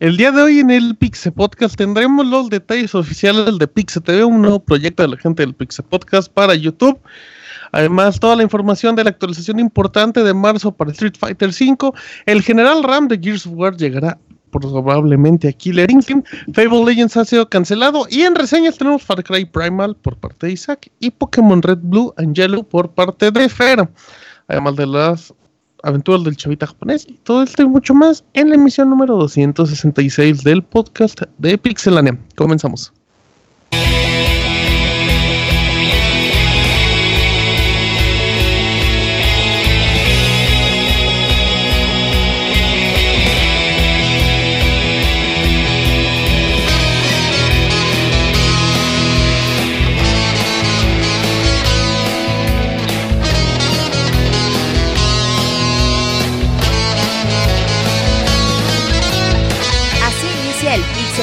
El día de hoy en el Pixe Podcast tendremos los detalles oficiales de Pixe TV, un nuevo proyecto de la gente del Pixe Podcast para YouTube. Además, toda la información de la actualización importante de marzo para Street Fighter V. El General Ram de Gears of War llegará probablemente a Killer Instinct. Fable Legends ha sido cancelado. Y en reseñas tenemos Far Cry Primal por parte de Isaac y Pokémon Red, Blue and Yellow por parte de Fer. Además de las aventuras del chavita japonés y todo esto y mucho más en la emisión número 266 del podcast de Pixelania. Comenzamos.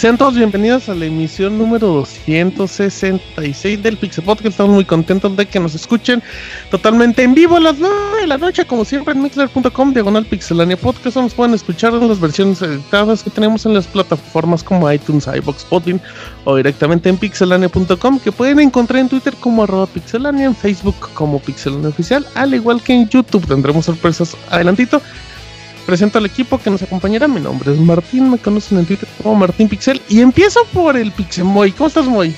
Sean todos bienvenidos a la emisión número 266 del Pixel Podcast. Estamos muy contentos de que nos escuchen totalmente en vivo a las 9 de la noche, como siempre en mixler.com, diagonal pixelania podcast. Nos pueden escuchar en las versiones editadas que tenemos en las plataformas como iTunes, iBox, Podbean o directamente en pixelania.com, que pueden encontrar en Twitter como arroba pixelania, en Facebook como pixelania oficial, al igual que en YouTube. Tendremos sorpresas adelantito presento al equipo que nos acompañará. Mi nombre es Martín, me conocen en Twitter como Martín Pixel. Y empiezo por el Pixel Moy. ¿Cómo estás, Moy?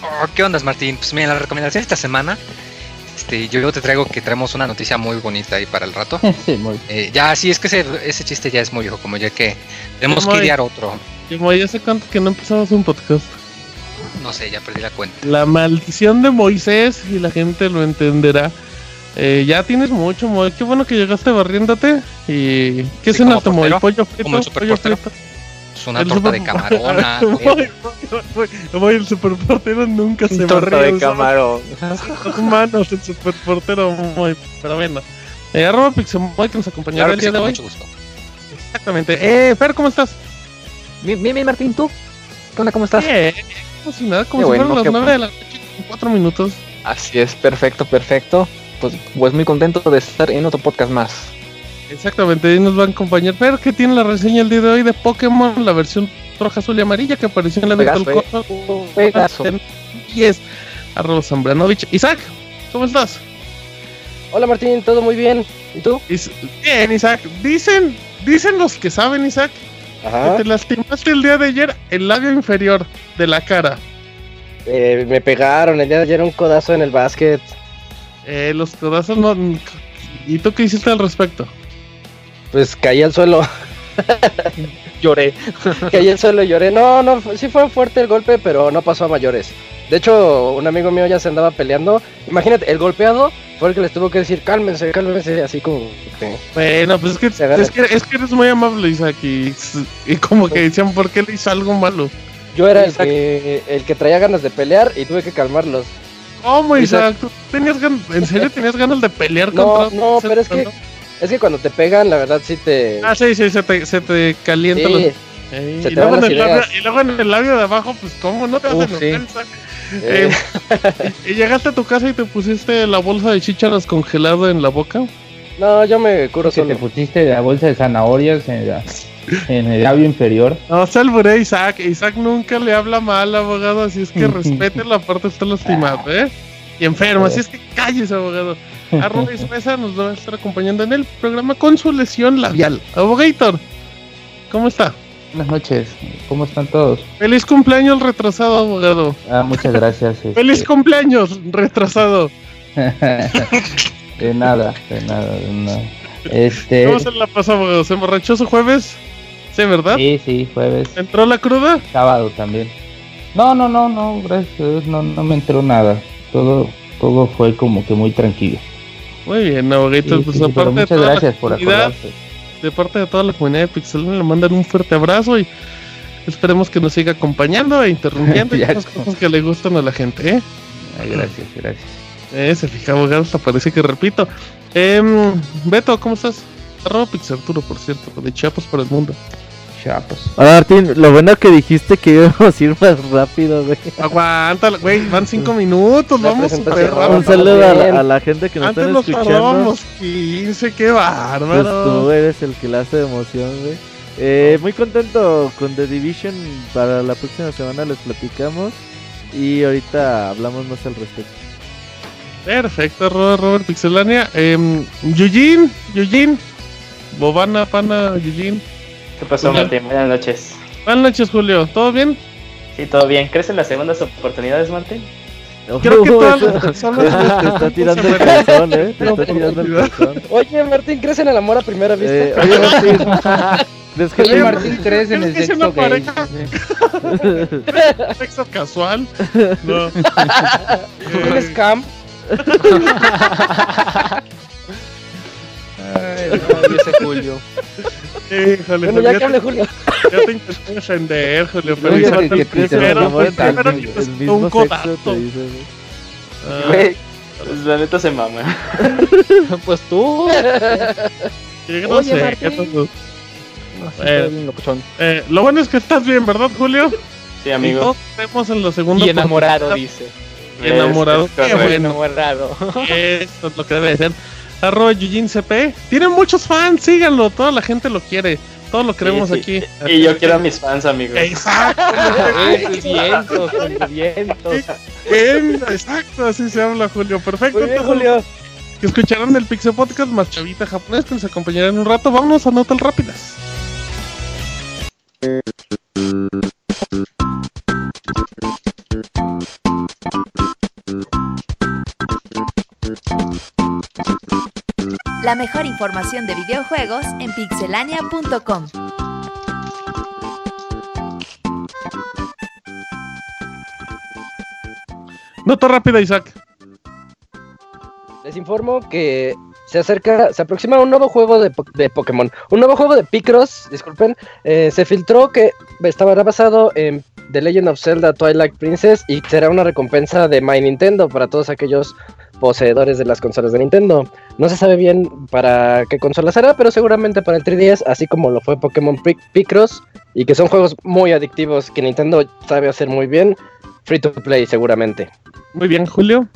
Oh, ¿Qué onda, Martín? Pues mira, la recomendación esta semana. Este, yo te traigo que traemos una noticia muy bonita ahí para el rato. Sí, muy. Eh, ya, sí, es que ese, ese, chiste ya es muy viejo, como ya que tenemos que idear otro. Y Moy, ¿hace cuánto que no empezamos un podcast? No sé, ya perdí la cuenta. La maldición de Moisés, y la gente lo entenderá. Eh, ya tienes mucho, Moy. Qué bueno que llegaste barriéndote. ¿Y qué sí, cenaste, Moy? ¿Pollo frito? Como el pollo frito. Es una el torta super... de camarona. Moy, el superportero nunca se torta barrió. de camarón. Manos el superportero, Moy. Pero bueno. Eh, arroba Pixemoy que nos acompañará Claro el día sí, de hoy. mucho gusto. Exactamente. Eh, Fer, ¿cómo estás? Bien, bien, Martín, ¿tú? ¿Qué onda? ¿Cómo estás? Bien. Como si nada, como Qué si bueno, fueran las qué 9 de la noche con 4 minutos. Así es, perfecto, perfecto. Pues, pues muy contento de estar en otro podcast más. Exactamente, ahí nos va a acompañar Fer, que tiene la reseña el día de hoy de Pokémon, la versión roja, azul y amarilla que apareció en la Juegazo, Virtual eh. Console. Juegazo. Y es arroba Zambranovich. Isaac, ¿cómo estás? Hola Martín, todo muy bien. ¿Y tú? Is- Bien, Isaac. Dicen, dicen los que saben, Isaac, Ajá. que te lastimaste el día de ayer el labio inferior de la cara. Eh, me pegaron el día de ayer un codazo en el básquet. Eh, los codazos no... ¿Y tú qué hiciste al respecto? Pues caí al suelo. Lloré. caí al suelo y lloré. No, no, sí fue fuerte el golpe, pero no pasó a mayores. De hecho, un amigo mío ya se andaba peleando. Imagínate, el golpeado fue el que les tuvo que decir, cálmense, cálmense, así como que... Bueno, pues es que, es que, es que eres muy amable, Isaac, y, y como que decían, ¿por qué le hizo algo malo? Yo era el que, el que traía ganas de pelear y tuve que calmarlos. ¿Cómo, Isaac. ¿Tú tenías gan- ¿En serio tenías ganas de pelear No, contra no, pero es que- ¿no? Es que cuando te pegan, la verdad sí te... Ah, sí, sí, se te, se te calienta sí, los... Se y, te luego en el labio, ideas. y luego en el labio de abajo, pues, ¿cómo? No te vas a Uf, sí. Eh, ¿Y llegaste a tu casa y te pusiste la bolsa de chícharos congelado en la boca? No, yo me curo que te solo. pusiste la bolsa de zanahorias en, la- en el labio inferior. No, se alburé Isaac. Isaac nunca le habla mal, abogado, así es que respete la parte está lastimado, ¿eh? Y enfermo, así es que cállese, abogado. Arroba Mesa nos va a estar acompañando en el programa con su lesión labial. Abogator, ¿cómo está? Buenas noches, ¿cómo están todos? Feliz cumpleaños retrasado, abogado. Ah, muchas gracias. este, Feliz cumpleaños retrasado. de nada, de nada, de nada. Este, ¿Cómo se la abogado? ¿Se emborrachó su jueves? Sí, ¿verdad? sí, sí, jueves, ¿Entró la cruda? sábado también. No, no, no, no, gracias a Dios, no, no me entró nada. Todo, todo fue como que muy tranquilo. Muy bien, abogadito. Sí, pues sí, aparte pero de muchas la gracias por acordarse. de parte de toda la comunidad de Pixel le mandan un fuerte abrazo y Esperemos que nos siga acompañando e interrumpiendo y esas cosas que le gustan a la gente, ¿eh? Ay, gracias, gracias. Eh, se fija, abogado, hasta parece que repito. Em, Beto, ¿cómo estás? Arroba Pixarturo, por cierto, de Chiapas para el mundo. Chapos. Ah, Martín, lo bueno que dijiste que íbamos a ir más rápido, güey. Aguántala, güey, van cinco minutos, La vamos súper Ah, Un rápido. saludo a la, a la gente que nos Antes está nos escuchando. tardábamos 15, qué Pues bárbaro. tú eres el que le hace emoción, güey. Eh, muy contento con The Division. Para la próxima semana les platicamos. Y ahorita hablamos más al respecto. Perfecto, Robert, Robert Pixelania. Eh, Yujin, Yujin, Bobana, Pana, Yujin. ¿Qué pasó, Julio. Martín? Buenas noches. Buenas noches, Julio. ¿Todo bien? Sí, todo bien. ¿Crees en las segundas oportunidades, Martín? Creo que todas las Te está tirando el calzón, eh. Te está tirando el oportunidad. calzón. Oye, Martín, ¿crees en el amor a primera vista? Eh, oye, Martín. ¿crees que Oye, Oye, Martín, ¿crees en el ¿crees que es sexo una gay? pareja? Sexo casual. No. ¿Un Eh, scam? Ay, no, y ese Julio. híjole, Bueno, ya Julio, que hable Julio. ya te intenté defender, Julio, pero ya Martín, te- en el un codazo. dice, güey. Pues, la neta se mama. Pues tú. qué Oye, grosero. Martín. Eh, eh, lo bueno es que estás bien, ¿verdad, Julio? Sí, Y amigo. todos tenemos en la segunda Y enamorado, dice. Y enamorado. Es- es Qué correcto. bueno. Enamorado. Esto es lo que debe de ser. Arroba Yujin CP. Tiene muchos fans, síganlo. Toda la gente lo quiere. Todos lo queremos Sí, aquí. Y yo quiero a mis fans, amigo. Exacto. Vientos, vientos. Bien, exacto, así se habla, Julio. Perfecto. Muy bien, Julio. Que escucharán el Pixel Podcast más chavita japonés que nos acompañará en un rato. Vámonos a notas rápidas. La mejor información de videojuegos en pixelania.com. Nota rápida, Isaac. Les informo que se acerca, se aproxima un nuevo juego de, po- de Pokémon. Un nuevo juego de Picross, disculpen. eh, se filtró que estaba basado en The Legend of Zelda Twilight Princess y será una recompensa de My Nintendo para todos aquellos poseedores de las consolas de Nintendo. No se sabe bien para qué consola será, pero seguramente para el 3DS, así como lo fue Pokémon Pic- Picross, y que son juegos muy adictivos que Nintendo sabe hacer muy bien. Free to play, seguramente. Muy bien, Julio.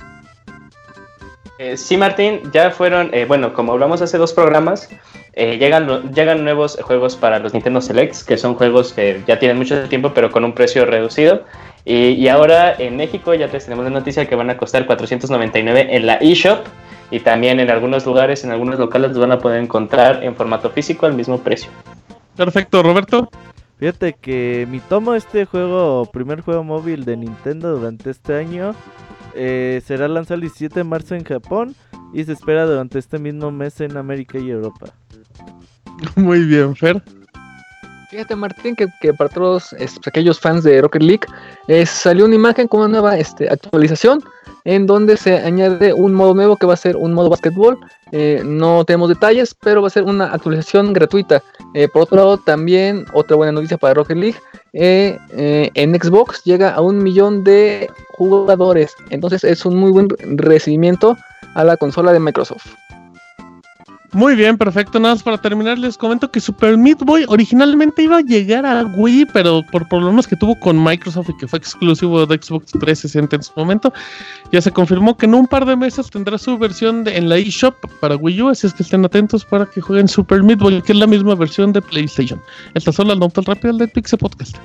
Eh, sí, Martín, ya fueron, eh, bueno, como hablamos hace dos programas, eh, llegan, nuevos juegos para los Nintendo Selects, que son juegos que ya tienen mucho tiempo, pero con un precio reducido. Y, y ahora en México ya les tenemos la noticia que van a costar 499 en la eShop. Y también en algunos lugares, en algunos locales, los van a poder encontrar en formato físico al mismo precio. Perfecto, Roberto. Fíjate que mi tomo este juego, primer juego móvil de Nintendo durante este año, eh, será lanzado el 17 de marzo en Japón y se espera durante este mismo mes en América y Europa. Muy bien, Fer. Fíjate, Martín, que, para todos es, pues, aquellos fans de Rocket League salió una imagen con una nueva este, actualización en donde se añade un modo nuevo que va a ser un modo básquetbol. Eh, no tenemos detalles, pero va a ser una actualización gratuita. Eh, por otro lado, también otra buena noticia para Rocket League. eh, en Xbox llega a un millón de jugadores. Entonces es un muy buen recibimiento a la consola de Microsoft. Muy bien, perfecto. Nada más para terminar, les comento que Super Meat Boy originalmente iba a llegar a Wii, pero por problemas que tuvo con Microsoft y que fue exclusivo de Xbox 360 en su momento, ya se confirmó que en un par de meses tendrá su versión en la eShop para Wii U, así es que estén atentos para que jueguen Super Meat Boy, que es la misma versión de PlayStation. Estas son las notas rápidas del Pixel Podcast.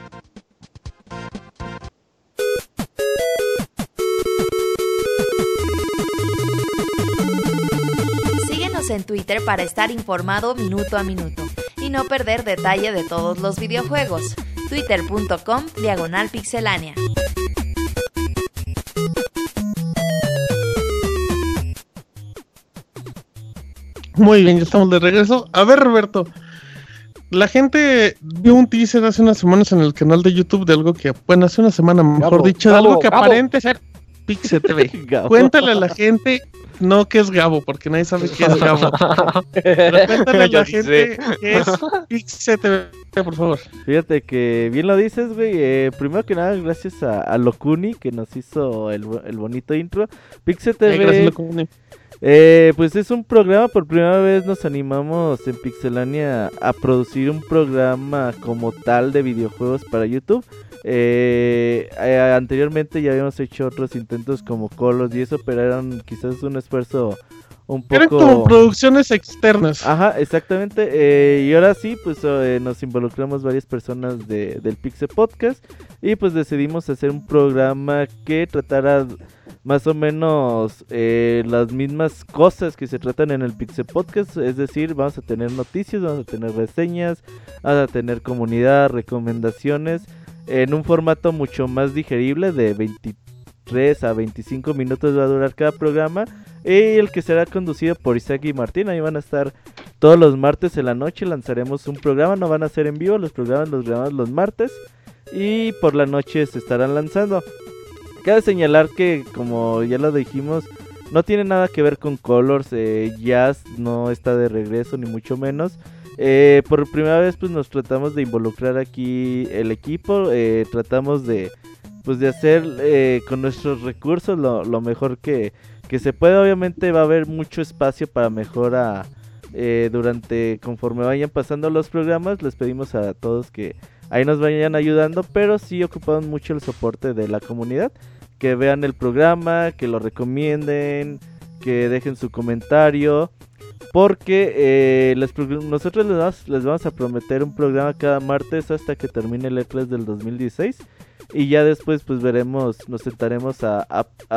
Síguenos en Twitter para estar informado minuto a minuto y no perder detalle de todos los videojuegos. Twitter.com Diagonal Pixelánea. Muy bien, ya estamos de regreso. A ver, Roberto. La gente vio un teaser hace unas semanas en el canal de YouTube de algo que, bueno, hace una semana, mejor dicho, de algo que bravo. aparente ser Pixe TV. Gabo. Cuéntale a la gente, no que es Gabo, porque nadie sabe qué es Gabo. Pero cuéntale a la gente qué es Pixe TV, por favor. Fíjate que bien lo dices, güey. Eh, primero que nada, gracias a, a Locuni que nos hizo el, el bonito intro. Pixe Eh, TV, gracias, Locuni. eh, pues es un programa, por primera vez nos animamos en Pixelania a producir un programa como tal de videojuegos para YouTube. Eh, eh, anteriormente ya habíamos hecho otros intentos como Colos y eso, pero eran quizás un esfuerzo un Eran poco... como producciones externas. Ajá, exactamente. eh, y ahora sí, pues eh, nos involucramos varias personas de, del Pixel Podcast y pues decidimos hacer un programa que tratara más o menos eh, las mismas cosas que se tratan en el Pixel Podcast. Es decir, vamos a tener noticias, vamos a tener reseñas, vamos a tener comunidad, recomendaciones en un formato mucho más digerible de 23 a 25 minutos va a durar cada programa y el que será conducido por Isaac y Martín. Ahí van a estar todos los martes en la noche. Lanzaremos un programa. No van a ser en vivo. Los programas los grabamos los martes. Y por la noche se estarán lanzando. Cabe señalar que, como ya lo dijimos, no tiene nada que ver con Colors. eh, Jazz no está de regreso, ni mucho menos. Eh, por primera vez, pues nos tratamos de involucrar aquí el equipo. eh, tratamos de, pues, de hacer eh, con nuestros recursos lo, mejor que, que se puede. Obviamente va a haber mucho espacio para mejora eh, durante conforme vayan pasando los programas. Les pedimos a todos que ahí nos vayan ayudando, pero sí ocupamos mucho el soporte de la comunidad. Que vean el programa, que lo recomienden, que dejen su comentario. Porque eh, nosotros les vamos, les vamos a prometer un programa cada martes hasta que termine el E3 del 2016. Y ya después pues veremos, nos sentaremos a,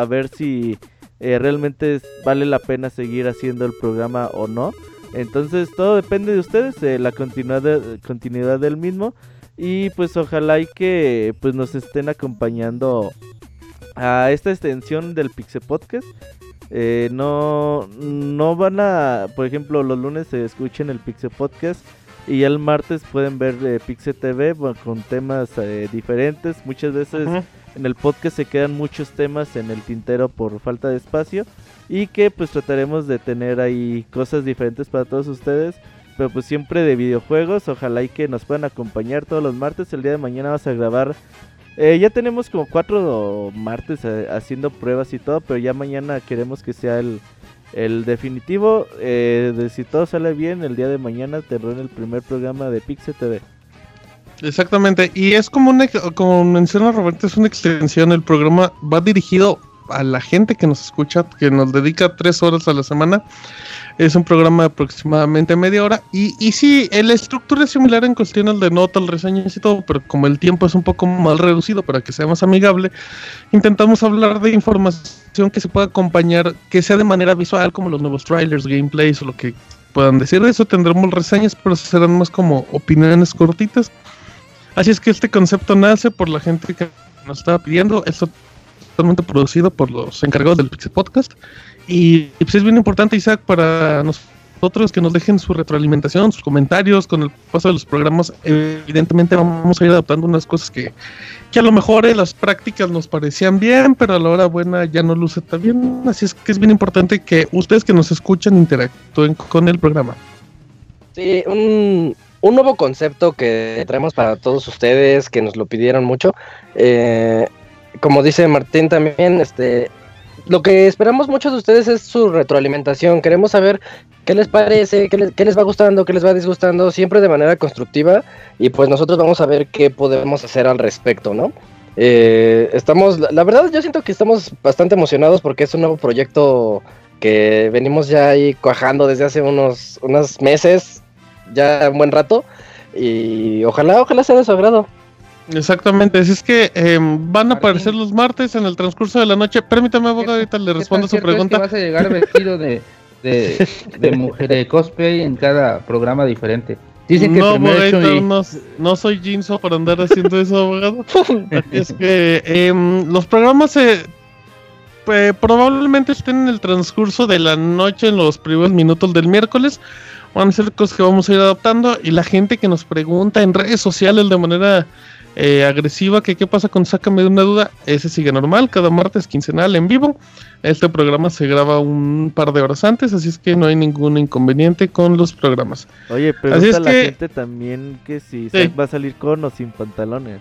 ver si eh, realmente vale la pena seguir haciendo el programa o no. Entonces todo depende de ustedes, de la continuidad del mismo. Y pues ojalá y que pues nos estén acompañando a esta extensión del Pixel Podcast. Eh, no, no van a, por ejemplo, los lunes se escuchen el Pixel Podcast y el martes pueden ver eh, Pixel TV con temas eh, diferentes. Muchas veces en el podcast se quedan muchos temas en el tintero por falta de espacio y que pues trataremos de tener ahí cosas diferentes para todos ustedes. Pero pues siempre de videojuegos, ojalá y que nos puedan acompañar todos los martes. El día de mañana vamos a grabar eh, ya tenemos como cuatro martes eh, haciendo pruebas y todo, pero ya mañana queremos que sea el, el definitivo. Eh, de si todo sale bien, el día de mañana tendrán el primer programa de Pixel TV. Exactamente, y es como una, como menciona Roberto, es una extensión, el programa va dirigido a la gente que nos escucha, que nos dedica tres horas a la semana, es un programa de aproximadamente media hora, y, y sí, la estructura es similar en cuestiones de notas, reseñas y todo, pero como el tiempo es un poco más reducido para que sea más amigable, intentamos hablar de información que se pueda acompañar, que sea de manera visual, como los nuevos trailers, gameplays o lo que puedan decir de eso, tendremos reseñas, pero serán más como opiniones cortitas. Así es que este concepto nace por la gente que nos estaba pidiendo. Es totalmente producido por los encargados del Pixel Podcast. Y, pues es bien importante, Isaac, para nosotros que nos dejen su retroalimentación, sus comentarios. Con el paso de los programas, evidentemente vamos a ir adaptando unas cosas que, que a lo mejor en las prácticas nos parecían bien, pero a la hora buena ya no luce tan bien. Así es que es bien importante que ustedes que nos escuchan interactúen con el programa. Sí, un, un nuevo concepto que traemos para todos ustedes, que nos lo pidieron mucho. Eh, como dice Martín también, este, lo que esperamos mucho de ustedes es su retroalimentación. Queremos saber qué les parece, qué les, va gustando, qué les va disgustando, siempre de manera constructiva. Y pues nosotros vamos a ver qué podemos hacer al respecto, ¿no? Eh, estamos, la verdad yo siento que estamos bastante emocionados porque es un nuevo proyecto que venimos ya ahí cuajando desde hace unos, unos meses, ya un buen rato, y ojalá, ojalá sea de su agrado. Exactamente, así es que eh, van a aparecer los martes en el transcurso de la noche. Permítame, abogado, ahorita le respondo su pregunta. Es que vas a llegar vestido de, de, de mujer, de cosplay en cada programa diferente. Dicen que no, abogado, y- no, no soy Jinso para andar haciendo eso, abogado. Es que em, los programas se probablemente estén en el transcurso de la noche, en los primeros minutos del miércoles. Van a ser cosas que vamos a ir adaptando. Y la gente que nos pregunta en redes sociales de manera eh, agresiva que qué pasa con Sácame de una duda, ese sigue normal, cada martes quincenal en vivo. Este programa se graba un par de horas antes, así es que no hay ningún inconveniente con los programas. Oye, Así pregunta es a la que- gente también que si Sí. Zack va a salir con o sin pantalones.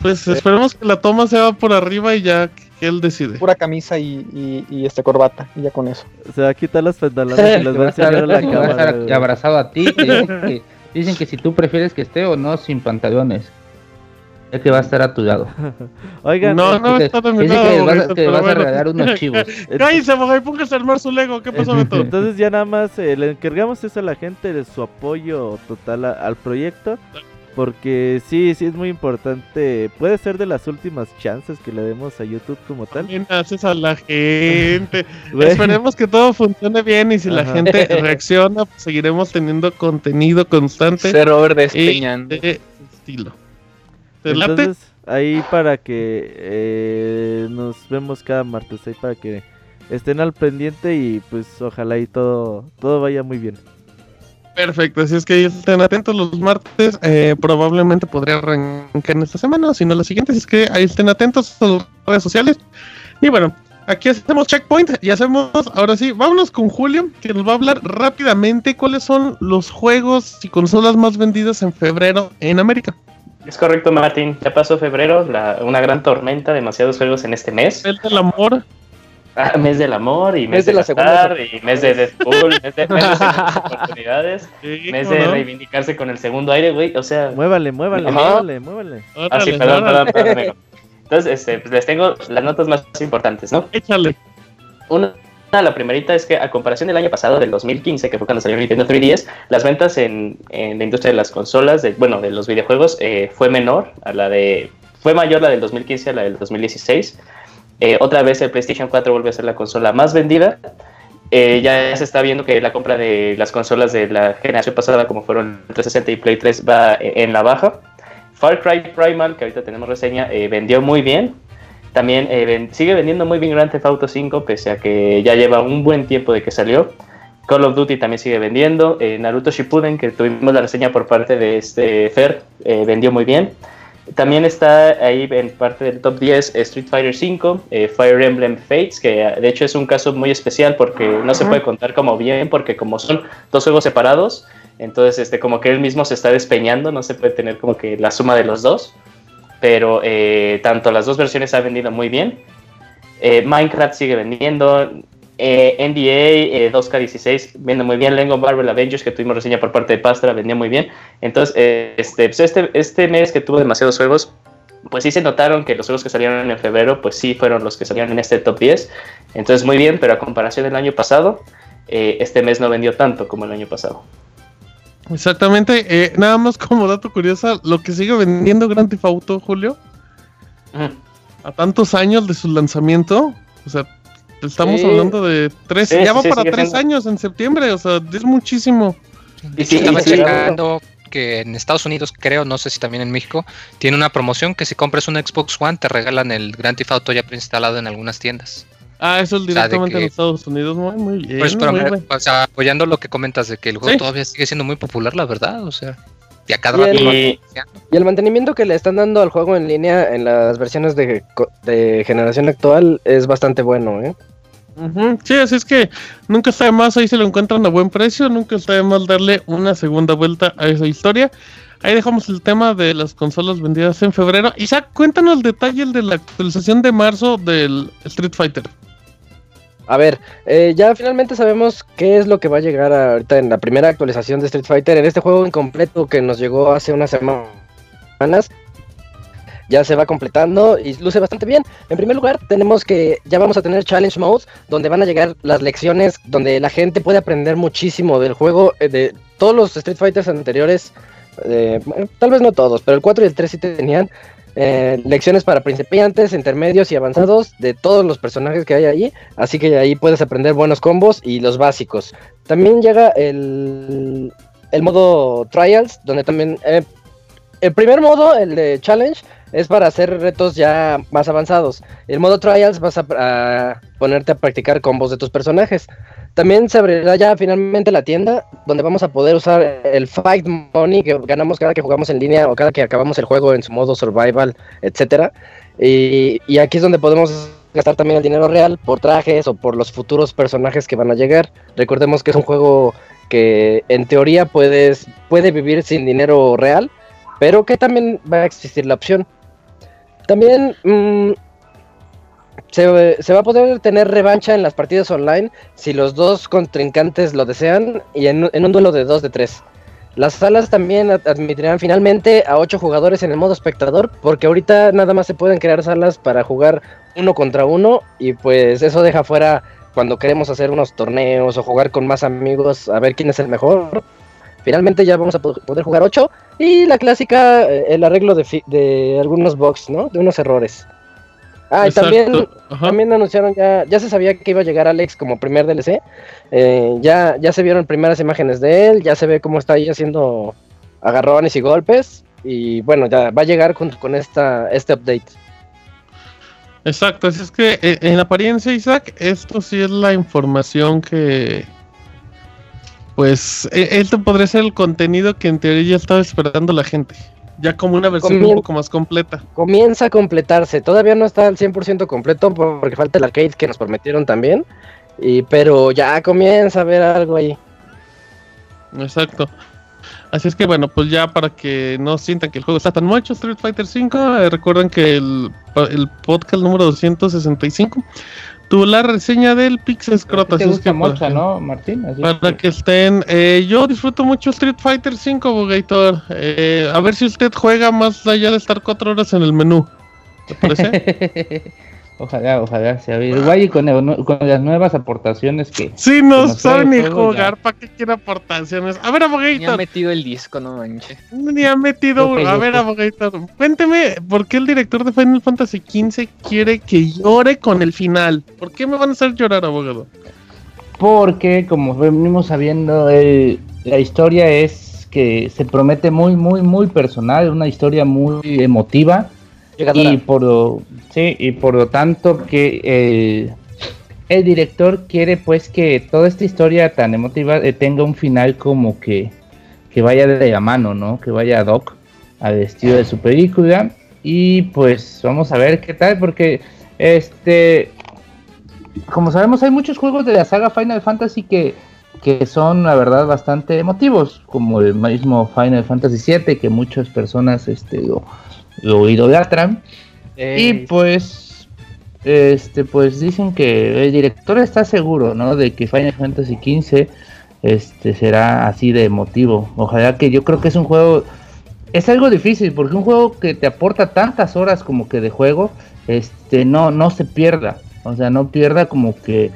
Pues esperemos que la toma se va por arriba y ya que él decide. Pura camisa y, y, y, este corbata, y ya con eso. Se va a quitar los pantalones y los va a enseñar a la cámara. abrazado a ti. te Dicen que, dicen que si tú prefieres que esté o no sin pantalones. Es que va a estar a tu lado. Oigan, No, eh, no Dice- está lado, que vas, que vas a regalar unos chivos. Cállese, y póngase a armar su Lego. ¿Qué pasó, Beto? Entonces ya nada más eh, le encargamos eso a la gente de su apoyo total a- al proyecto. Porque sí, sí es muy importante. Puede ser de las últimas chances que le demos a YouTube como tal. También haces a la gente. Esperemos que todo funcione bien y si la gente reacciona, pues seguiremos teniendo contenido constante Ser over y de estilo. Entonces, ahí para que eh, nos vemos cada martes, ahí para que estén al pendiente y pues ojalá y todo, todo vaya muy bien. Perfecto, así es que estén atentos los martes. eh, probablemente podría arrancar en esta semana, o si no la siguiente. Así es que ahí estén atentos a sus redes sociales. Y bueno, aquí hacemos checkpoint y hacemos, ahora sí, vámonos con Julio, que nos va a hablar rápidamente cuáles son los juegos y consolas más vendidas en febrero en América. Es correcto, Martín. Ya pasó febrero, la- una gran tormenta, demasiados juegos en este mes. El del amor. Ah, mes del amor y mes, Mes de de la segunda y mes de Deadpool, mes de, mes de oportunidades, Sí, mes ¿cómo de no? reivindicarse con el segundo aire, güey. O sea, Muévale, muévale, muévale, muévale. ah, sí, perdón, perdón, perdón. Entonces, este, pues les tengo las notas más importantes, ¿no? Échale. Una, la primerita es que a comparación del año pasado, del 2015, que fue cuando salió Nintendo 3DS, las ventas en, en la industria de las consolas, bueno, de los videojuegos, eh, fue menor a la de... Fue mayor la del 2015 a la del 2016. Eh, otra vez el PlayStation 4 vuelve a ser la consola más vendida. Eh, ya se está viendo que la compra de las consolas de la generación pasada, como fueron el 360 y Play 3, va en la baja. Far Cry Primal, que ahorita tenemos reseña, eh, vendió muy bien. También eh, ven- sigue vendiendo muy bien Grand Theft Auto 5, pese a que ya lleva un buen tiempo de que salió. Call of Duty también sigue vendiendo. Eh, Naruto Shippuden, que tuvimos la reseña por parte de este Fer, eh, vendió muy bien. También está ahí en parte del top 10 eh, Street Fighter 5, Fire Emblem Fates, que eh, de hecho es un caso muy especial porque no se puede contar como bien, porque como son dos juegos separados, entonces este como que él mismo se está despeñando, no se puede tener como que la suma de los dos, pero eh, tanto las dos versiones han vendido muy bien. Eh, Minecraft sigue vendiendo, eh, NBA eh, 2K16 vende muy bien, Lego Marvel Avengers que tuvimos reseña por parte de Pastra vendió muy bien. Entonces, eh, este, pues este, este mes que tuvo demasiados juegos, pues sí se notaron que los juegos que salieron en febrero, pues sí fueron los que salieron en este top 10. Entonces, muy bien, pero a comparación del año pasado, eh, este mes no vendió tanto como el año pasado. Exactamente. eh, nada más como dato curioso, lo que sigue vendiendo Grand Theft Auto, Julio, a tantos años de su lanzamiento, o sea, estamos Sí. hablando de tres, Sí, ya va sí, para tres siendo. años en septiembre, o sea, es muchísimo. Y sí, Estaba checando que en Estados Unidos, creo, no sé si también en México, tiene una promoción que si compras un Xbox One te regalan el Grand Theft Auto ya preinstalado en algunas tiendas. Ah, eso es sea, de directamente en Estados Unidos, muy, muy bien. Por eso, pero muy me- bien. o sea, apoyando lo que comentas de que el juego Sí. todavía sigue siendo muy popular, la verdad, o sea, y a cada Y el- y- el mantenimiento que le están dando al juego en línea en las versiones de, generación actual es bastante bueno, ¿eh? Sí, así es que nunca está de más, ahí se lo encuentran a buen precio, nunca está de más darle una segunda vuelta a esa historia. Ahí dejamos el tema de las consolas vendidas en febrero. Isaac, cuéntanos el detalle de la actualización de marzo del Street Fighter. A ver, eh, ya finalmente sabemos qué es lo que va a llegar ahorita en la primera actualización de Street Fighter. En este juego incompleto que nos llegó hace unas semanas, ya se va completando y luce bastante bien. En primer lugar, tenemos que ya vamos a tener Challenge Modes, donde van a llegar las lecciones, donde la gente puede aprender muchísimo del juego, eh, de todos los Street Fighters anteriores. eh, tal vez no todos, pero el 4 y el 3 sí tenían eh, lecciones para principiantes, intermedios y avanzados de todos los personajes que hay ahí. Así que ahí puedes aprender buenos combos y los básicos. También llega el, el modo Trials, donde también... eh, el primer modo, el de Challenge, es para hacer retos ya más avanzados. El modo Trials vas a, a ponerte a practicar combos de tus personajes. También se abrirá ya finalmente la tienda donde vamos a poder usar el Fight Money que ganamos cada que jugamos en línea o cada que acabamos el juego en su modo Survival, etcétera. Y, aquí es donde podemos gastar también el dinero real por trajes o por los futuros personajes que van a llegar. Recordemos que es un juego que en teoría puedes puede vivir sin dinero real, pero que también va a existir la opción. También mm, se, se va a poder tener revancha en las partidas online si los dos contrincantes lo desean y en, en un duelo de 2 de 3. Las salas también ad- admitirán finalmente a 8 jugadores en el modo espectador, porque ahorita nada más se pueden crear salas para jugar uno contra uno y pues eso deja fuera cuando queremos hacer unos torneos o jugar con más amigos a ver quién es el mejor. Finalmente ya vamos a po- poder jugar 8 y la clásica, eh, el arreglo de, de algunos bugs, ¿no? De unos errores. Ah, y también, Ajá. también anunciaron ya, ya se sabía que iba a llegar Alex como primer DLC. Eh, ya, ya se vieron primeras imágenes de él, ya se ve cómo está ahí haciendo agarrones y golpes. Y bueno, ya va a llegar junto con esta, este update. Exacto, así es que eh, en apariencia, Isaac, esto sí es la información que. Pues, eh, esto podría ser el contenido que en teoría ya estaba esperando la gente. Ya como una versión un poco más completa. Comienza a completarse, todavía no está al 100% completo porque falta el arcade que nos prometieron también. Y, pero ya comienza a ver algo ahí. Exacto. Así es que bueno, pues ya para que no sientan que el juego está tan mucho, Street Fighter V, eh, recuerden que el, el podcast número 265 tuvo la reseña del Pixel Scrot, ¿Te gusta mucho, no, Martín? Así Para que estén, eh, yo disfruto mucho Street Fighter V, Bogator. Eh, a ver si usted juega más allá de estar cuatro horas en el menú. ¿Te parece? ojalá, ojalá sea igual y con, el- con las nuevas aportaciones que Sí, no que sabe ni jugar, ¿para qué quiere aportaciones? A ver, Ni ha Abogator, metido el disco, no manches. ni ha metido. A ver, Abogator, cuénteme, ¿por qué el director de Final Fantasy XV quiere que llore con el final? ¿Por qué me van a hacer llorar, abogado? Porque, como venimos sabiendo, el- la historia es que se promete muy, muy, muy personal, una historia muy emotiva. Y por, lo- sí, y por lo tanto que el, el director quiere pues que toda esta historia tan emotiva eh, tenga un final como que, que vaya de la mano, ¿no? Que vaya ad hoc al estilo de su película. Y pues vamos a ver qué tal, porque este como sabemos, hay muchos juegos de la saga Final Fantasy que, que son, la verdad, bastante emotivos, como el mismo Final Fantasy VII, que muchas personas este, lo, lo idolatran. Y pues, este, pues dicen que el director está seguro, ¿no? De que Final Fantasy XV este, será así de emotivo. Ojalá que yo creo que es un juego... Es algo difícil porque un juego que te aporta tantas horas como que de juego, este, no, no se pierda. O sea, no pierda como que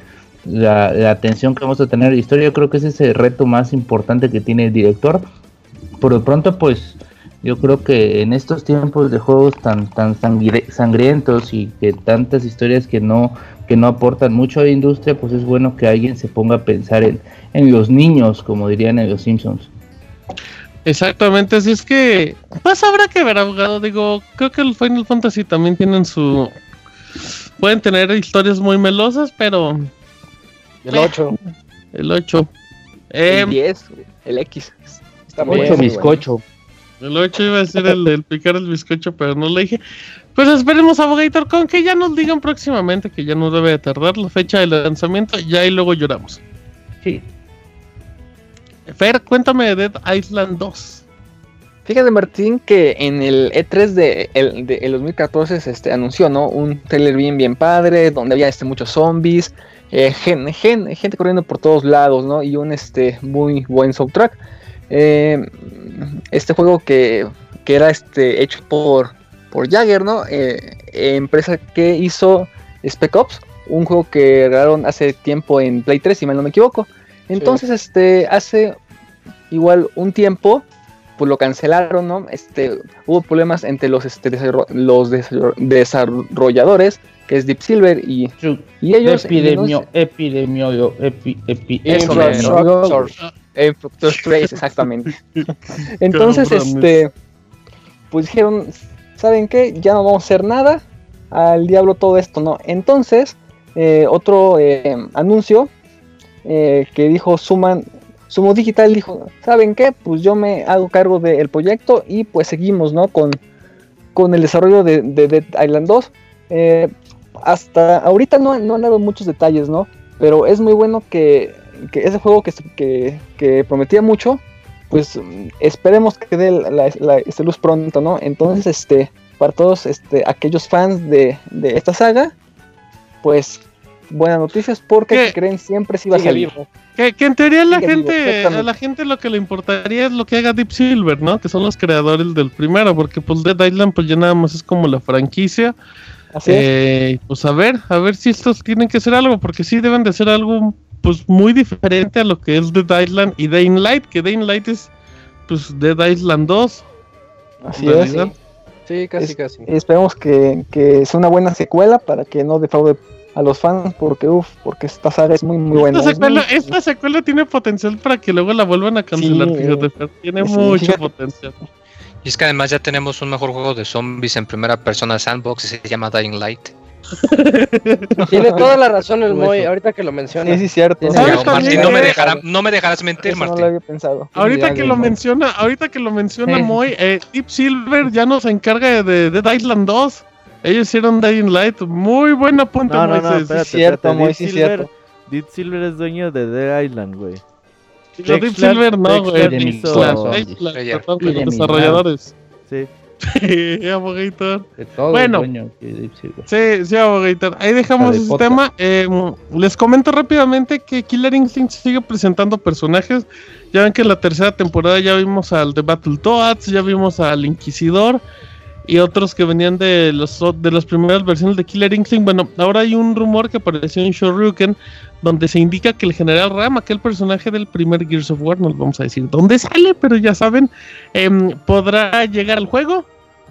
la, la atención que vamos a tener en la historia. Yo creo que ese es el reto más importante que tiene el director. Por lo pronto, pues, yo creo que en estos tiempos de juegos tan, tan sangri- sangrientos y que tantas historias que no, que no aportan mucho a la industria, pues es bueno que alguien se ponga a pensar en, en los niños, como dirían en los Simpsons. Exactamente, así es que, pues habrá que ver, abogado. Digo, creo que el Final Fantasy también tienen su. Pueden tener historias muy melosas, pero El 8. el 8. el 10, el X. Está muy Mucho bien, güey. El 8 iba a ser el del picar el bizcocho, pero no le dije. Pues esperemos, Abogator, con que ya nos digan próximamente que ya no debe de tardar la fecha del lanzamiento, ya y luego lloramos. Sí. Fer, cuéntame de Dead Island 2. Fíjate Martín que en el E3 de el, de el 2014 se este, anunció ¿no? un trailer bien bien padre donde había este, muchos zombies, eh, gen- gen- gente corriendo por todos lados ¿no? y un este, muy buen soundtrack. Eh, este juego que, que era este, hecho por, por Jagger, ¿no? Eh, empresa que hizo Spec Ops, un juego que regalaron hace tiempo en Play 3 si mal no me equivoco. Entonces este, hace igual un tiempo pues lo cancelaron, ¿no? Este, hubo problemas entre los, este, los desarro- desarrolladores, que es Deep Silver, y, y ellos... Epidemio, epidemio, epi, epi, Eso, epidemio. Eh, Fructose Trace, exactamente. Entonces, este, pues dijeron, ¿saben qué? Ya no vamos a hacer nada, al diablo todo esto, ¿no? Entonces, eh, otro eh, anuncio eh, que dijo Suman, Sumo Digital dijo, ¿saben qué? Pues yo me hago cargo del proyecto y pues seguimos, ¿no? Con, con el desarrollo de, de Dead Island 2. Eh, hasta ahorita no, no han dado muchos detalles, ¿no? Pero es muy bueno que, que ese juego que, que, que prometía mucho, pues mm, esperemos que dé la, la- la- este luz pronto, ¿no? Entonces, este, para todos este, aquellos fans de, de esta saga, pues buenas noticias porque si creen siempre sí va a salir. Que, que en teoría la Sigue vivo, gente, a la gente lo que le importaría es lo que haga Deep Silver, ¿no? Que son los creadores del primero, porque pues Dead Island pues ya nada más es como la franquicia. Así es. Eh, pues a ver, a ver si estos tienen que hacer algo, porque sí deben de hacer algo pues muy diferente a lo que es Dead Island y Dying Light, que Dying Light es pues Dead Island 2. Así es. realidad. Sí, casi, Es- casi. Esperemos que, que sea una buena secuela para que no defraude a los fans, porque uff, porque esta saga es muy muy buena. Esta es secuela, muy- esta secuela tiene potencial para que luego la vuelvan a cancelar, Sí, fíjate, tiene sí, mucho fíjate. potencial. Y es que además ya tenemos un mejor juego de zombies en primera persona sandbox y se llama Dying Light. Tiene toda la razón el Moy, ahorita que lo Sí, menciona. sí, cierto. ¿Sabes Pero, también Martín, no me, dejará- no me dejarás mentir, Eso no lo Martín. había pensado. Ahorita que lo menciona, ahorita que lo menciona Sí. Moy, eh, Deep Silver ya nos encarga de Dead Island 2. Ellos hicieron Dying Light, muy buen apunte, No, no, no, Moisés. espérate, cierto, espérate. Moy, Deep sí, Silver, cierto. Deep Silver es dueño de Dead Island, güey. Deep Silver no, güey. Los desarrolladores. Sí. Sí, abogator. De todo Bueno. dueño. Sí, sí, abogator. Ahí dejamos ese Potter. tema. Eh, les comento rápidamente que Killer Instinct sigue presentando personajes. Ya ven que en la tercera temporada ya vimos al de Battletoads, ya vimos al Inquisidor y otros que venían de los de las primeras versiones de Killer Instinct. Bueno, ahora hay un rumor que apareció en Shoryuken donde se indica que el general Ram, aquel personaje del primer Gears of War, no vamos a decir dónde sale, pero ya saben, em, podrá llegar al juego.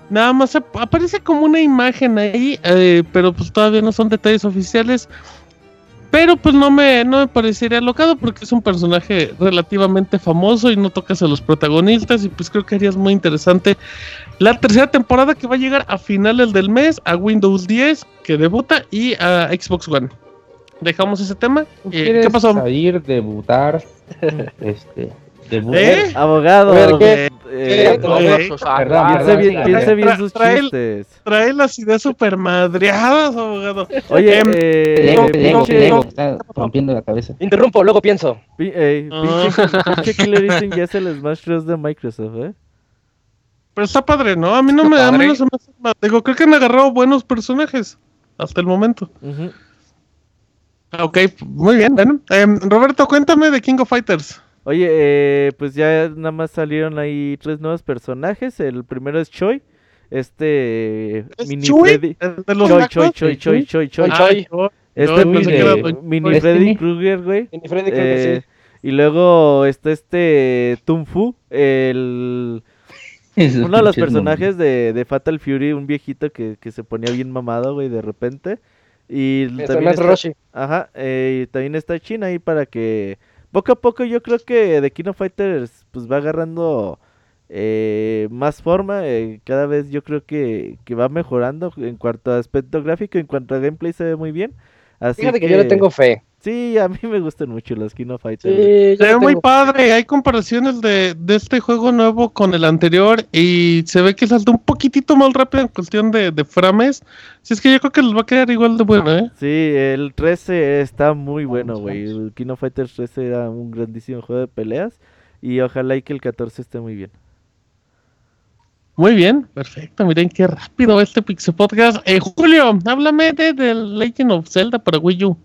Nada más ap- aparece como una imagen ahí, eh, pero pues todavía no son detalles oficiales. Pero pues no me, no me parecería locado porque es un personaje relativamente famoso y no tocas a los protagonistas y pues creo que harías muy interesante la tercera temporada que va a llegar a finales del mes a Windows 10 que debuta y a Xbox One. Dejamos ese tema. Eh, ¿Quieres ¿Qué pasó? Salir, debutar, este, debutar. ¿Eh? Abogado. A ver, ¿qué- eh, ¿Qué? ok. Perdón, piense bien, perdón. piense bien sus trae chistes. Trae las ideas super madreadas, abogado. Oye, Em, eh, Lego, Lego, está rompiendo la cabeza. Interrumpo, luego pienso. pi- eh, Ah. pinche, pinche Killer Instinct ya es el Smash Bros. de Microsoft, ¿eh? Pero está padre, ¿no? A mí no me, a mí padre. no se me hace mal. Digo, creo que han agarrado buenos personajes hasta el momento. Ujú. Ah, Ok, muy bien. Bueno, Em, Roberto, cuéntame de King of Fighters. Oye, eh, pues ya nada más salieron ahí tres nuevos personajes. El primero es Choi. Este ¿Es mini Chuy? Freddy. ¿El de los Choi? Choi, Choi, Choi, Choi, Choi. Ah, Choi. yo- Este mini, mini. Freddy Krueger, güey. Y Freddy que Eh, sí. y luego está este Tung Fu, el uno de los personajes de, de Fatal Fury, un viejito que, que se ponía bien mamado, güey, de repente. Y también Maestro está, Roshi. ajá, eh, y también está China ahí para que poco a poco yo creo que The King of Fighters pues va agarrando eh, más forma, eh, cada vez yo creo que, que va mejorando en cuanto a aspecto gráfico, en cuanto a gameplay se ve muy bien. Así Fíjate que yo le tengo fe. Sí, a mí me gustan mucho los King of Fighters. Sí, Se ve muy padre. Hay comparaciones de, de este juego nuevo con el anterior y se ve que saltó un poquitito más rápido en cuestión de, de frames. Si es que yo creo que les va a quedar igual de bueno, ¿eh? Sí, el 13 está muy bueno, güey. El King of Fighters 13 era un grandísimo juego de peleas. Y ojalá y que el 14 esté muy bien. Muy bien, perfecto. Miren qué rápido este Pixel Podcast. Eh, Julio, háblame de, The Legend of Zelda para Wii U.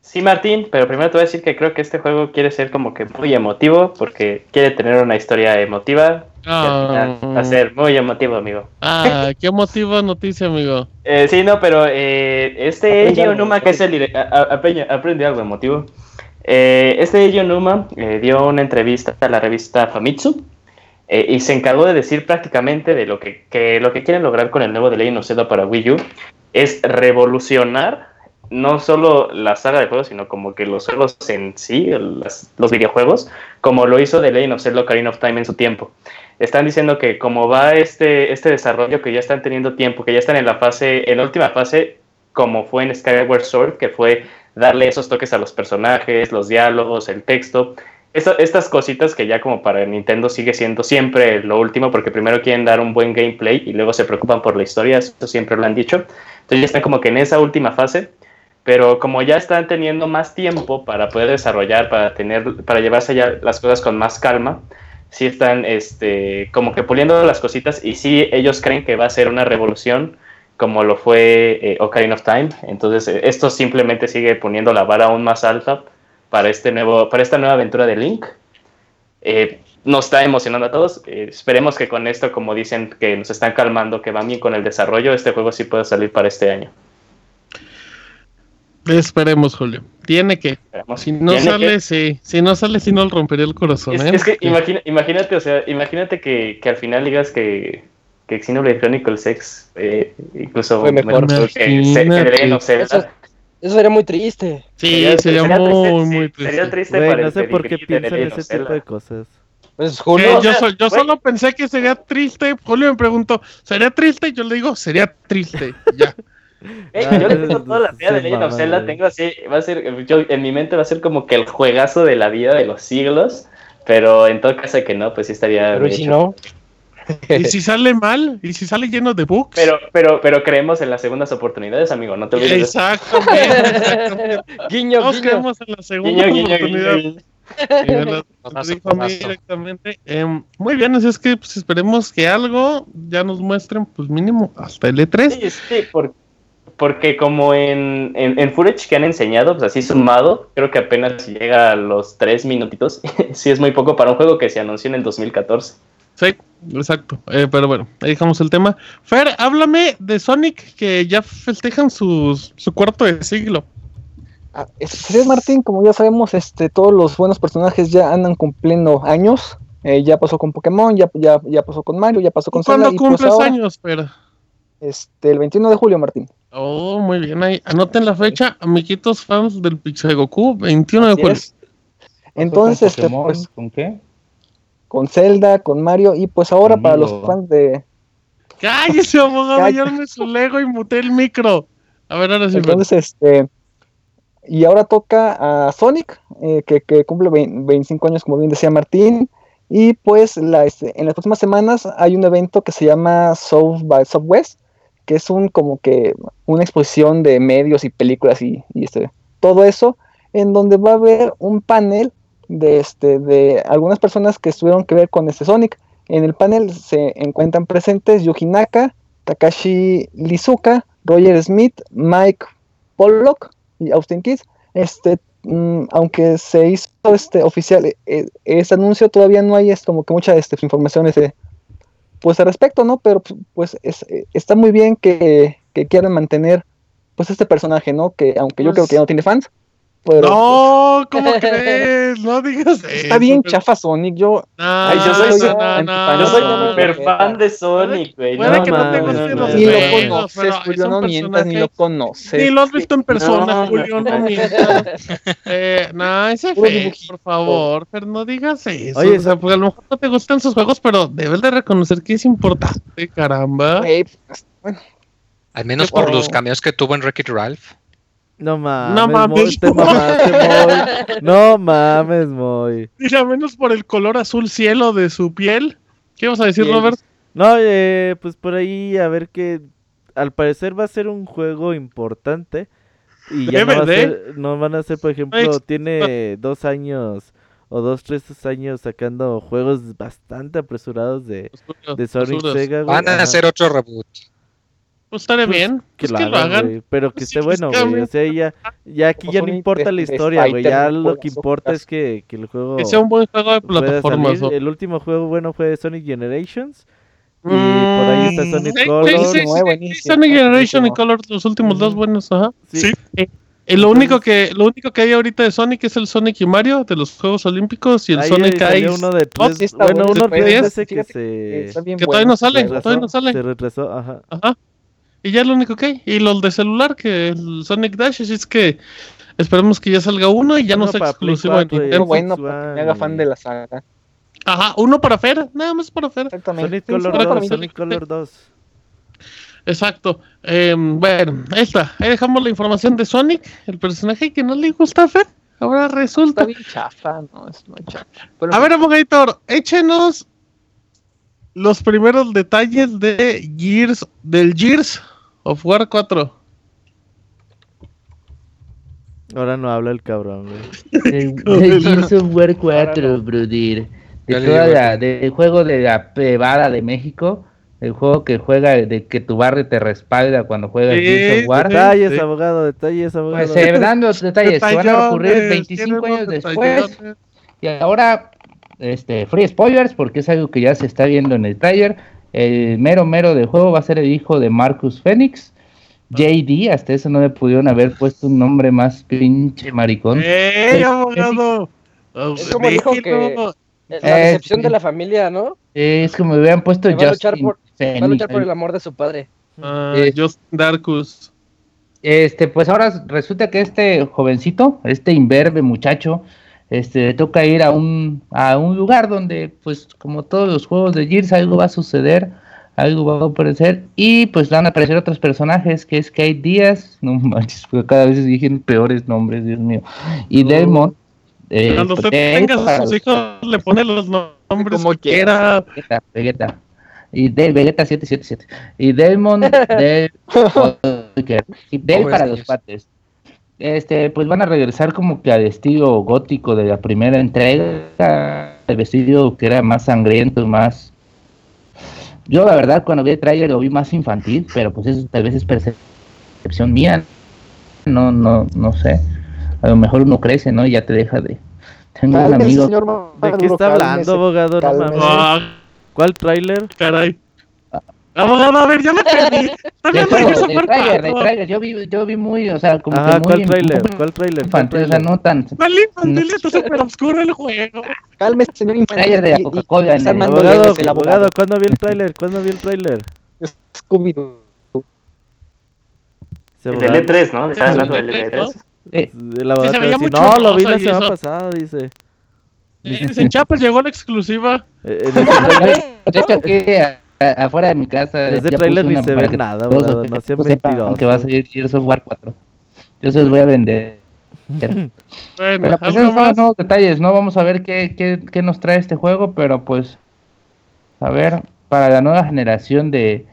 Sí, Martín, pero primero te voy a decir que creo que este juego quiere ser como que muy emotivo porque quiere tener una historia emotiva. y al final va a ser muy emotivo, amigo. Ah, qué emotiva noticia, amigo. Eh, sí, no, pero eh, este Eiji Onuma, que es el dire- a- a- aprende, aprende algo emotivo. Eh, este Eiji Onuma eh, dio una entrevista a la revista Famitsu eh, y se encargó de decir prácticamente de lo que, que lo que quieren lograr con el nuevo The Legend of Zelda para Wii U es revolucionar no solo la saga de juegos, sino como que los juegos en sí, los videojuegos, como lo hizo The Legend of Zelda Ocarina of Time en su tiempo. Están diciendo que como va este, este desarrollo, que ya están teniendo tiempo, que ya están en la fase, en la última fase, como fue en Skyward Sword, que fue darle esos toques a los personajes, los diálogos, el texto. Esta- estas cositas que ya como para Nintendo sigue siendo siempre lo último, porque primero quieren dar un buen gameplay y luego se preocupan por la historia, eso siempre lo han dicho. Entonces ya están como que en esa última fase, pero como ya están teniendo más tiempo para poder desarrollar, para tener, para llevarse ya las cosas con más calma, sí están este, como que puliendo las cositas y sí ellos creen que va a ser una revolución como lo fue eh, Ocarina of Time. Entonces esto simplemente sigue poniendo la vara aún más alta para este nuevo, para esta nueva aventura de Link. Eh, nos está emocionando a todos. Eh, esperemos que con esto, como dicen, que nos están calmando, que van bien con el desarrollo, este juego sí pueda salir para este año. Esperemos, Julio. Tiene que. Esperemos. Si no Tiene sale, que- sí. Si no sale, si no le rompería el corazón, Es, ¿eh? es que imagina- imagínate, o sea, imagínate que, que al final digas que, que Xenoblade Chronicles X eh, incluso Fue mejor. que, que, que. Eso, eso sería muy triste. Sí, sería, muy, triste, muy sí, triste. Sería triste Güey, para no sé por qué piensan ese tipo de cosas. Pues Eh, Julio, yo so- yo solo pensé que sería triste. Julio me preguntó, ¿sería triste? Yo le digo, sería triste. Ya. Yo le tengo toda la vida de Legend of Zelda, tengo así, va a ser, yo, en mi mente va a ser como que el juegazo de la vida de los siglos, pero en todo caso que no, pues sí estaría pero ¿y si hecho. no? ¿Y si sale mal? ¿Y si sale lleno de bugs? Pero, pero, pero creemos en las segundas oportunidades, amigo, no te olvides exactamente. guiño, Todos guiño. creemos en la segunda Guiño, guiño, oportunidad. guiño, guiño. Lo dijo a mí directamente. Em, muy bien, así es que pues, esperemos que algo ya nos muestren, pues mínimo hasta el E E3. Sí, sí, por- porque como en, en, en footage que han enseñado, pues así sumado, creo que apenas llega a los tres minutitos. sí, es muy poco para un juego que se anunció en el 2014. Sí, exacto. Eh, pero bueno, ahí dejamos el tema. Fer, háblame de Sonic que ya festejan sus, su cuarto de siglo. Ah, es, Martín, como ya sabemos, este, todos los buenos personajes ya andan cumpliendo años. Eh, ya pasó con Pokémon, ya, ya, ya pasó con Mario, ya pasó con ¿Cuándo Zelda. y pues cumples ahora, años, Fer? Este, el 21 de julio, Martín. Oh, muy bien. Ahí anoten la fecha, amiguitos fans del Pixel Goku, 21 de julio. es. Entonces, ¿Con este, Pokémon? pues, ¿Con qué? Con Zelda, con Mario, y pues ahora para los fans de, Cállese, abogado, ya arme su Lego y muté el micro. A ver, ahora sí. Entonces, este. Y ahora toca a Sonic, eh, que, que cumple vein- 25 años, como bien decía Martín. Y pues la, este, en las próximas semanas hay un evento que se llama South by Southwest, que es un como que una exposición de medios y películas y, y, este, todo eso, en donde va a haber un panel de, este, de algunas personas que estuvieron que ver con este Sonic. En el panel se encuentran presentes Yuji Naka, Takashi Lizuka, Roger Smith, Mike Pollock y Austin Keys. Este, mm, aunque se hizo este oficial eh, ese anuncio, todavía no hay es como que mucha este, información ese, pues al respecto, ¿no? Pero pues es- eh, está muy bien que, que quieran mantener pues este personaje, ¿no? Que aunque yo Pues- creo que ya no tiene fans, pero No, ¿cómo crees? No digas eso. está bien chafa Sonic, yo No, Ay, yo soy no, su- no, no, Yo soy no. súper fan de Sonic, güey. Puede No que no te gusten no los ni lo conoces, Julio, no mientas, ni lo conoces. Ni lo has visto en persona, No, Julio, no no. mientas. Eh, no, ese dibujito. por favor, pero no digas eso. Oye, o sea, porque a lo mejor no te gustan sus juegos, pero debes de reconocer que es importante, caramba. Pues, bueno, Al menos por los cameos que tuvo en Wreck-It Ralph. No mames, No mames. Moy, te mamaste, Moy. No mames, Moy. Al menos por el color azul cielo de su piel. ¿Qué vas a decir, Piel. Robert? No, eh, pues por ahí a ver que al parecer va a ser un juego importante y ya no, va a ser- no van a ser, por ejemplo, Ex- tiene dos años o dos, tres años sacando juegos bastante apresurados de, de Sonic. Sega, güey. Van a hacer otro reboot. Pues estaría Pues, bien. que, Pues lo, hagan, güey, pero que Sí, esté pues, bueno, güey. cambien. O sea, ya, ya aquí ya no importa la de historia, güey. Ya lo que importa es que, que el juego Que sea un buen juego de plataformas. El último juego bueno fue Sonic Generations. Y por Mm, ahí está Sonic sí, Colors. sí, sí, sí, sí, Sonic Generation y. Colors, los últimos dos buenos, ajá. Sí. Sí. Eh, eh, lo único que lo único que hay ahorita de Sonic es el Sonic y Mario de los Juegos Olímpicos y el Ahí Sonic Ice. uno de Oh, tres- sí está bueno, uno de ese que Fíjate que se, que bueno. todavía no sale, retrasó, todavía no sale. se retrasó, ajá. Ajá. Y ya es lo único que hay. Y los de celular, que el Sonic Dash, así es que esperemos que ya salga uno y ya no sea exclusivo de 4 y Nintendo. Bueno, para que me haga fan de la saga. Ajá, uno para Fer, nada más para Fer. Exactamente. Sonic Sí, Color sí, para 2, mí. Sonic Color 2. Exacto. Eh, bueno, ahí está. Ahí dejamos la información de Sonic, el personaje que no le gusta a Fer. Ahora Está resulta. bien chafa, no, es muy chafa. Pero A ver, Abogator, échenos los primeros detalles de Gears, del Gears of War 4. Ahora no habla el cabrón, güey. Gears of War 4, brother. De toda la, del juego de la privada de México. El juego que juega, de que tu barrio te respalda cuando juegas Sí, Gears of War. sí. Detalles, abogado, detalles, abogado. Pues eh, dando los detalles que van a ocurrir Detallones, 25 tienen años después. Y ahora, este, free spoilers, porque es algo que ya se está viendo en el trailer. El mero mero del juego va a ser el hijo de Marcus Phoenix. JD, hasta eso no le pudieron haber puesto un nombre más pinche maricón. ¡Ey, abogado! Es como dijo que-. La Eh, decepción de la familia, ¿no? Es como me hubieran puesto Que va a luchar Justin por- Va a Phoenix. luchar por el amor de su padre. Ah, Eh, Justin Darkus. Este, pues ahora resulta que este jovencito, este imberbe muchacho, este, le toca ir a un, a un lugar donde, pues, como todos los juegos de Gears, algo va a suceder, algo va a aparecer, y pues van a aparecer otros personajes, que es Kate Díaz, no manches, porque cada vez dije peores nombres, Dios mío, y No. Delmon, eh, Cuando usted pues, tenga a sus los- hijos, le pone los nombres Como quiera. Vegeta, Vegeta. Y de Vegeta 777. Y Delmon del y Del Pobres para los pates. Este, pues van a regresar como que al estilo gótico de la primera entrega. El vestido que era más sangriento, más. Yo la verdad cuando vi el trailer lo vi más infantil, pero pues eso tal vez es percepción mía. No, no, no sé. A lo mejor uno crece, ¿no? Y ya te deja de. Tengo un amigo. señor ¿De qué está hablando, abogado? No. Ah, ¿Cuál tráiler? caray. Abogado, a ver, ya me perdí. Juego, Gears of del War trailer, del 4. trailer. Yo vi, yo vi muy, o sea, como Ajá, que muy ¿cuál tráiler? muy ¿Cuál? ¿Cuál infantil, o sea, no tan. Vale, infantil, está súper oscuro el juego. Cálmese, señor infantil. Trailer de Coca-Cola en Abogado, el abogado. ¿cuándo vi el tráiler? ¿Cuándo vi el tráiler? Scooby-Doo. Del E3, ¿no? Estaba hablando del ¿no? E3. Eh, El abogado muy no, lo vi la y semana eso". pasada, dice. Dicen, Chapas llegó la exclusiva. Eh, en de hecho, a- afuera de mi casa. Desde trailer ni se ve nada, bro, no sean mentirosos. Que va a salir Gears of War 4. Yo se los voy a vender. Bueno, pues esos son nuevos detalles, ¿no? Vamos a ver qué, qué, qué nos trae este juego, pero pues, a ver, para la nueva generación de,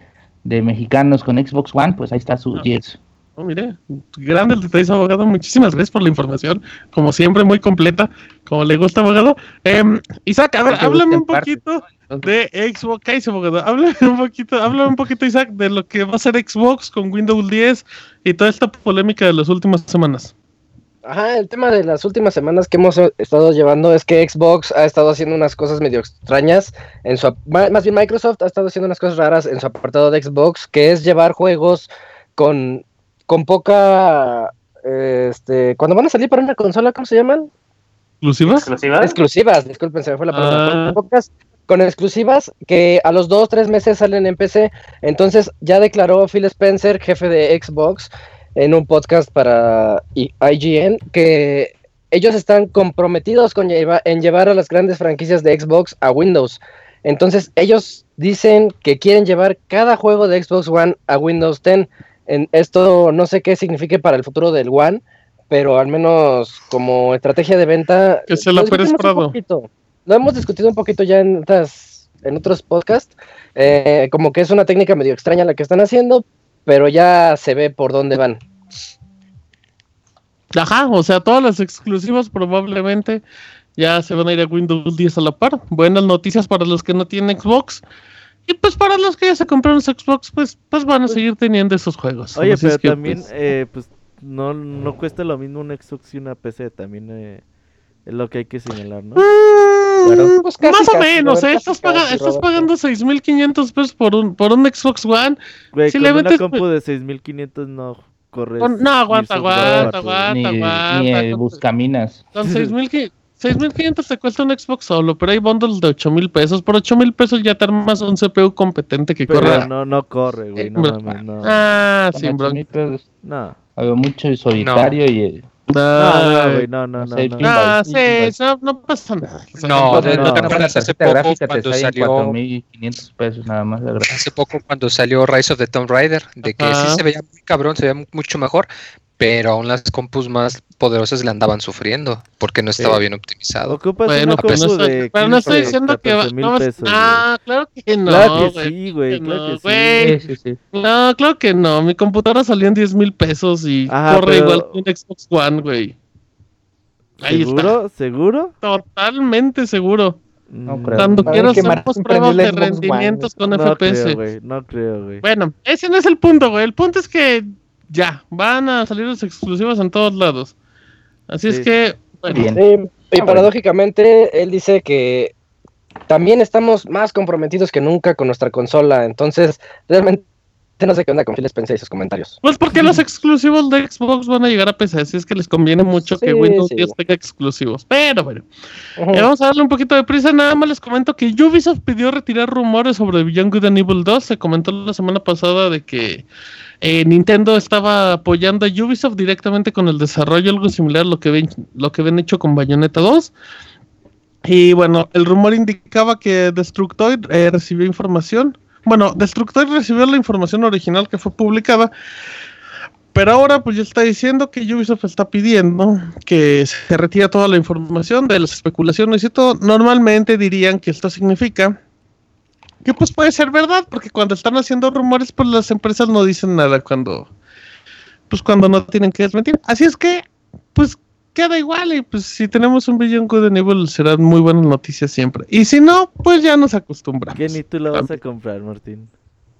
de mexicanos con Xbox One, pues ahí está su ah. 10. Oh, mire, grande el detalle, abogado. Muchísimas gracias por la información. Como siempre, muy completa. Como le gusta, abogado. Em, Isaac, a ver, háblame un poquito de Xbox. Cállese, abogado. Háblame un poquito, háblame un poquito, Isaac, de lo que va a ser Xbox con Windows 10 y toda esta polémica de las últimas semanas. Ajá, el tema de las últimas semanas que hemos estado llevando es que Xbox ha estado haciendo unas cosas medio extrañas en su más bien Microsoft ha estado haciendo unas cosas raras en su apartado de Xbox, que es llevar juegos con con poca este, cuando van a salir para una consola, ¿cómo se llaman? ¿Exclusivas? ¿Exclusiva? Exclusivas, disculpen, se me fue la palabra. Ah. Con pocas- con exclusivas que a los dos, tres meses salen en PC. Entonces ya declaró Phil Spencer, jefe de Xbox, en un podcast para IGN, que ellos están comprometidos con lleva- en llevar a las grandes franquicias de Xbox a Windows. Entonces ellos dicen que quieren llevar cada juego de Xbox One a Windows 10. En esto no sé qué signifique para el futuro del One, pero al menos como estrategia de venta. Que se la Pérez Prado. poquito. Lo hemos discutido un poquito ya en otras, en otros podcasts. eh, como que es una técnica medio extraña la que están haciendo, pero ya se ve por dónde van. Ajá, o sea, todas las exclusivas probablemente ya se van a ir a Windows 10 a la par. Buenas noticias para los que no tienen Xbox. Y pues para los que ya se compraron su Xbox, pues, pues van a seguir teniendo esos juegos. Oye, pero que, también, pues, eh, pues, no, no cuesta lo mismo un Xbox y una PC, también eh, es lo que hay que señalar, ¿no? mm, pues casi, más o menos, Robert, ¿eh? casi, Estás, paga- casi, estás pagando 6.500 pesos por un, por un Xbox One. Güey, si con le una metes- compu de 6500 no corres. Con- no, aguanta, aguanta, 4, aguanta. Ni, aguanta, ni el con- Buscaminas. Con 6.000 que- 6.500 te cuesta un Xbox solo, pero hay bundles de 8.000 pesos. Por 8.000 pesos ya te armas un CPU competente que Pero corra. no, no corre, güey. No Bro- mames, no. Ah, sin bronca. No. Había mucho solitario y el. No, Ah, no, güey, no, no. Ah, sí, no, no pasa nada. No, no, de- no, ¿no te acuerdas hace poco cuando salió 4.500 pesos nada más. La verdad. hace poco cuando salió Rise of the Tomb Raider, de que sí se veía muy cabrón, se veía mu- mucho mejor, pero aún las compus más poderosas le andaban sufriendo porque no estaba Sí. bien optimizado. Ocupas Bueno, una pero no, compu estoy, de pero no estoy 15, diciendo que va. 14 mil no pesos, ah, claro que no. Claro que sí, güey, claro no, que sí. güey. Sí, sí, sí. No, claro que no. Mi computadora salió en 10 mil pesos y Ajá, corre pero- igual que un Xbox One, güey. Está. ¿Seguro? ¿Seguro? Totalmente seguro. No Mm, creo. Cuando que hacemos pruebas de Xbox One. rendimientos con No FPS. creo, güey. No creo, güey. Bueno, ese no es el punto, güey. El punto es que ya, van a salir los exclusivos en todos lados. Así es que, bueno, Bien. Sí, y Ah, paradójicamente él dice que también estamos más comprometidos que nunca con nuestra consola, entonces realmente no sé qué onda con Phil Spencer y sus comentarios. pues porque los exclusivos de Xbox van a llegar a PC, así es que les conviene mucho que Windows sí. 10 tenga exclusivos. Pero bueno, eh, vamos a darle un poquito de prisa. Nada más les comento que Ubisoft pidió retirar rumores sobre Beyond Good and Evil 2. Se comentó la semana pasada de que eh, Nintendo estaba apoyando a Ubisoft directamente con el desarrollo, algo similar a lo que ven, lo que ven hecho con Bayonetta 2. Y bueno, el rumor indicaba que Destructoid eh, recibió información. Bueno, Destructoid recibió la información original que fue publicada. Pero ahora pues ya está diciendo que Ubisoft está pidiendo que se retire toda la información de las especulaciones y todo. Normalmente dirían que esto significa que pues puede ser verdad, porque cuando están haciendo rumores pues las empresas no dicen nada cuando pues cuando no tienen que desmentir. Así es que pues queda igual y pues si tenemos un Beyond Good and Evil serán muy buenas noticias siempre. Y si no, pues ya nos acostumbramos. ¿Qué ni tú la vas a comprar, Martín?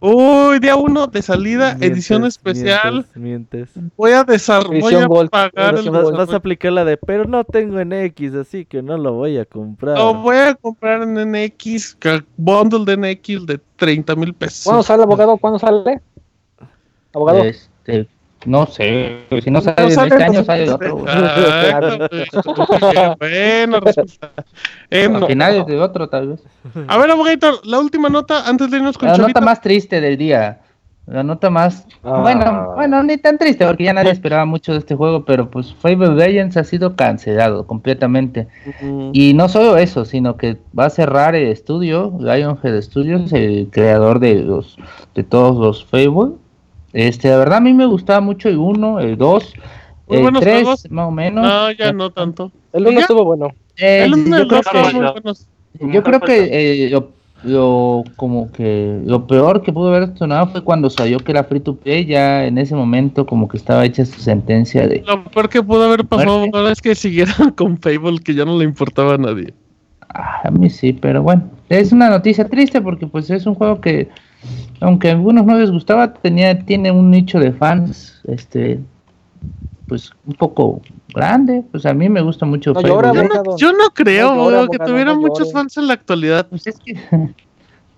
Uy, día uno de salida, Mientes, edición especial. Mientes, mientes. Voy a desarrollar, voy a Gold, pagar el Vas, vas a aplicar la de, pero no tengo en X, así que no lo voy a comprar. Lo voy a comprar en NX, que- bundle de NX de 30 mil pesos. ¿Cuándo sale, abogado? ¿Cuándo sale? Abogado. Este, no sé, si no sale No de este año, pues, sale de otro. güey. Ah, respuesta. Em, A finales de otro, tal vez. a ver, abogado, la última nota antes de irnos con La Chavita. nota más triste del día. La nota más. Ah. Bueno, bueno, ni tan triste porque ya nadie esperaba mucho de este juego, pero pues Fable Legends ha sido cancelado completamente. Mm, Y no solo eso, sino que va a cerrar el estudio, Lionhead Studios, el creador de los de todos los Fable. Este, la verdad a mí me gustaba mucho el 1, el 2, Muy el buenos 3, juegos. más o menos. No, ya no tanto. El uno ¿Ya? estuvo bueno. Eh, El uno y yo el creo dos que- fueron muy buenos. Yo creo que eh, lo, lo- como que lo peor que pudo haber sonado fue cuando salió que era free to play, ya en ese momento como que estaba hecha su sentencia de Lo peor que pudo haber pasado es que siguieran con Fable, que ya no le importaba a nadie. "Ah, a mí sí, pero bueno, es una noticia triste porque pues es un juego que aunque a algunos no les gustaba, tenía tiene un nicho de fans este pues un poco grande, pues a mí me gusta mucho No llora. Yo no creo No llora, abogado, que abogado, tuviera no muchos fans en la actualidad. Pues es que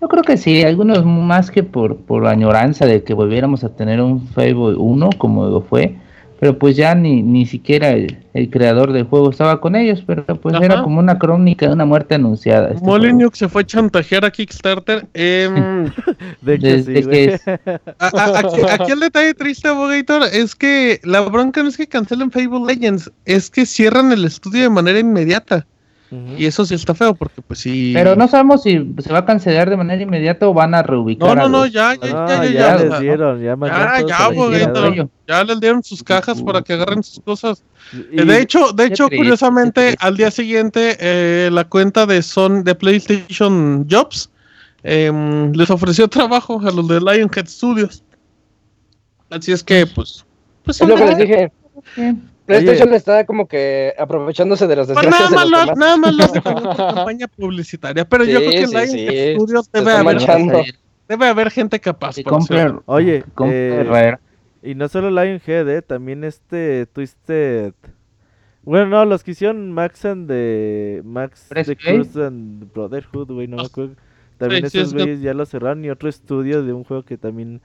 yo creo que sí, algunos más que por, por añoranza de que volviéramos a tener un Fable 1 como lo fue, pero pues ya ni, ni siquiera el, el creador del juego estaba con ellos, pero pues Ajá. era como una crónica de una muerte anunciada. este. Molyneux se fue a chantajear a Kickstarter. Em, De hecho, Desde sí, que a- a- aquí, aquí el detalle triste, Abogator, es que la bronca no es que cancelen Fable Legends, es que cierran el estudio de manera inmediata. Y eso sí está feo, porque pues sí. Pero no sabemos si se va a cancelar de manera inmediata o van a reubicar. No, no, a no, los- ya, ya, No, ya, ya, ya, ya, les ya. dieron, ya Ya, ya. Ya les dieron sus cajas para que agarren sus cosas. Y- Eh, De hecho, de hecho, triste, curiosamente, al día siguiente, eh, la cuenta de Son de PlayStation Jobs em, les ofreció trabajo a los de Lionhead Studios. Así es que, pues, pues Es lo que les dije. Bien. PlayStation está como que aprovechándose de las pues desgracias nada de más, los nada más lo hace como una campaña publicitaria. Pero yo creo que sí, Lionhead sí. Debe haber, debe haber gente capaz. Hacerlo. Oye, compre eh, y no solo Lionhead, eh, también este Twisted. Bueno, no, los que hicieron Max and de Max the. Curse and Brotherhood, güey, no me Ah, acuerdo. También esos güeyes ya lo cerraron y otro estudio de un juego que también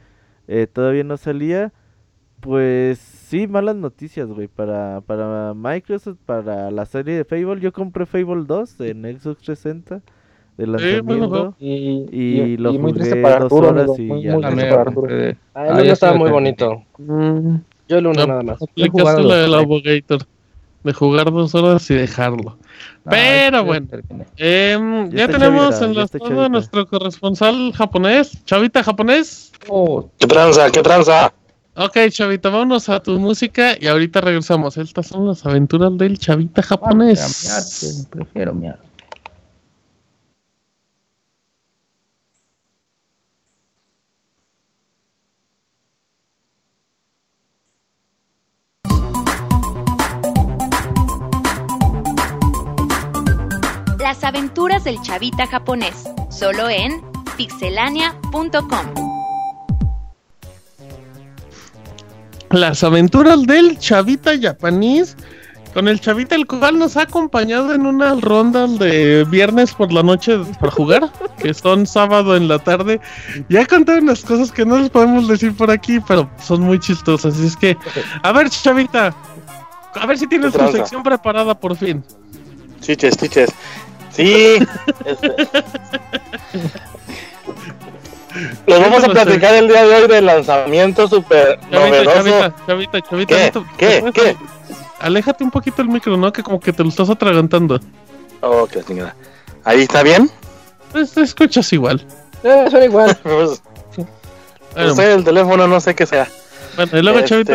eh, todavía no salía. pues sí, malas noticias, güey, para, para Microsoft, para la serie de Fable. Yo compré Fable 2 en Xbox 360 de lanzamiento Y, y, y- lo y muy jugué triste para dos Arturo, horas amigo, y muy- ya muy triste para Arturo. eh, Ah, Ah, el uno estaba estoy muy bonito. Mm, Yo el uno No, nada más. aplicaste la del. Abogator. De jugar dos horas y dejarlo. No, Pero ya bueno. Em, Ya ya tenemos Chavita, enlazado a nuestro corresponsal japonés. Chavita japonés. Oh, ¿Qué tranza? ¿Qué tranza? Ok, Chavita, vámonos a tu música y ahorita regresamos. Estas son las aventuras del Chavita japonés. miarte, prefiero miar. Las aventuras del chavita japonés, solo en pixelania.com. Las aventuras del Chavita japonés. Con el Chavita, el cual nos ha acompañado en unas rondas de viernes por la noche para jugar, que son sábado en la tarde. Y ha contado unas cosas que no les podemos decir por aquí, pero son muy chistosas. Así es que, a ver, Chavita, a ver si tienes ¿Qué tu sección preparada por fin. Chiches, chiches. Sí. este. Les vamos a platicar el día de hoy del lanzamiento super novedoso. Chavita, Chavita, Chavita. ¿Qué? ¿Qué? te- ¿Qué? Aléjate un poquito el micro, ¿no? Que como que te lo estás atragantando. Oh, qué chingada. ¿Ahí está bien? Pues te escuchas igual. Eh, suena igual. Pues, Bueno, no sé, el teléfono no sé qué sea. bueno, y luego, Este, Chavita.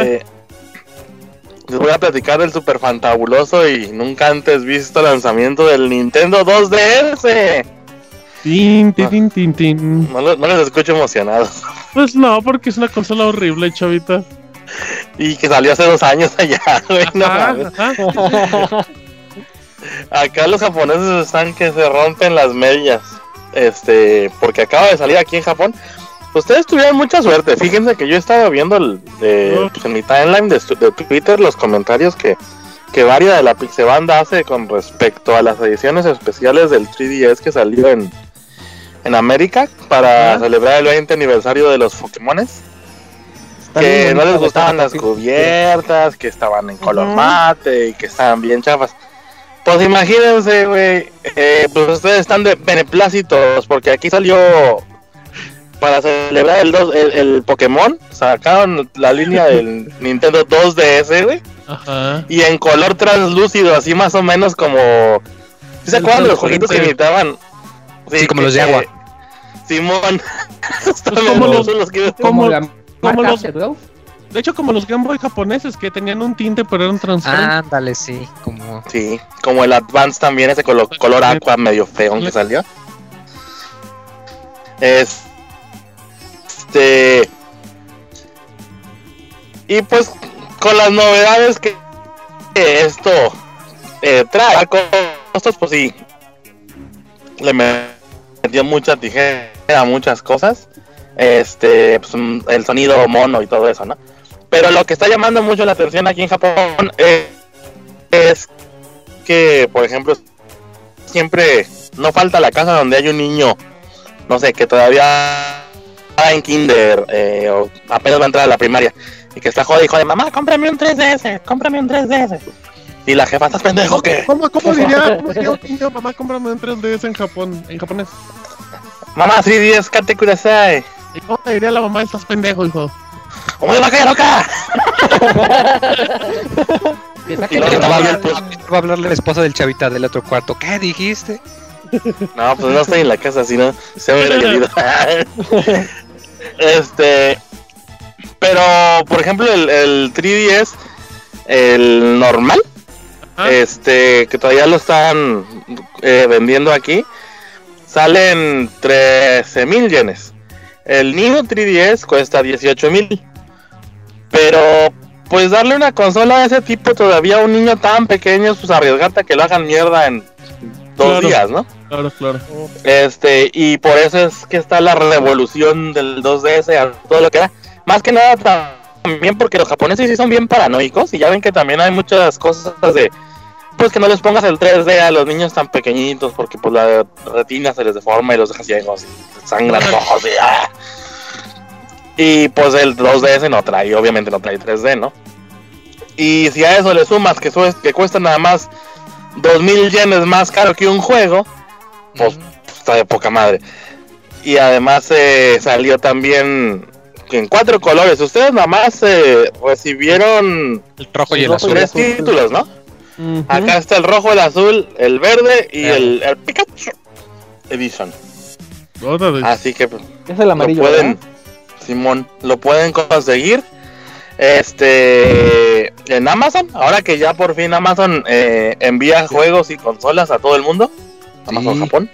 Les voy a platicar del super fantabuloso y nunca antes visto lanzamiento del Nintendo 2DS. Tin, tin, tin, tin, tin. No, lo- no les escucho emocionados. Pues no, porque es una consola horrible, Chavita. Y que salió hace dos años allá, güey. no mames. Acá los japoneses están que se rompen las medias. Este, porque acaba de salir aquí en Japón. Ustedes tuvieron mucha suerte. Fíjense que yo estaba viendo el, pues, en mi timeline de, de Twitter los comentarios que, que Varia de la Pixebanda hace con respecto a las ediciones especiales del 3DS que salió en, en América para Ah. celebrar el 20 aniversario de los Pokémones. Está Que no les gustaban las cubiertas, que estaban en color mate y que estaban bien chafas. Pues imagínense, güey, eh, pues ustedes están de beneplácitos porque aquí salió para celebrar el, dos, el, el Pokémon, sacaron la línea del Nintendo 2DS, güey, Ajá. y en color translúcido, así más o menos como... ¿Sí ¿Se El acuerdan de los jueguitos que imitaban? Sí, como que- los de agua. Simón. Justamente como los- son los que- Como, Como la como marca los- de hecho, como los Game Boy japoneses que tenían un tinte pero eran transparentes. Ándale, sí, como Sí, como el Advance también, ese color, color aqua medio feo que salió. Es- Este. Y pues, con las novedades que, esto eh, trae a costos, pues sí. Le metió mucha tijera a muchas cosas. Este, pues, mm, el sonido mono y todo eso, ¿no? Pero lo que está llamando mucho la atención aquí en Japón eh, es que, por ejemplo, siempre no falta la casa donde hay un niño, no sé, que todavía está en kinder eh, o apenas va a entrar a la primaria y que está jodido y jode, mamá, cómprame un 3DS, cómprame un 3DS. Y la jefa, ¿estás pendejo qué? ¿Cómo, cómo diría, cómo diría un niño, mamá, cómprame un 3DS en Japón, en japonés? Mamá, 3DS, kate kudasai. ¿Y cómo te diría la mamá, estás pendejo, hijo? ¿Cómo de vaca loca? Y luego va a hablar, va a hablar la esposa del chavita del otro cuarto. ¿Qué dijiste? No, pues no estoy en la casa, si no se me hubiera llovido. este. Pero, por ejemplo, el, el 3DS, el normal, este, que todavía lo están eh, vendiendo aquí, salen 13 mil yenes. El Nino 3DS cuesta 18 mil. Pero, pues darle una consola de ese tipo todavía a un niño tan pequeño, pues arriesgarte a que lo hagan mierda en dos Claro. días, ¿no? Claro, claro. Este, y por eso es que está la revolución del 2DS a todo lo que da. Más que nada también porque los japoneses sí son bien paranoicos y ya ven que también hay muchas cosas de pues que no les pongas el 3D a los niños tan pequeñitos porque pues la retina se les deforma y los deja ciegos y sangran los ojos y, ah. Y pues el 2DS no trae, obviamente no trae 3D, ¿no? Y si a eso le sumas que, su- que cuesta nada más 2000 yenes más caro que un juego, pues está de poca madre. Y además eh, salió también en cuatro colores. Ustedes nada más eh, recibieron El rojo y el azul. tres títulos, ¿no? Acá está el rojo, el azul, el verde y el, el Pikachu Edition. Órale. Así que pues, Es el amarillo. lo pueden. Simón, lo pueden conseguir. Este en Amazon, ahora que ya por fin Amazon eh, envía juegos y consolas a todo el mundo, Amazon Sí. Japón,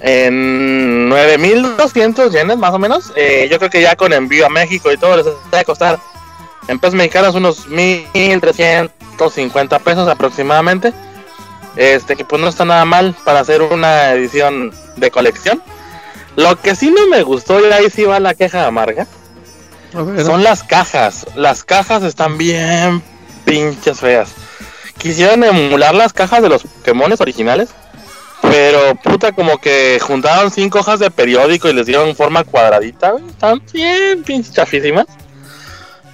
en 9200 yenes más o menos. Eh, yo creo que ya con envío a México y todo les va a costar en pesos mexicanos unos 1350 pesos aproximadamente. Este que pues no está nada mal para hacer una edición de colección. Lo que sí no me gustó, y ahí sí va la queja amarga, ver. son las cajas. Las cajas están bien pinches feas. Quisieron emular las cajas de los Pokémones originales, pero puta como que juntaron cinco hojas de periódico y les dieron forma cuadradita. güey. Están bien pinches chafísimas.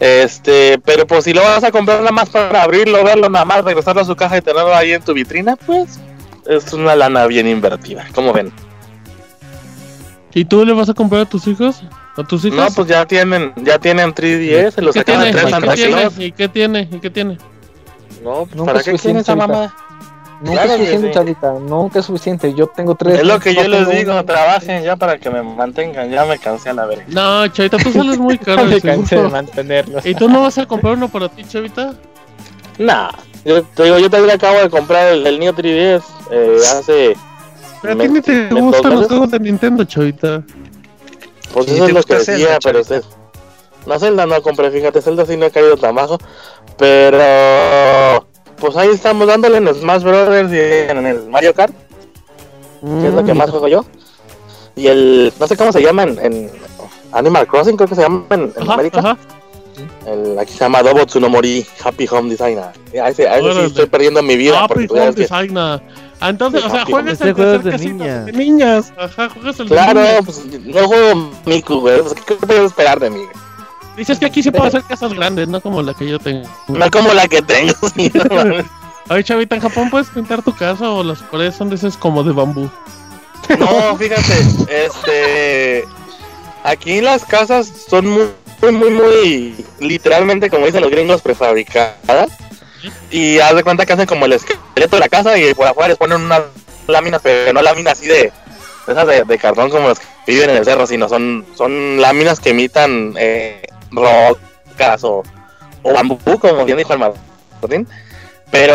Este, pero pues si lo vas a comprar nada más para abrirlo, verlo nada más, regresarlo a su caja y tenerlo ahí en tu vitrina, pues es una lana bien invertida. ¿Cómo ven? ¿Y tú le vas a comprar a tus hijos? ¿A tus hijos? No, pues ya tienen, ya tienen 3DS, se los ¿Qué sacan tiene? de 3 ¿Y qué tiene? ¿Y qué tiene? ¿Y qué tiene? No, pues, ¿para es qué quieren suficiente esa ahorita. Nunca Claro es suficiente, sí. chavita. Nunca es suficiente. Yo tengo tres. Es lo que yo les digo, uno. trabajen ya para que me mantengan, ya me cansé a la verga. No, Chavita, tú sales muy caro. Me de cansé de mantenerlos. ¿Y tú no vas a comprar uno para ti, Chavita? Nah, yo te digo, yo también acabo de comprar el, el Neo 3DS eh, hace... Pero a me- ti ni te gustan los juegos de Nintendo, Chavita. Pues ¿Y eso es lo que Zelda, decía, pero Chavita? usted... No, Zelda no compré, fíjate, Zelda sí no ha caído tan bajo, pero... Pues ahí estamos dándole en Smash Brothers y en el Mario Kart, que es lo que más juego yo. Y el... no sé cómo se llama en... en Animal Crossing, creo que se llama en, en Ajá, América. ajá. El, aquí se llama Dobo Tsunomori Happy Home Designer. A ese, a ese sí estoy perdiendo mi vida. Happy Home que- Designer. Ah, entonces, o sea, juegas el Ese juego es de de niñas. de niñas. Ajá, juegas el de Claro, niñas. pues no juego Miku, güey. Pues, ¿Qué puedes esperar de mí? Dices que aquí se puede hacer casas grandes, no como la que yo tengo. No como la que tengo. sí, no. Oye, Chavita, en Japón puedes pintar tu casa o las paredes son de esas como de bambú. No, fíjate, este. Aquí las casas son muy, muy, muy. Literalmente, como dicen los gringos, prefabricadas. Y haz de cuenta que hacen como el esqueleto de la casa y por afuera les ponen unas láminas, pero no láminas así de. de esas de, de cartón como las que viven en el cerro, sino son, son láminas que imitan eh, rocas o, o bambú, como bien dijo el Martín. Pero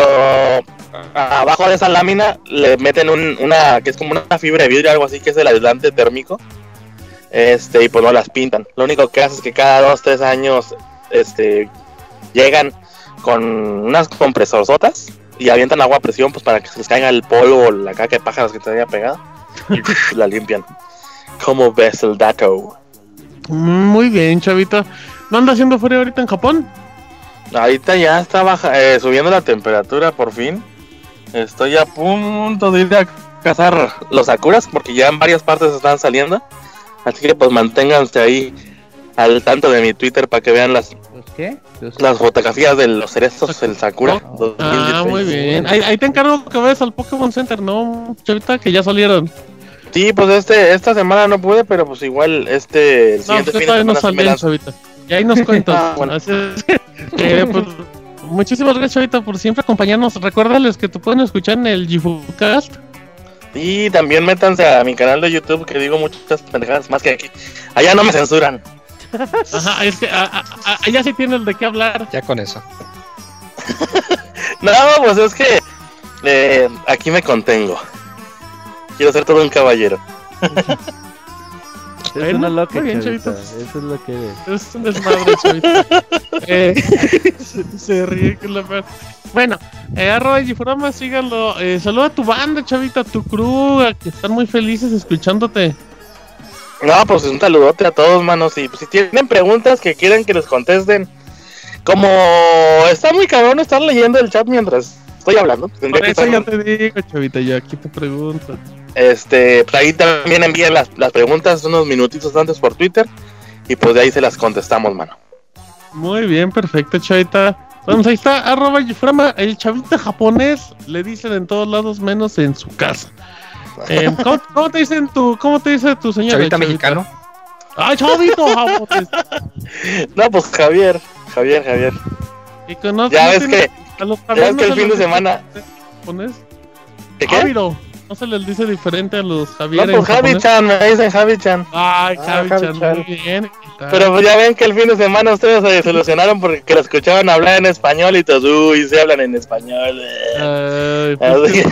abajo de esa lámina le meten un- una que es como una fibra de vidrio algo así que es el aislante térmico este y pues no las pintan lo único que hace es que cada dos tres años este llegan con unas compresorzotas y avientan agua a presión pues para que se les caiga el polvo o la caca de pájaros que te haya pegado y la limpian como ves el dato Muy bien, Chavita. ¿No anda haciendo frío ahorita en Japón? Ahorita ya está baja, eh, subiendo la temperatura por fin. Estoy a punto de ir a cazar los sakuras porque ya en varias partes están saliendo. Así que pues manténganse ahí al tanto de mi Twitter para que vean las, ¿Los qué? Los- las fotografías de los cerezos del Sakura. Ah, 2016. muy bien. Ahí, ahí te encargo que vayas al Pokémon Center, ¿no, Chavita? Que ya salieron. Sí, pues este, esta semana no pude, pero pues igual este el No, siguiente pues fin de todavía no lanzo. Chavita. Y ahí nos cuentas. Ah, bueno. Así es que, eh, pues, muchísimas gracias, Chavita, por siempre acompañarnos. Recuérdales que te pueden escuchar en el Gifucast. Y también métanse a mi canal de YouTube que digo muchas pendejadas más que aquí. Allá no me censuran. Ajá, es que a- a- a- allá sí tienes de qué hablar. Ya con eso. No, pues es que eh, aquí me contengo. Quiero ser todo un caballero. Es Bueno, una loca, bien. Eso es lo que eres. Es un desmadre, Chavita. Eh, se, se ríe que la peor. Bueno, eh, arroba Gifurama, síganlo. Eh, saluda a tu banda, Chavita, a tu crew, a que están muy felices escuchándote. No, pues un saludote a todos, manos. Y pues, si tienen preguntas que quieren que les contesten, como está muy cabrón estar leyendo el chat mientras estoy hablando, pues, tendría Por que eso estar- ya te digo, Chavita, yo aquí te pregunto. Este, pues ahí también envíen las, las preguntas unos minutitos antes por Twitter. y pues de ahí se las contestamos, mano. Muy bien, perfecto, chavita. Vamos, ahí está, arroba Yiframa, el chavita japonés, le dicen en todos lados menos en su casa. Eh, ¿cómo, cómo te dicen tu, cómo te dice tu señora? Chavita mexicano. ¡Ay, chavito japonés! No, pues Javier, Javier, Javier. Y conoce- Ya ves tiene- que, a los que el no fin se de les semana. dice japonés. ¿De qué? Javiro. No se les dice diferente a los Javier. No, pues. Javi-chan, me dicen Javi-chan. Ay, Ah, Javi-chan, muy bien. Pero pues ya ven que el fin de semana ustedes se desilusionaron porque lo escuchaban hablar en español y todos, uy, se hablan en español. Ay, pues, que-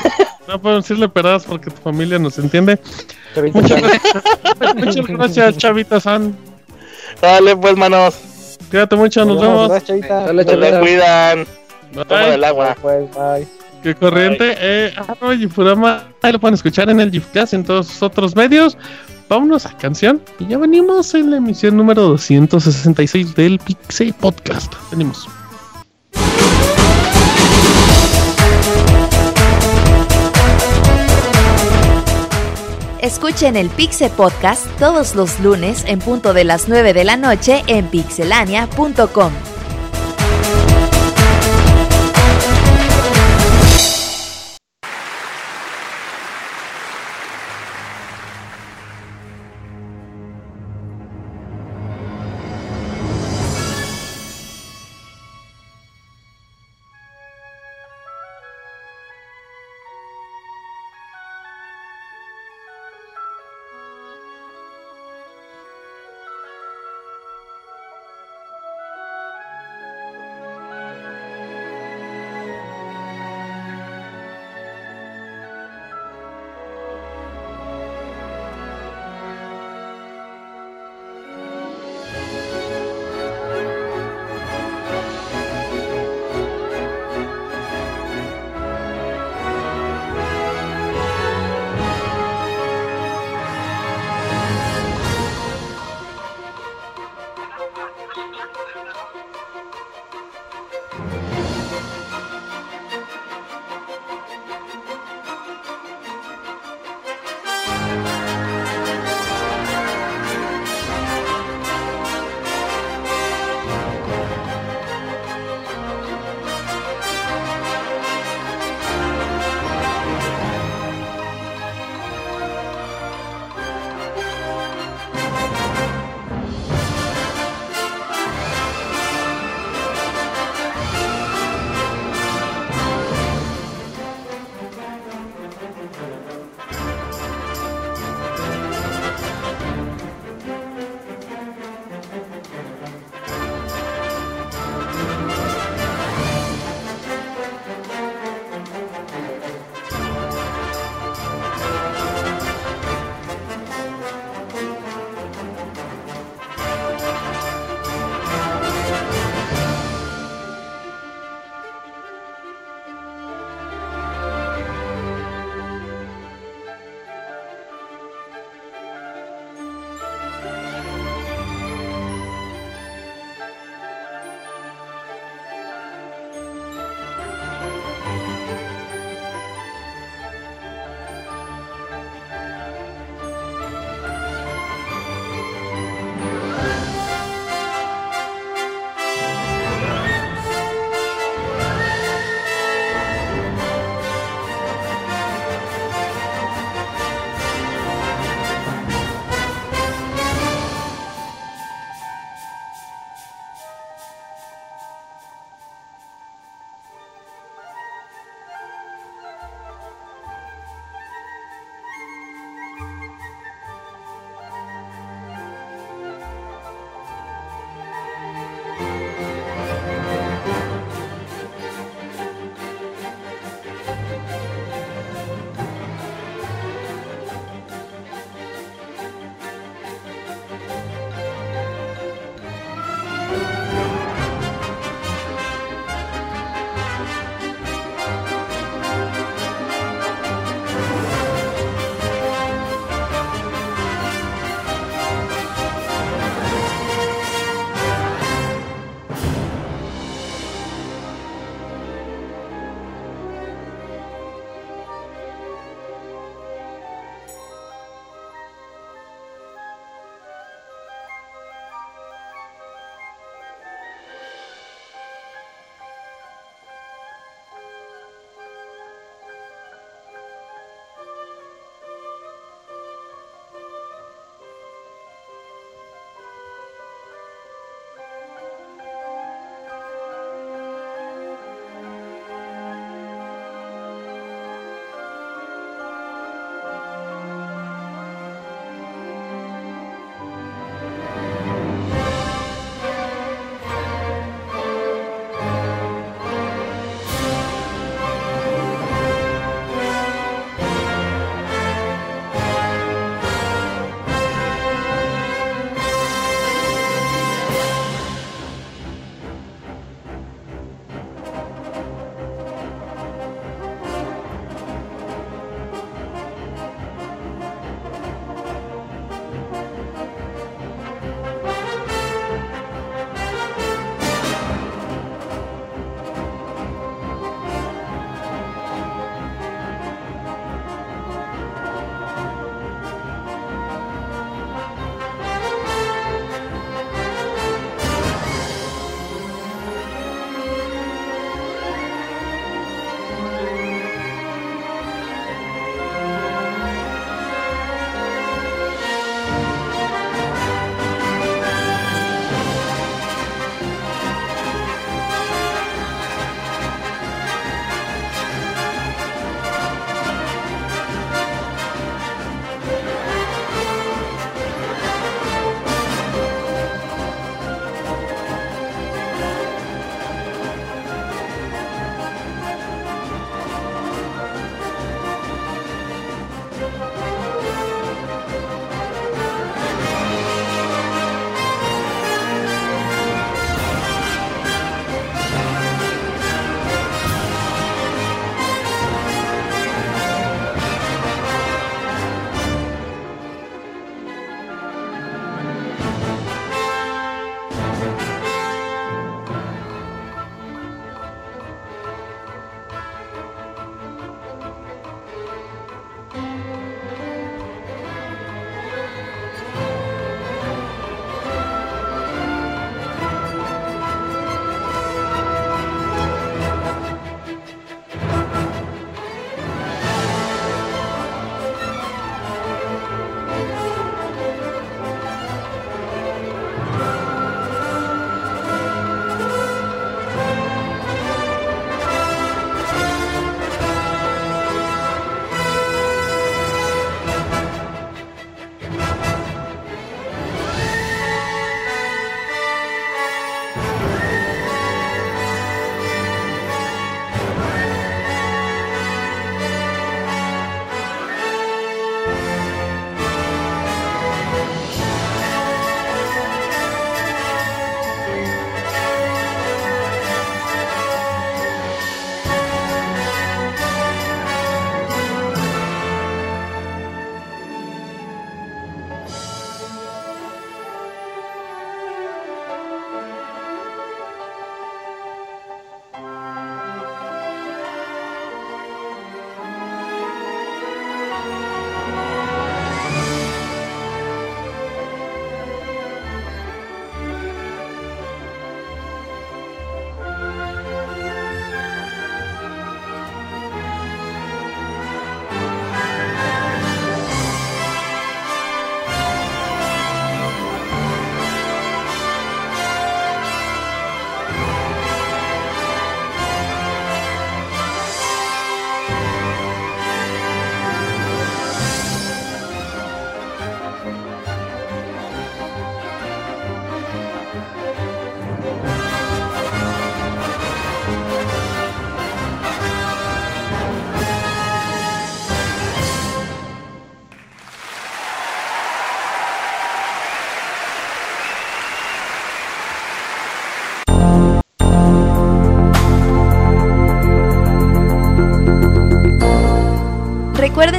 no puedo decirle peradas porque tu familia nos entiende. Chavita Muchas gracias, muchas gracias Chavita San. Dale, pues, manos. Cuídate mucho, nos vemos. Gracias, chavita. Dale, Se le chavita. cuidan. Toman Bye. el agua. Pues, bye. Que corriente, eh, arroba Gifurama, ahí lo pueden escuchar en el Gifcast y en todos sus otros medios. Vámonos a canción y ya venimos en la emisión número 266 del Pixel Podcast. Venimos. Escuchen el Pixe Podcast todos los lunes en punto de las 9 de la noche en pixelania.com.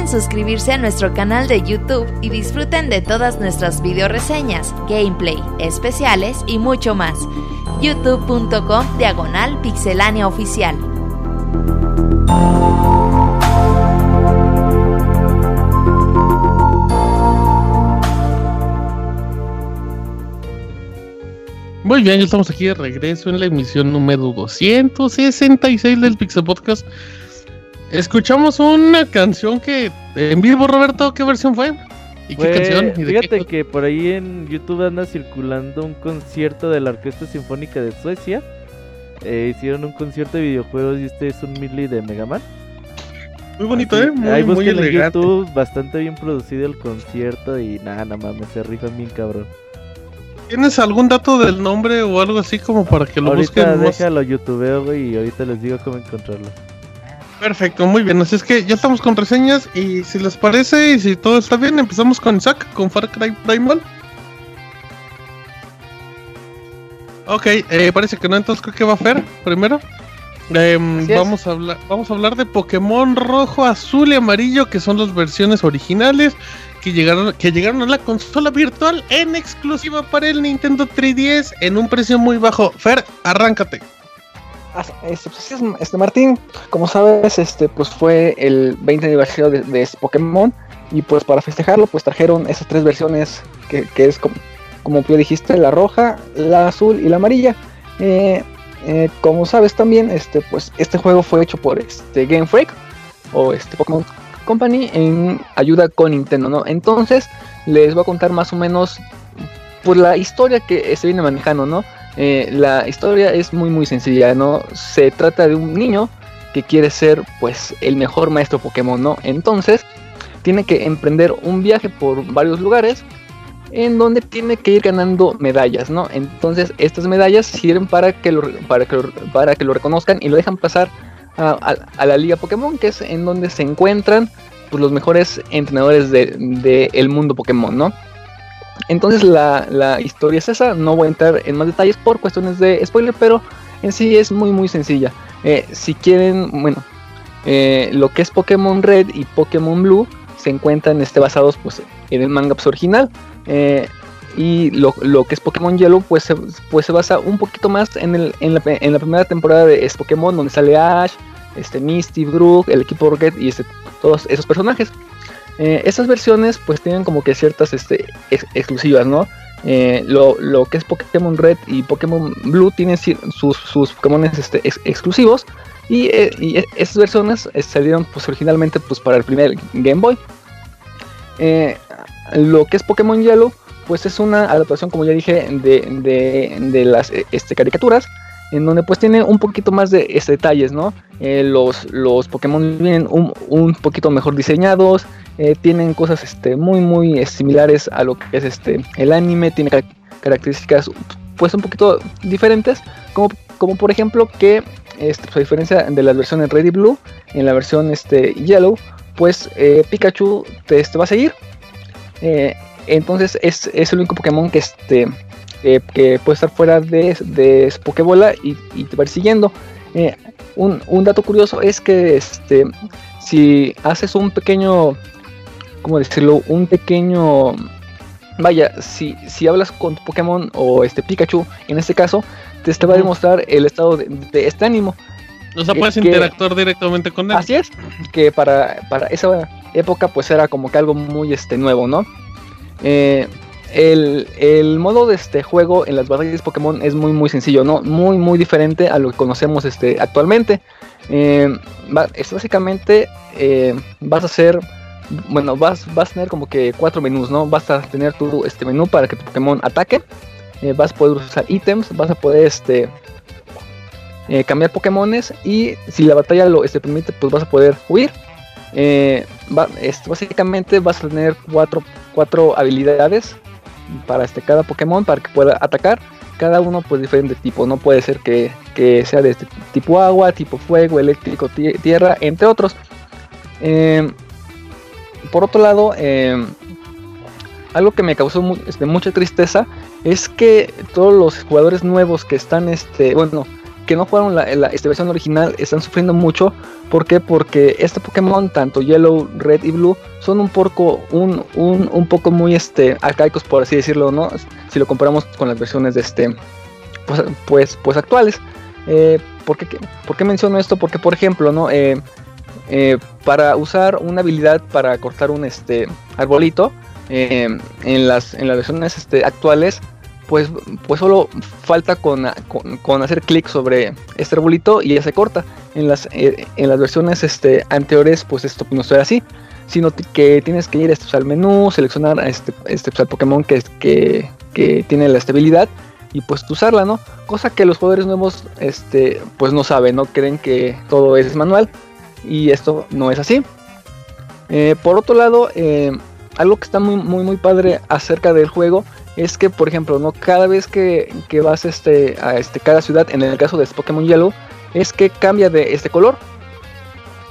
suscribirse a nuestro canal de YouTube y disfruten de todas nuestras video reseñas, gameplay, especiales y mucho más. youtube.com diagonal pixelánea oficial. Muy bien, estamos aquí de regreso en la emisión número 266 del Pixel Podcast. Escuchamos una canción que en vivo, Roberto, ¿qué versión fue? ¿Y qué Fue- canción? ¿Y fíjate qué? que por ahí en YouTube anda circulando un concierto de la Orquesta Sinfónica de Suecia. Eh, hicieron un concierto de videojuegos y este es un medley de Mega Man. Muy bonito, Así- ¿eh? Muy, ahí muy en elegante. YouTube, bastante bien producido el concierto y nada, nada mames, se rifan bien cabrón. ¿Tienes algún dato del nombre o algo así como para que lo ahorita busquen? más? déjalo youtubeo, güey, y ahorita les digo cómo encontrarlo. Perfecto, muy bien. Así es que ya estamos con reseñas y si les parece y si todo está bien, empezamos con Isaac, con Far Cry Primal. Ok, eh, parece que no, entonces creo que va a Fer primero. Em, vamos, a hablar, vamos a hablar de Pokémon rojo, azul y amarillo, que son las versiones originales que llegaron, que llegaron a la consola virtual en exclusiva para el Nintendo 3DS en un precio muy bajo. Fer, arráncate. Ah, Este, pues, este, Martín, como sabes, este, pues fue el 20 aniversario de, de este Pokémon y pues para festejarlo, pues trajeron esas tres versiones que, es como, como tú dijiste, la roja, la azul y la amarilla. Eh, eh, como sabes también, este, pues este juego fue hecho por este Game Freak o este Pokémon Company en ayuda con Nintendo, ¿no? Entonces les voy a contar más o menos pues la historia que se viene manejando, ¿no? Eh, la historia es muy muy sencilla, ¿no? Se trata de un niño que quiere ser pues el mejor maestro Pokémon, ¿no? Entonces tiene que emprender un viaje por varios lugares en donde tiene que ir ganando medallas, ¿no? Entonces estas medallas sirven para que lo, para que para que lo reconozcan y lo dejan pasar a, la liga Pokémon, que es en donde se encuentran pues, los mejores entrenadores del de, mundo Pokémon, ¿no? Entonces la, la historia es esa, no voy a entrar en más detalles por cuestiones de spoiler, pero en sí es muy muy sencilla. Eh, si quieren, bueno, eh, lo que es Pokémon Red y Pokémon Blue se encuentran este, basados pues, en el manga pues, original. eh, y lo, lo que es Pokémon Yellow pues se, pues se basa un poquito más en, el, en, la, en la primera temporada de Pokémon donde sale Ash, este Misty, Brook, el equipo Rocket y este, todos esos personajes. Eh, estas versiones pues tienen como que ciertas este, ex- exclusivas, ¿no? Eh, lo, lo que es Pokémon Red y Pokémon Blue tienen sus, sus Pokémon este, ex- exclusivos y, eh, e- esas versiones eh, salieron pues originalmente pues para el primer Game Boy. Eh, lo que es Pokémon Yellow pues es una adaptación como ya dije de, de- de las eh, este, caricaturas en donde pues tiene un poquito más de este, detalles, ¿no? Los, los Pokémon vienen un, un poquito mejor diseñados, eh, tienen cosas este, muy muy eh, similares a lo que es este el anime, tiene car- características pues un poquito diferentes, como, como por ejemplo que este, pues, a diferencia de las versiones Red y Blue, en la versión este, Yellow, pues eh, Pikachu te, este, va a seguir. Eh, entonces es, es el único Pokémon que, este, que puede estar fuera de, de su Pokébola y, y te va a ir siguiendo. Un, un dato curioso es que este, si haces un pequeño, ¿cómo decirlo? Un pequeño, vaya, si, si hablas con tu Pokémon o este Pikachu, en este caso, te, te va a demostrar el estado de, de este ánimo. O sea, Es puedes que- interactuar directamente con él. Así es, que para, para esa época pues era como que algo muy este, nuevo, ¿no? Eh, el, el modo de este juego en las batallas Pokémon es muy muy sencillo, ¿no? Muy muy diferente a lo que conocemos este, actualmente. Eh, va- es básicamente eh, vas a hacer, bueno, vas, vas a tener como que cuatro menús, ¿no? Vas a tener tu este menú para que tu Pokémon ataque, eh, vas a poder usar ítems, vas a poder este, eh, cambiar Pokémones y si la batalla lo este, permite, pues vas a poder huir. Eh, este, básicamente vas a tener cuatro, cuatro habilidades para este, cada Pokémon para que pueda atacar. Cada uno pues diferente tipo, no puede ser que, que sea de este tipo agua, tipo fuego, eléctrico, tie- tierra, entre otros. Por otro lado, eh, algo que me causó mu- este, mucha tristeza es que todos los jugadores nuevos que están, este, bueno, que no jugaron la, la versión original están sufriendo mucho. ¿Por qué? Porque este Pokémon, tanto Yellow, Red y Blue, son un poco, un, un, un poco muy este, arcaicos, por así decirlo, ¿no? Si lo comparamos con las versiones este, pues, pues, pues actuales. Eh, ¿por, qué, ¿Por qué menciono esto? Porque, por ejemplo, ¿no? Eh, eh, para usar una habilidad para cortar un este arbolito eh, en, las, en las versiones este, actuales pues, pues solo falta con, con, hacer clic sobre este arbolito y ya se corta. En las, eh, en las versiones este, anteriores, pues esto no era así, sino que tienes que ir este, al menú, seleccionar este, este, pues, al Pokémon que, que, que tiene la estabilidad y pues usarla, ¿no? Cosa que los jugadores nuevos este, pues no saben, ¿no? Creen que todo es manual y esto no es así. Eh, por otro lado, eh, algo que está muy, muy, muy padre acerca del juego es que, por ejemplo, no cada vez que, vas este, a este, cada ciudad, en el caso de Pokémon Yellow, es que cambia de este color.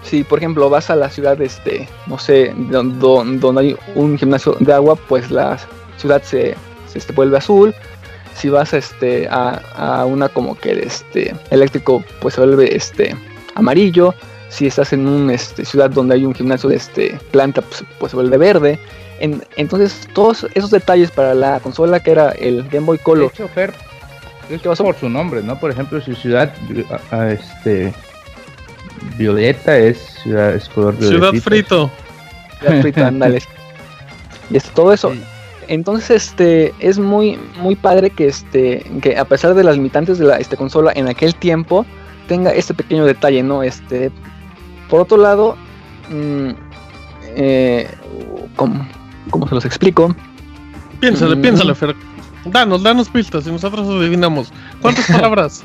Si, por ejemplo, vas a la ciudad, este, no sé, donde, hay un gimnasio de agua, pues la ciudad se, se este, vuelve azul. Si vas este, a, a, una como que este, eléctrico, pues se vuelve este, amarillo si estás en una este, ciudad donde hay un gimnasio de este, planta, pues, pues, se vuelve verde. entonces, todos esos detalles para la consola que era el Game Boy Color. De hecho, es por su nombre, ¿no? Por ejemplo, su ciudad, este, violeta es ciudad, es color Ciudad frito. Ciudad frito, ándale. y es todo eso. Entonces, este, es muy, muy padre que, este, que a pesar de las limitantes de la este, consola en aquel tiempo, tenga este pequeño detalle, ¿no? Este, por otro lado, mmm, eh, ¿cómo, ¿cómo, se los explico? Piénsale, mm. piénsale, Fer. Danos, danos pistas y nosotros adivinamos. ¿Cuántas palabras?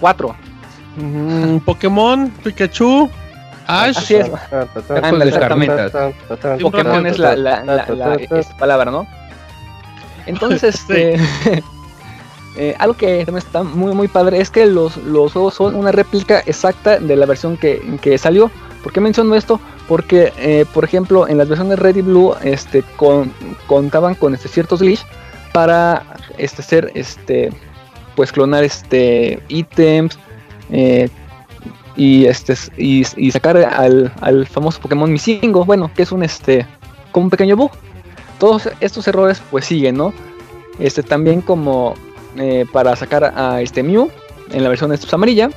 Cuatro. Mm, Pokémon, Pikachu, Ash. Así es. Pokémon es la, la, la, la palabra, ¿no? Entonces, este. Eh, algo que también está muy muy padre es que los, los juegos son una réplica exacta de la versión que, que salió. ¿Por qué menciono esto? Porque, eh, por ejemplo, en las versiones Red y Blue este, con, contaban con este, ciertos glitch para este, hacer, este, pues clonar este, ítems eh, y, este, y, y, sacar al, al, famoso Pokémon Misingo, bueno, que es un, este, como un pequeño bug. Todos estos errores pues siguen, ¿no? Este, también como eh, para sacar a este Mew en la versión de amarilla.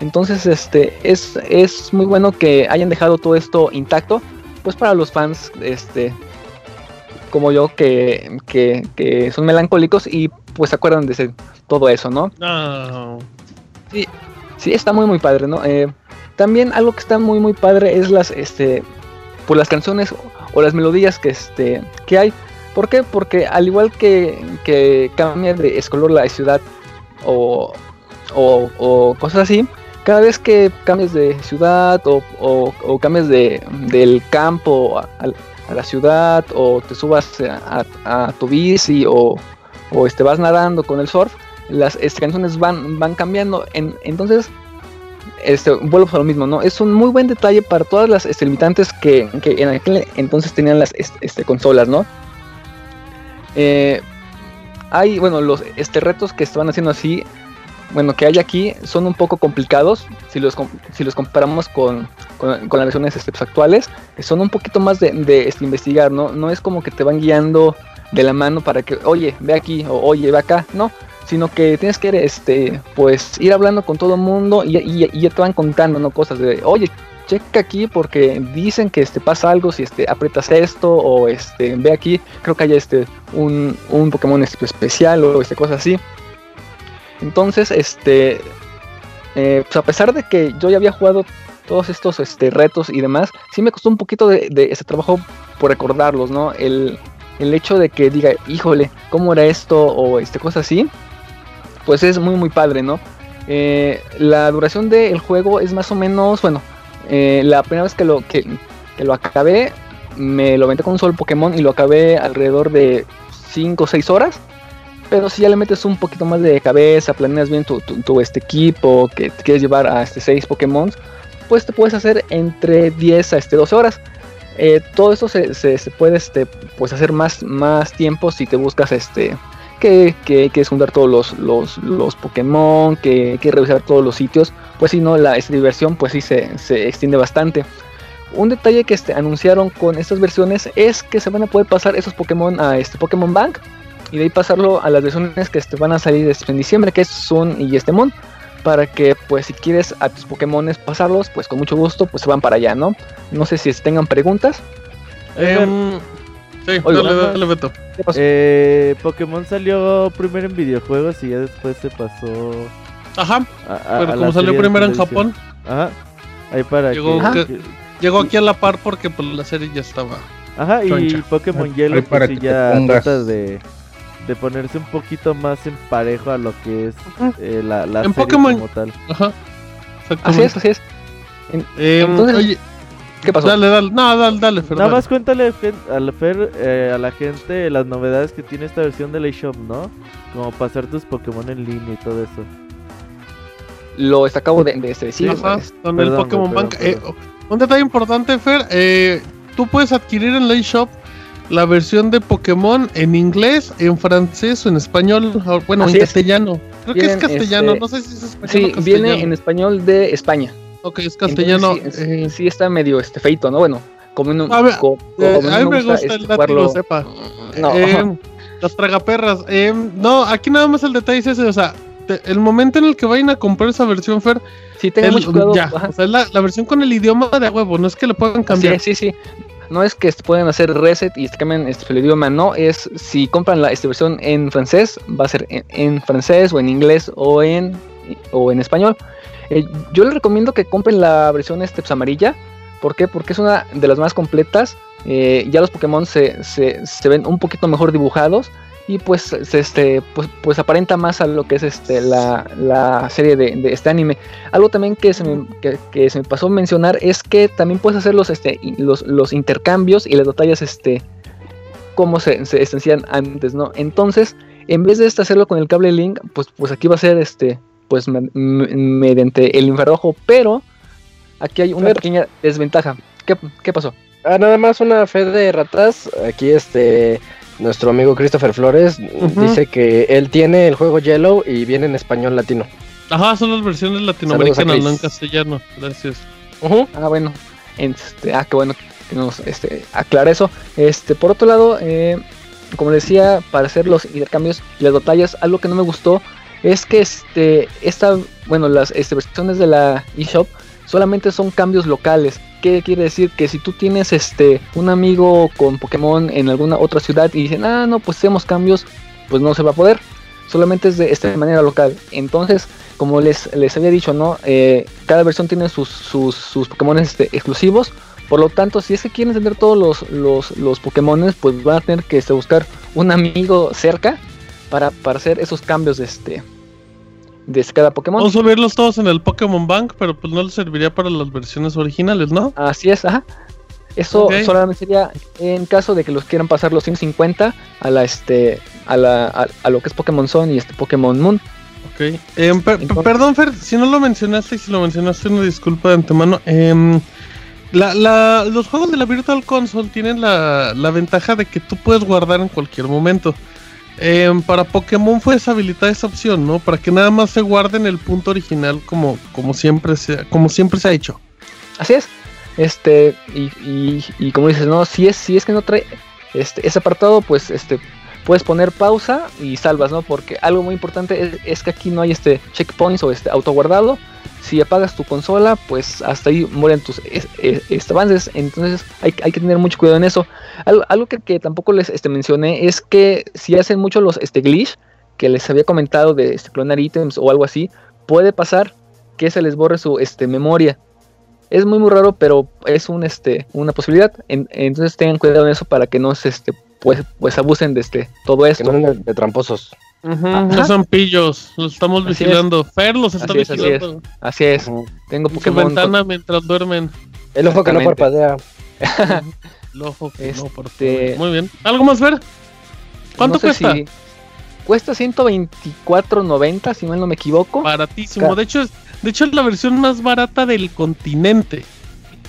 Entonces este es, es muy bueno que hayan dejado todo esto intacto. Pues para los fans este como yo que, que, son melancólicos y pues se acuerdan de todo eso, ¿no? Sí, sí, está muy muy padre, ¿no? Eh, también algo que está muy muy padre es las este por las canciones o las melodías que este que hay ¿Por qué? Porque al igual que, cambia de color la ciudad o, cosas así, cada vez que cambias de ciudad o, o, cambias de, del campo a, la ciudad o te subas a, tu bici o, o este, vas nadando con el surf, las este, canciones van, van cambiando. entonces, este, vuelvo a lo mismo, ¿no? Es un muy buen detalle para todas las este, limitantes que, en aquel entonces tenían las este, consolas, ¿no? Eh, hay, bueno, los este, retos que estaban haciendo así, bueno, que hay aquí son un poco complicados si los, si los comparamos con, con, las versiones este, pues, actuales. Son un poquito más de, de este, investigar, ¿no? No es como que te van guiando de la mano para que, oye, ve aquí o oye, ve acá, no. Sino que tienes que, este, pues, ir hablando con todo el mundo y, y, ya te van contando, ¿no? Cosas de, oye, checa aquí porque dicen que este pasa algo si este aprietas esto o este ve aquí creo que hay este un, un Pokémon especial o este cosa así. Entonces este eh, pues a pesar de que yo ya había jugado todos estos este, retos y demás sí me costó un poquito de, ese trabajo por recordarlos no el, el hecho de que diga híjole cómo era esto o este cosa así pues es muy muy padre no eh, la duración del juego es más o menos bueno eh, la primera vez que lo, que, lo acabé, me lo metí con un solo Pokémon y lo acabé alrededor de 5 o 6 horas. Pero si ya le metes un poquito más de cabeza, planeas bien tu, tu, este equipo, que te quieres llevar a este 6 Pokémon, pues te puedes hacer entre 10 a este 12 horas. Eh, todo esto se, se, puede este, pues hacer más, más tiempo si te buscas este que, que, que es juntar todos los, los, los Pokémon, que, que revisar todos los sitios, pues si no, la esta diversión pues sí se, se extiende bastante. Un detalle que este, anunciaron con estas versiones es que se van a poder pasar esos Pokémon a este Pokémon Bank y de ahí pasarlo a las versiones que este, van a salir este, en diciembre, que es Sun y este Mon, para que pues si quieres a tus Pokémon pasarlos, pues con mucho gusto pues se van para allá, ¿no? No sé si tengan preguntas. Em, sí, Oiga, dale, dale, Beto. ¿Qué pasó? Eh, Pokémon salió primero en videojuegos y ya después se pasó Ajá, a, a- pero a como salió primero en. Japón, Ajá. Ahí para Llegó que, que- llegó aquí a la par porque pues la serie ya estaba. Ajá, y. Pokémon Yellow para pues sí ya pongas. trata de, de ponerse un poquito más en parejo a lo que es eh, la, la En serie Pokémon- como tal. Ajá. Así es, así es. En- Em, Entonces, oye, ¿Qué pasó? dale, dale. No, dale, dale, Fer, Nada dale. más cuéntale Fer- a la, Fer, eh, a la gente las novedades que tiene esta versión de la eShop, ¿no? Como pasar tus Pokémon en línea y todo eso. Lo este, acabo de, de este, pues, con el Pokémon perdón, Bank. perdón. Eh, un detalle importante, Fer. eh, tú puedes adquirir en la eShop la versión de Pokémon en inglés, en francés o en español. o, Bueno, Así en es. castellano. Creo que es Vienen, castellano. este, No sé si es español sí, o castellano. viene en español de España. Ok, es castellano. Entonces, sí, eh, sí está medio este feito, ¿no? Bueno, como no, A ver, co- eh, como a mí me gusta este, el látigo, sepa. No, Eh, las tragaperras. eh, no, aquí nada más el detalle es ese. O sea, te- el momento en el que vayan a comprar esa versión, Fer, sí, tengan mucho cuidado. ya, o sea, es la, la versión con el idioma de a huevo, no es que le puedan cambiar. es, sí, sí. No es que pueden hacer reset y cambien este, el idioma, no. Es si compran la esta versión en francés, va a ser en, en francés o en inglés o en, o en español. Eh, yo les recomiendo que compren la versión este, pues, amarilla. ¿Por qué? Porque es una de las más completas. Eh, ya los Pokémon se, se, se ven un poquito mejor dibujados. Y pues, se, este, pues, pues aparenta más a lo que es este, la, la serie de, este anime. Algo también que se, me, que, que se pasó a mencionar es que también puedes hacer los, este, los, los intercambios y las batallas este, como se, se antes, ¿no? Entonces, en vez de este hacerlo con el cable link, pues, pues aquí va a ser este, pues me- me- mediante el infrarrojo, pero aquí hay una pequeña desventaja. ¿Qué, qué pasó? Ah, nada más una fe de ratas. Aquí este nuestro amigo Christopher Flores dice que él tiene el juego Yellow y viene en español latino. Ajá, son las versiones latinoamericanas, no en castellano. Gracias. Ah, bueno. Este, ah, qué bueno que nos este, aclara eso. Este, por otro lado, eh, como decía, para hacer los intercambios y las batallas, algo que no me gustó es que este, esta, bueno, las este, versiones de la eShop solamente son cambios locales. ¿Qué quiere decir? Que si tú tienes este un amigo con Pokémon en alguna otra ciudad y dicen, ah, no, pues hacemos cambios, pues no se va a poder. Solamente es de esta manera local. Entonces, como les, les había dicho, ¿no? Eh, cada versión tiene sus, sus, sus Pokémon este, exclusivos. Por lo tanto, si es que quieren tener todos los, los, los Pokémon, pues van a tener que este, buscar un amigo cerca para, para hacer esos cambios de este de cada Pokémon. Vamos a subirlos todos en el Pokémon Bank, pero pues no les serviría para las versiones originales, ¿no? Así es, ajá. Eso solamente sería en caso de que los quieran pasar los 150 a la este a la a, a lo que es Pokémon Sun y este Pokémon Moon. Ok. Em, per- per- perdón, Fer, si no lo mencionaste y si lo mencionaste, una disculpa de antemano. Em, la, la- los juegos de la Virtual Console tienen la, la ventaja de que tú puedes guardar en cualquier momento. Em, para Pokémon fue deshabilitada esa opción, ¿no? Para que nada más se guarde en el punto original como, como, siempre, se, como siempre se ha hecho. Así es. Este y, y, como dices, no, si es si es que no trae este ese apartado, pues este puedes poner pausa y salvas, ¿no? Porque algo muy importante es, que aquí no hay este checkpoints o este autoguardado. Si apagas tu consola, pues hasta ahí mueren tus es- es- este, avances. Entonces hay, hay que tener mucho cuidado en eso. Algo, que, tampoco les este, mencioné es que si hacen mucho los este, glitch que les había comentado de este, clonar ítems o algo así, puede pasar que se les borre su este, memoria. Es muy muy raro, pero es un este una posibilidad. En- entonces tengan cuidado en eso para que no se este pues pues abusen de este todo Que esto. no de tramposos. No son pillos, los estamos Así vigilando. Fer los está Así es, así es. vigilando. Así es. Tengo su Pokémon. ventana mientras duermen. El ojo que no parpadea. El ojo que no, Este- favor. Muy bien. ¿Algo más, Fer? ¿Cuánto no sé cuesta? si- cuesta 124.90 si mal no me equivoco. Baratísimo. De hecho, es, de hecho, es la versión más barata del continente.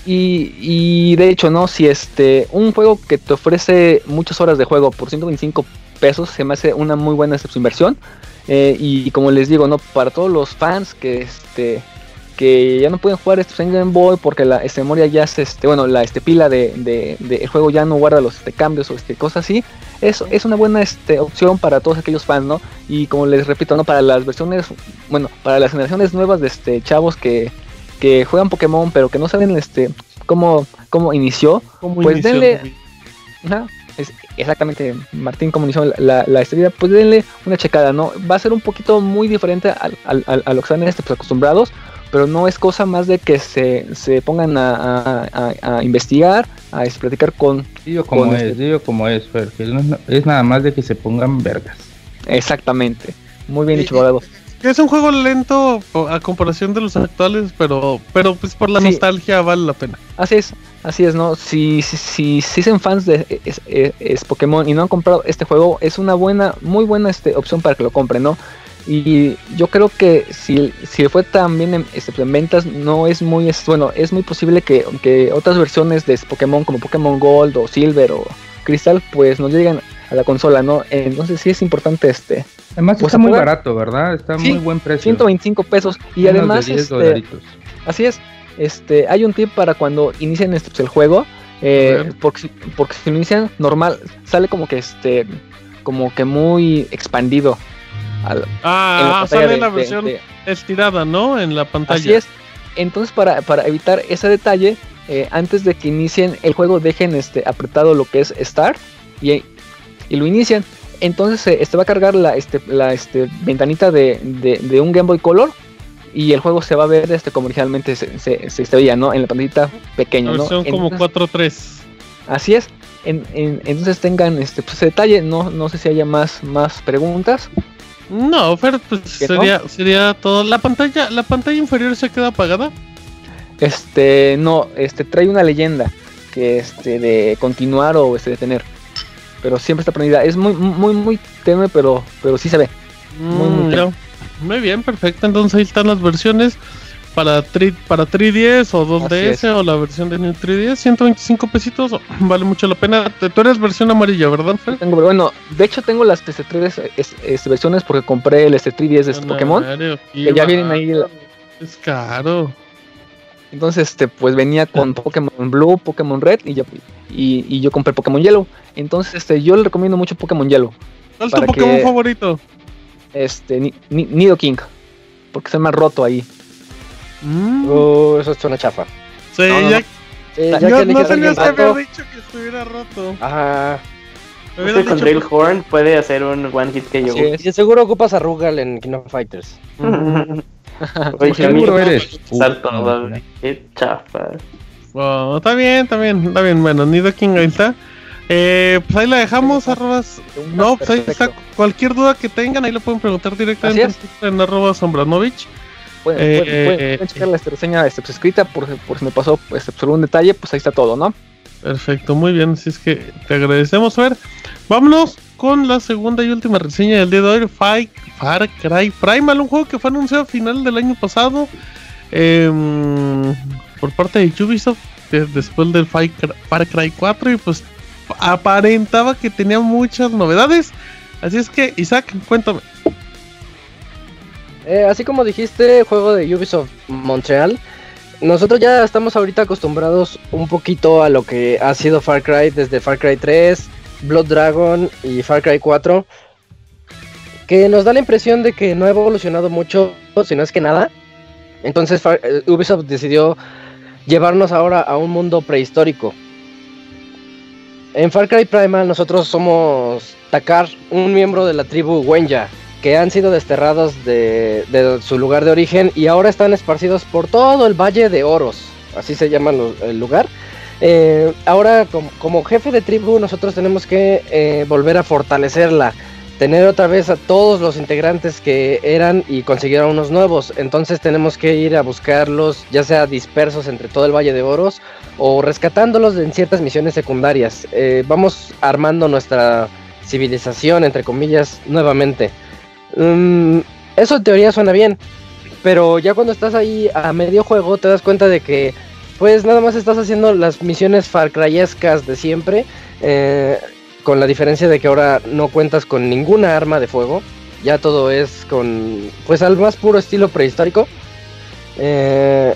Y, de hecho, no, si este un juego que te ofrece muchas horas de juego por 125 pesos. Se me hace una muy buena inversión. Eh, y, como les digo, no para todos los fans que este que ya no pueden jugar este en Game Boy porque la este, memoria ya es este bueno la este pila de, de, de el juego ya no guarda los este, cambios o este cosas así es, es una buena este, opción para todos aquellos fans no y como les repito no para las versiones bueno para las generaciones nuevas de este chavos que, que juegan Pokémon pero que no saben este cómo cómo inició pues denle es exactamente Martín como inició la, la, estrella, pues denle una checada, ¿no? Va a ser un poquito muy diferente a lo que están este, pues, acostumbrados, pero no es cosa más de que se, se pongan a, a, investigar, a platicar con... Digo como es, este digo como es, es, nada más de que se pongan vergas. Exactamente, muy bien dicho, abogado. Es un juego lento a comparación de los actuales, pero pero pues por la nostalgia vale la pena. Así es, así es, ¿no? Si, si, si, son fans de es, Pokémon y no han comprado este juego, es una buena, muy buena este, opción para que lo compren, ¿no? Y yo creo que si, si fue también en, este, en ventas, no es muy, es, bueno, es muy posible que, que otras versiones de Pokémon como Pokémon Gold o Silver o Crystal, pues nos lleguen a la consola, ¿no? Entonces sí es importante este. Además pues, está muy barato, ¿verdad? Está muy buen precio. 125 pesos y además este, así es. Este, hay un tip para cuando inician este, pues, el juego, eh, porque, porque si inician normal sale como que este como que muy expandido. ah, sale la versión estirada, ¿no? En la pantalla. Así es. Entonces para, para evitar ese detalle, eh, antes de que inicien el juego dejen este apretado lo que es Start y, y lo inician. Entonces eh, este va a cargar la, este, la este, ventanita de, de, un Game Boy Color y el juego se va a ver este, como originalmente se, se, veía, ¿no? En la pantallita pequeña, ¿no? Son como 4.3. Así es. En, entonces tengan este pues, ese detalle. No, no sé si haya más, más preguntas. No, pero pues sería, sería todo. La pantalla, la pantalla inferior se queda apagada. Este, no, este trae una leyenda que este de continuar o este detener pero siempre está prendida. Es muy, muy, muy tenue, pero, pero sí se ve. Muy, muy, mm, muy bien, perfecto. Entonces ahí están las versiones para 3, para 3DS o 2DS o la versión de New 3DS, 125 pesitos, vale mucho la pena. Tú eres versión amarilla, ¿verdad, Fer? Tengo, bueno, de hecho tengo las este, 3DS versiones porque compré el este 3DS de este Pokémon. que ya vienen ahí. Es caro. Entonces, este, pues venía con Pokémon Blue, Pokémon Red y yo, y, yo compré Pokémon Yellow. Entonces, este, yo le recomiendo mucho Pokémon Yellow. ¿Cuál es tu Pokémon favorito? Este, Nido King. Porque se me ha roto ahí. Mm. Uh, eso es una chafa. Sí, ya, ya que no tenías que haber dicho que estuviera roto. Ajá. Este con Drillhorn puede hacer un one hit que yo. Y de seguro ocupas a Rugal en King of Fighters. Oye, seguro eres. Salto, qué chafa. está bien, está bien, está bien. Bueno, Nido King ahí está. Eh, pues ahí la dejamos, arrobas. No, pues ahí está. Cualquier duda que tengan, ahí lo pueden preguntar directamente en arroba sombranovich. Pueden, eh, checar la reseña este, pues, escrita por, por si me pasó pues, solo un detalle, pues ahí está todo, ¿no? Perfecto, muy bien, así es que te agradecemos, ver. Vámonos con la segunda y última reseña del día de hoy, Far Cry Primal, un juego que fue anunciado a final del año pasado em, por parte de Ubisoft después del Far Cry 4 y pues aparentaba que tenía muchas novedades. Así es que, Isaac, cuéntame. Eh, así como dijiste, juego de Ubisoft Montreal. Nosotros ya estamos ahorita acostumbrados un poquito a lo que ha sido Far Cry desde Far Cry 3, Blood Dragon y Far Cry 4, que nos da la impresión de que no ha evolucionado mucho, si no es que nada. Entonces eh, Ubisoft decidió llevarnos ahora a un mundo prehistórico. En Far Cry Primal nosotros somos Takar, un miembro de la tribu Wenya, que han sido desterrados de, su lugar de origen y ahora están esparcidos por todo el Valle de Oros, así se llama el lugar. Eh, ahora, como, jefe de tribu, nosotros tenemos que eh, volver a fortalecerla. Tener otra vez a todos los integrantes que eran y conseguir unos nuevos. Entonces tenemos que ir a buscarlos, ya sea dispersos entre todo el Valle de Oros o rescatándolos en ciertas misiones secundarias. Eh, vamos armando nuestra civilización, entre comillas, nuevamente. Mm, eso en teoría suena bien, pero ya cuando estás ahí a medio juego te das cuenta de que pues nada más estás haciendo las misiones Far de siempre. Eh, con la diferencia de que ahora no cuentas con ninguna arma de fuego, ya todo es con, pues al más puro estilo prehistórico. Eh,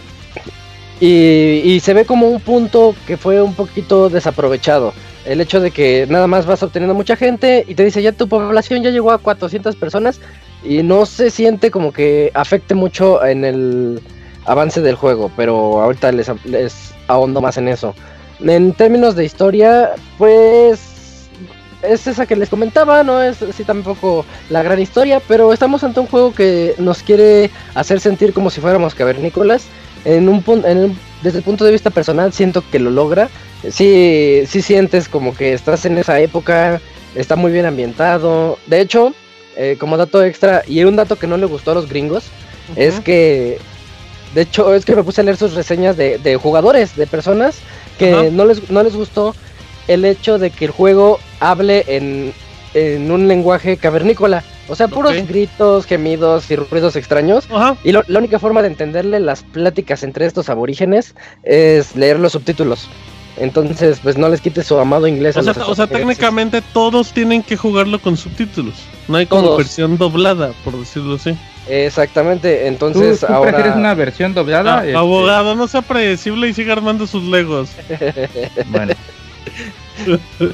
y, y se ve como un punto que fue un poquito desaprovechado. El hecho de que nada más vas obteniendo mucha gente y te dice ya tu población ya llegó a 400 personas y no se siente como que afecte mucho en el avance del juego, pero ahorita les, les ahondo más en eso. En términos de historia, pues es esa que les comentaba, no es así tampoco la gran historia, pero estamos ante un juego que nos quiere hacer sentir como si fuéramos cavernícolas. En un, en desde el punto de vista personal siento que lo logra. Sí, sí sientes como que estás en esa época, está muy bien ambientado. De hecho, eh, como dato extra, y un dato que no le gustó a los gringos, es que, de hecho, es que me puse a leer sus reseñas de, de jugadores, de personas que no les, no les gustó el hecho de que el juego hable en, en un lenguaje cavernícola. O sea, puros gritos, gemidos y ruidos extraños. Y la única forma de entenderle las pláticas entre estos aborígenes es leer los subtítulos. Entonces, pues no les quites su amado inglés. O, sea, o sea, técnicamente todos tienen que jugarlo con subtítulos. No hay como versión doblada, por decirlo así. Exactamente, entonces ¿Tú, tú ahora... prefieres una versión doblada? Ah, Abogado, no sea predecible y siga armando sus legos. bueno.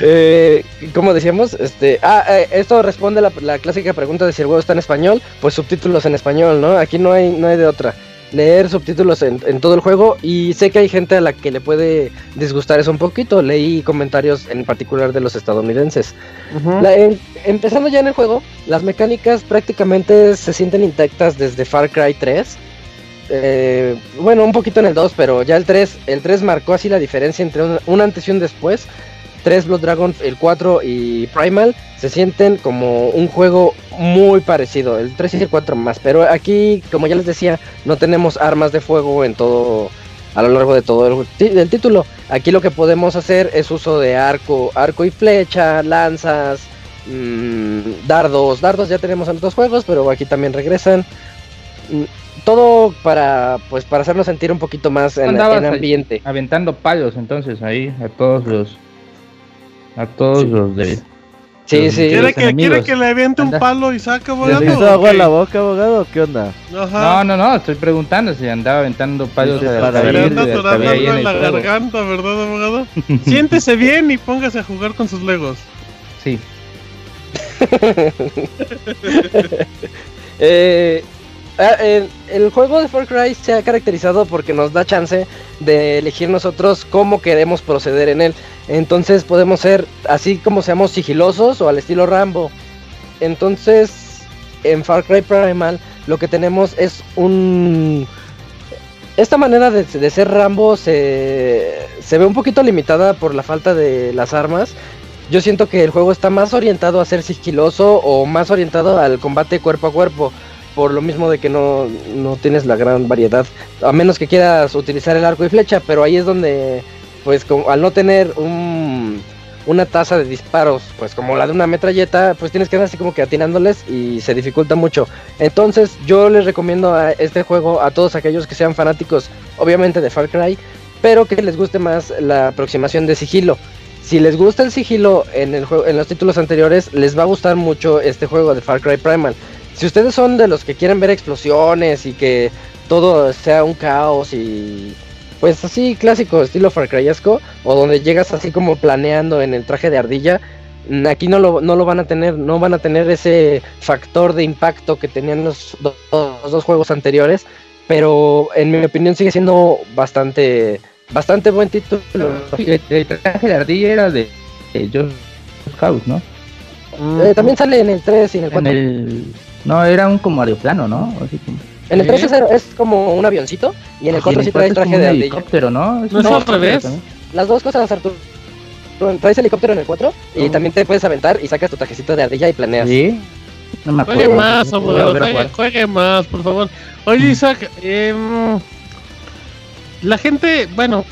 eh, como decíamos, este, ah, eh, esto responde a la, la, clásica pregunta de si el juego está en español, pues subtítulos en español, ¿no? Aquí no hay, no hay de otra. Leer subtítulos en, en, todo el juego y sé que hay gente a la que le puede disgustar eso un poquito. Leí comentarios en particular de los estadounidenses. Uh -huh. la, en, empezando ya en el juego, las mecánicas prácticamente se sienten intactas desde Far Cry 3. Eh, bueno, un poquito en el 2, pero ya el 3, el 3 marcó así la diferencia entre un, un antes y un después. 3 Blood Dragon, el 4 y Primal se sienten como un juego muy parecido, el 3 y el 4 más, pero aquí, como ya les decía, no tenemos armas de fuego en todo a lo largo de todo el, el título. Aquí lo que podemos hacer es uso de arco, arco y flecha, lanzas, mmm, dardos, dardos ya tenemos en otros juegos, pero aquí también regresan. Mm, todo para pues para hacernos sentir un poquito más en, en ambiente. Aventando palos entonces ahí a todos los a todos sí. los de. Sí, los, sí. ¿Quiere que, ¿Quiere que le aviente un palo y saque, abogado? ¿Le hizo agua en la boca, abogado? ¿Qué onda? Ajá. No, no, no, estoy preguntando si andaba aventando palos de la en la garganta, ¿verdad, abogado? Siéntese bien y póngase a jugar con sus legos. Sí. eh, el, el, juego de Far Cry se ha caracterizado porque nos da chance de elegir nosotros cómo queremos proceder en él. Entonces podemos ser así como seamos sigilosos o al estilo Rambo. Entonces en Far Cry Primal lo que tenemos es un... Esta manera de, de ser Rambo se, se ve un poquito limitada por la falta de las armas. Yo siento que el juego está más orientado a ser sigiloso o más orientado al combate cuerpo a cuerpo por lo mismo de que no, no, tienes la gran variedad, a menos que quieras utilizar el arco y flecha, pero ahí es donde, pues al no tener un, una tasa de disparos, pues como la de una metralleta, pues tienes que andar así como que atinándoles y se dificulta mucho. Entonces yo les recomiendo a este juego a todos aquellos que sean fanáticos, obviamente de Far Cry, pero que les guste más la aproximación de sigilo. Si les gusta el sigilo en, el juego, en los títulos anteriores, les va a gustar mucho este juego de Far Cry Primal. Si ustedes son de los que quieren ver explosiones y que todo sea un caos y pues así clásico estilo Far Cryesco o donde llegas así como planeando en el traje de ardilla, aquí no lo, no lo van a tener, no van a tener ese factor de impacto que tenían los, dos, los dos juegos anteriores, pero en mi opinión sigue siendo bastante bastante buen título. El traje de ardilla era de, de George House, ¿no? Eh, también sale en el 3 y en el 4. En el... No, era un como aeroplano, ¿no? Así como... En el 3 es, es, como un avioncito y en el 4 sí trae traje de ardilla. helicóptero, ¿no? ¿No es al revés? Las dos cosas, Arturo. Traes helicóptero en el 4 y oh. también te puedes aventar y sacas tu trajecito de ardilla y planeas. Sí. No me acuerdo. Juegue más, abogado. Juegue, juegue, más, por favor. Oye, Isaac, eh, la gente, bueno,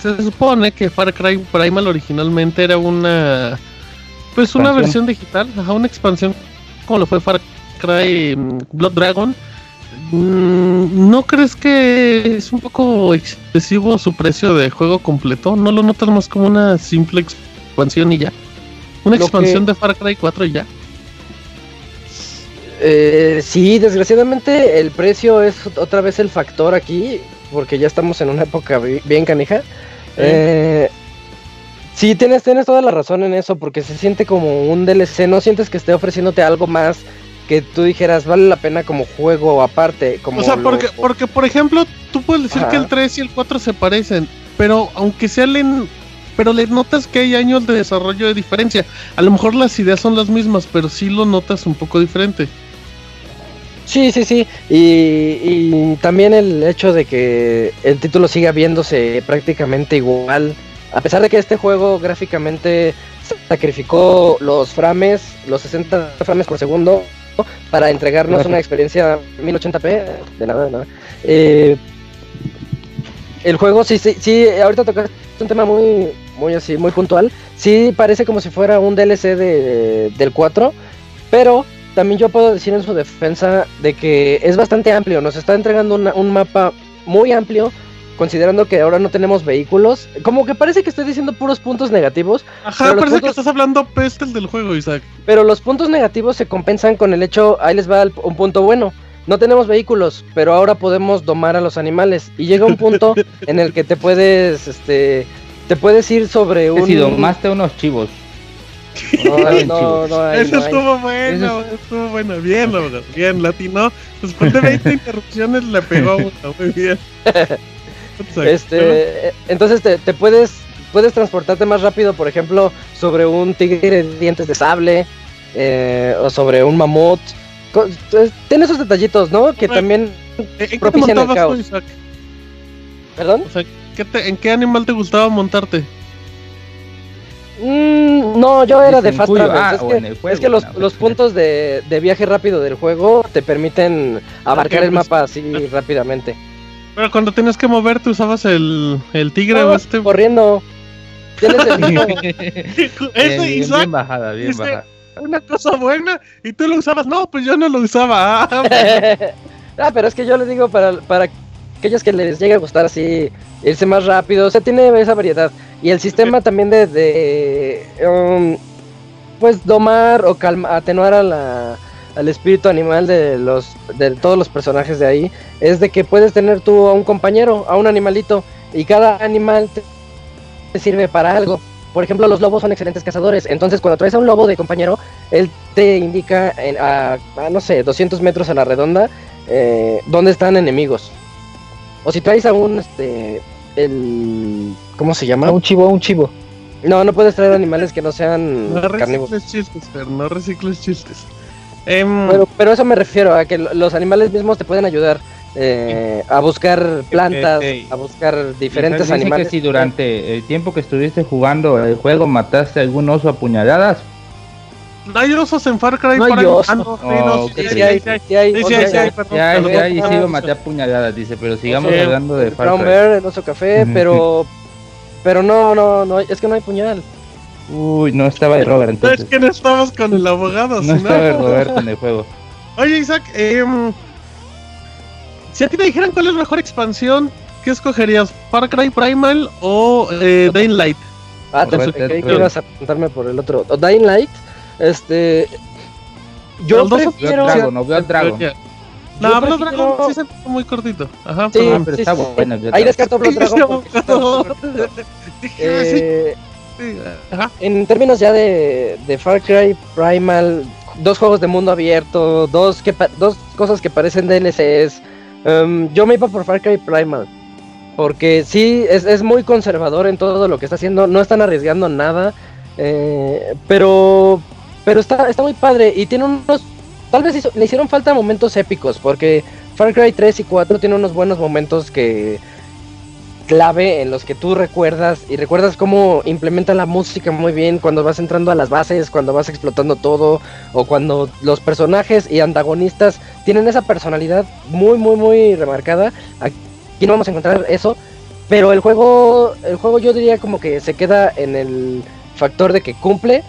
se supone que Far Cry Primal originalmente era una, pues una versión digital, ajá, una expansión como lo fue Far Cry Blood Dragon. ¿No crees que es un poco excesivo su precio de juego completo? ¿No lo notas más como una simple expansión y ya. Una Lo expansión que- de Far Cry 4 y ya. Eh, sí, desgraciadamente el precio es otra vez el factor aquí, porque ya estamos en una época bi- bien canija. Eh, sí, tienes, tienes toda la razón en eso, porque se siente como un DLC, no sientes que esté ofreciéndote algo más que tú dijeras vale la pena como juego aparte. Como O sea, lo- porque, porque por ejemplo, tú puedes decir que el 3 y el 4 se parecen, pero aunque sea le, pero le notas que hay años de desarrollo de diferencia. A lo mejor las ideas son las mismas, pero sí lo notas un poco diferente. Sí, sí, sí. Y, y también el hecho de que el título siga viéndose prácticamente igual. A pesar de que este juego gráficamente sacrificó los frames, los 60 frames por segundo, para entregarnos una experiencia 1080p. De nada, de nada. Eh, el juego sí, sí, sí, ahorita tocaste un tema muy, muy así, muy puntual. Sí parece como si fuera un DLC de, del 4, pero también yo puedo decir en su defensa de que es bastante amplio, nos está entregando una- un mapa muy amplio, considerando que ahora no tenemos vehículos. Como que parece que estoy diciendo puros puntos negativos, Ajá, parece que puntos- estás hablando pestes del juego, Isaac. pero los puntos negativos se compensan con el hecho, ahí les va el- un punto bueno. No tenemos vehículos, pero ahora podemos domar a los animales. Y llega un punto en el que te puedes, este, te puedes ir sobre Que un... Si domaste unos chivos. No, Saben no, chivos. no hay, Eso hay. estuvo bueno, estuvo bueno. Bien, bien, latino. Después de 20 interrupciones le pegó a uno, muy bien. Exacto. Este, entonces te, te puedes puedes transportarte más rápido, por ejemplo, sobre un tigre de dientes de sable eh, o sobre un mamut. Eh, Tiene esos detallitos, ¿no? Que también ¿En qué te propician el tú, caos. Isaac? ¿Perdón? O sea, ¿qué te- ¿en qué animal te gustaba montarte? Mm, no, yo era de Fast cuyo? Travel. Ah, es, que, en el juego, es que los, no, los pues. puntos de, de viaje rápido del juego te permiten abarcar el pues- mapa así rápidamente. Pero cuando tenías que moverte usabas el, el tigre o No, este. corriendo. Tienes el mismo- Ese bien, bien, Isaac, bien bajada, bien bajada. una cosa buena y tú lo usabas. No, pues yo no lo usaba. Ah, ah, pero es que yo les digo para, para aquellos que les llegue a gustar así, irse más rápido, o sea, tiene esa variedad. Y el sistema también de, de um, pues domar o calma, atenuar a la, al espíritu animal de los de todos los personajes de ahí es de que puedes tener tú a un compañero, a un animalito y cada animal te, te sirve para algo. Por ejemplo, los lobos son excelentes cazadores. Entonces, cuando traes a un lobo de compañero, él te indica en- a, a, no sé, 200 metros a la redonda eh, dónde están enemigos. O si traes a un, este, el, ¿cómo se llama? A un chivo, a un chivo. No, no puedes traer animales que no sean no carnívoros. recicles chistes, pero no recicles chistes. Em, Pero, eso me refiero, a que lo- los animales mismos te pueden ayudar eh, a buscar plantas, eh, a buscar diferentes dice animales. que si durante el tiempo que estuviste jugando el juego mataste algún oso a puñaladas. no hay osos en Far Cry No sí hay, o sea, y sí lo maté a puñaladas, dice, pero sigamos Sí. hablando de Far Cry. bear, el oso café, pero pero no, no, no, es que no hay puñal. Uy, no estaba el Robert No, entonces. es que no estabas con el abogado, No si estaba el Roberto en el juego. Oye, Isaac, em, si a ti te dijeran cuál es la mejor expansión, ¿qué escogerías? ¿Far Cry Primal o eh, Dying Light? Ah, te creí que ibas a apuntarme por el otro. O Dying Light, este yo Los dos son- prefiero Dragon, no Blood Dragon. Ya. Yo No, Blood prefiero- Dragon sí se hizo muy cortito. Ajá, Sí. Ah, pero sí, está sí. bueno, Ahí Dragon. descarto Blood Dragon porque no. Eh, sí, ajá. en términos ya de, Far Cry Primal, dos juegos de mundo abierto, dos, dos cosas que parecen DLCs, em, yo me iba por Far Cry Primal. Porque sí, es, muy conservador en todo lo que está haciendo, no están arriesgando nada, eh, pero pero está, está muy padre y tiene unos... Tal vez le hicieron falta momentos épicos, porque Far Cry 3 y 4 tiene unos buenos momentos que clave en los que tú recuerdas y recuerdas cómo implementa la música muy bien cuando vas entrando a las bases, cuando vas explotando todo o cuando los personajes y antagonistas tienen esa personalidad muy muy muy remarcada. Aquí no vamos a encontrar eso, pero el juego el juego yo diría como que se queda en el factor de que cumple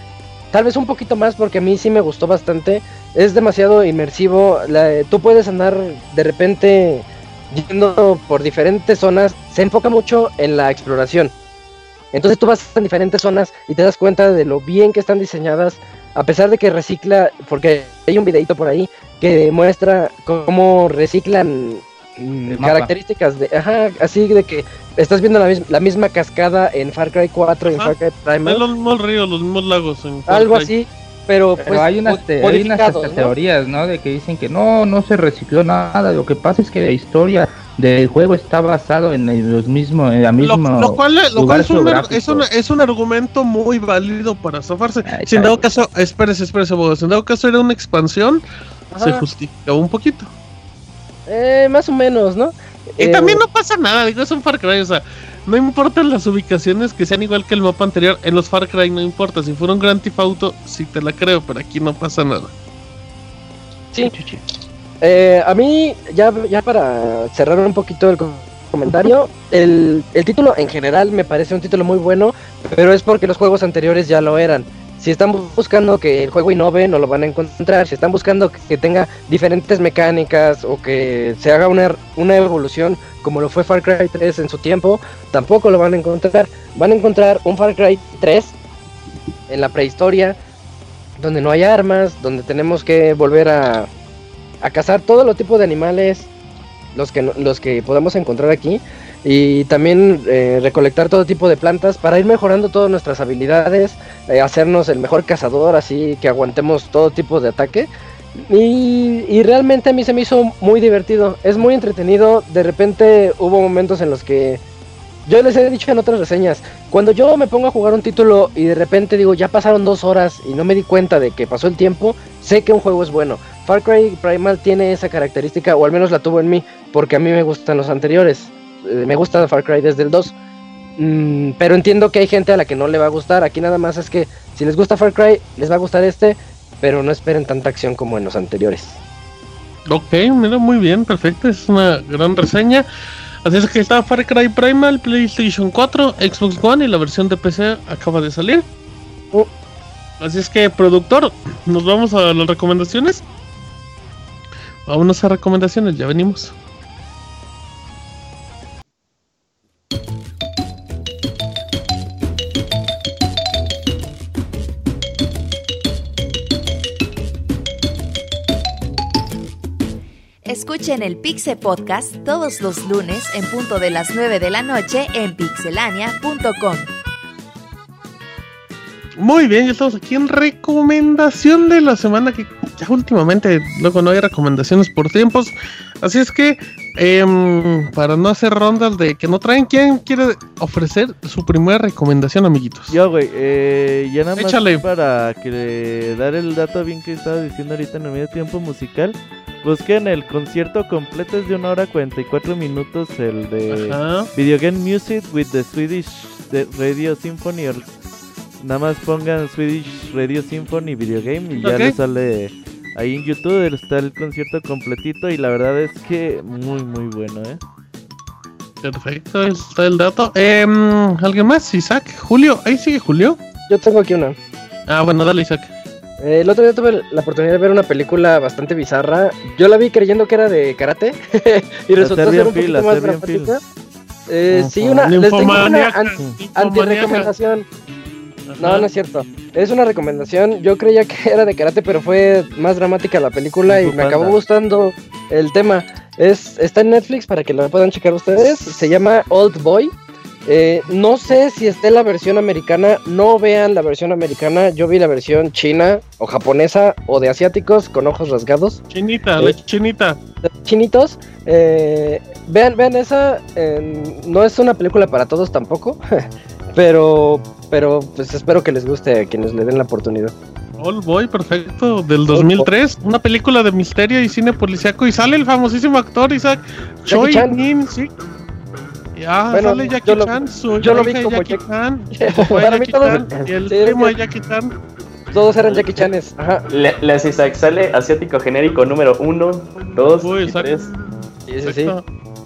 Tal vez un poquito más porque a mí sí me gustó bastante. Es demasiado inmersivo. la- tú puedes andar de repente yendo por diferentes zonas. Se enfoca mucho en la exploración. Entonces tú vas en diferentes zonas y te das cuenta de lo bien que están diseñadas, a pesar de que recicla, porque hay un videito por ahí que muestra cómo reciclan mm, características de, ajá, así de que estás viendo la, mis- la misma cascada en Far Cry 4 y en. Far Cry Primal, los mismos ríos, los mismos lagos. en algo Cry. así, pero, Pero pues hay unas, te- hay unas hasta ¿no? teorías, ¿no? De que dicen que no, no se recicló nada. Lo que pasa es que la historia del juego está basado en los mismos, en la Lo, misma lo cual, lo cual lugar es, un, es, un, es un argumento muy válido para zafarse. Si en dado caso, espérese, espérese, abogado, si en dado caso era una expansión, se justificaba un poquito. Eh, más o menos, ¿no? Y Eh, también no pasa nada, digo, es un Far Cry, o sea, no importan las ubicaciones que sean igual que el mapa anterior, en los Far Cry no importa, si fuera un Grand Theft Auto, sí te la creo, pero aquí no pasa nada. Sí. Eh, a mí, ya, ya para cerrar un poquito el co- comentario, el, el título en general me parece un título muy bueno, pero es porque los juegos anteriores ya lo eran. Si están bu- buscando que el juego innove, no lo van a encontrar. Si están buscando que, tenga diferentes mecánicas o que se haga una, una evolución como lo fue Far Cry 3 en su tiempo, tampoco lo van a encontrar. Van a encontrar un Far Cry 3 en la prehistoria, donde no hay armas, donde tenemos que volver a, a cazar todo lo tipo de animales, los que, los que podemos encontrar aquí, y también eh, recolectar todo tipo de plantas para ir mejorando todas nuestras habilidades, eh, hacernos el mejor cazador, así que aguantemos todo tipo de ataque. Y, y realmente a mí se me hizo muy divertido, es muy entretenido, de repente hubo momentos en los que yo les he dicho en otras reseñas, cuando yo me pongo a jugar un título y de repente digo, ya pasaron dos horas y no me di cuenta de que pasó el tiempo, sé que un juego es bueno. Far Cry Primal tiene esa característica, o al menos la tuvo en mí, porque a mí me gustan los anteriores. Eh, me gusta Far Cry desde el 2. Mm, pero entiendo que hay gente a la que no le va a gustar. Aquí nada más es que si les gusta Far Cry, les va a gustar este, pero no esperen tanta acción como en los anteriores. Ok, mira, muy bien, perfecto, es una gran reseña. Así es que está Far Cry Primal, PlayStation 4, Xbox One y la versión de PC acaba de salir. Oh. Así es que, productor, nos vamos a las recomendaciones. Vámonos a recomendaciones, ya venimos. Escuchen el Pixe Podcast todos los lunes en punto de las 9 de la noche en pixelania.com. Muy bien, ya estamos aquí en recomendación de la semana que ya últimamente luego no hay recomendaciones por tiempos. Así es que em, para no hacer rondas de que no traen, ¿quién quiere ofrecer su primera recomendación, amiguitos? Yo, güey, eh, ya nada más Échale. para que dar el dato bien que estaba diciendo ahorita en el medio tiempo musical. Busquen el concierto completo, es de una hora 44 minutos, el de Ajá. Video Game Music with the Swedish Radio Symphony. Nada más pongan Swedish Radio Symphony Video Game y ya les sale ahí en YouTube. Está el concierto completito y la verdad es que muy, muy bueno, ¿eh? Perfecto, ahí está el dato. Em, ¿Alguien más? Isaac, Julio, ahí sigue Julio. Yo tengo aquí una. Ah, bueno, dale, Isaac. Eh, el otro día tuve la oportunidad de ver una película bastante bizarra. Yo la vi creyendo que era de karate y resultó ser un poquito más dramática. Eh, sí, una, les tengo una Ninfomaníaca, an- ninfomaníaca. No, no es cierto. Es una recomendación. Yo creía que era de karate, pero fue más dramática la película y me acabó gustando el tema. Es, está en Netflix para que lo puedan checar ustedes. Se llama Old Boy. Eh, no sé si esté la versión americana. No vean la versión americana. Yo vi la versión china o japonesa o de asiáticos con ojos rasgados. Chinita, Eh. la chinita. Chinitos. Eh, vean, vean esa. eh, no es una película para todos tampoco. pero, pero pues espero que les guste a quienes le den la oportunidad. All Boy, perfecto, del 2003. Una película de misterio y cine policíaco. Y sale el famosísimo actor Isaac Choi Chan. Min, sí. Ya, Bueno, sale Jackie yo lo- Chan, su yo lo vi como Jackie Jack- Chan, Para mí Jackie todos- Chan y el primo de Jackie Chan. Todos eran Jackie Chanes. Ajá. Le, les Isaac sale asiático genérico número 1, 2 Uy, y exacto. 3. Sí, sí, sí.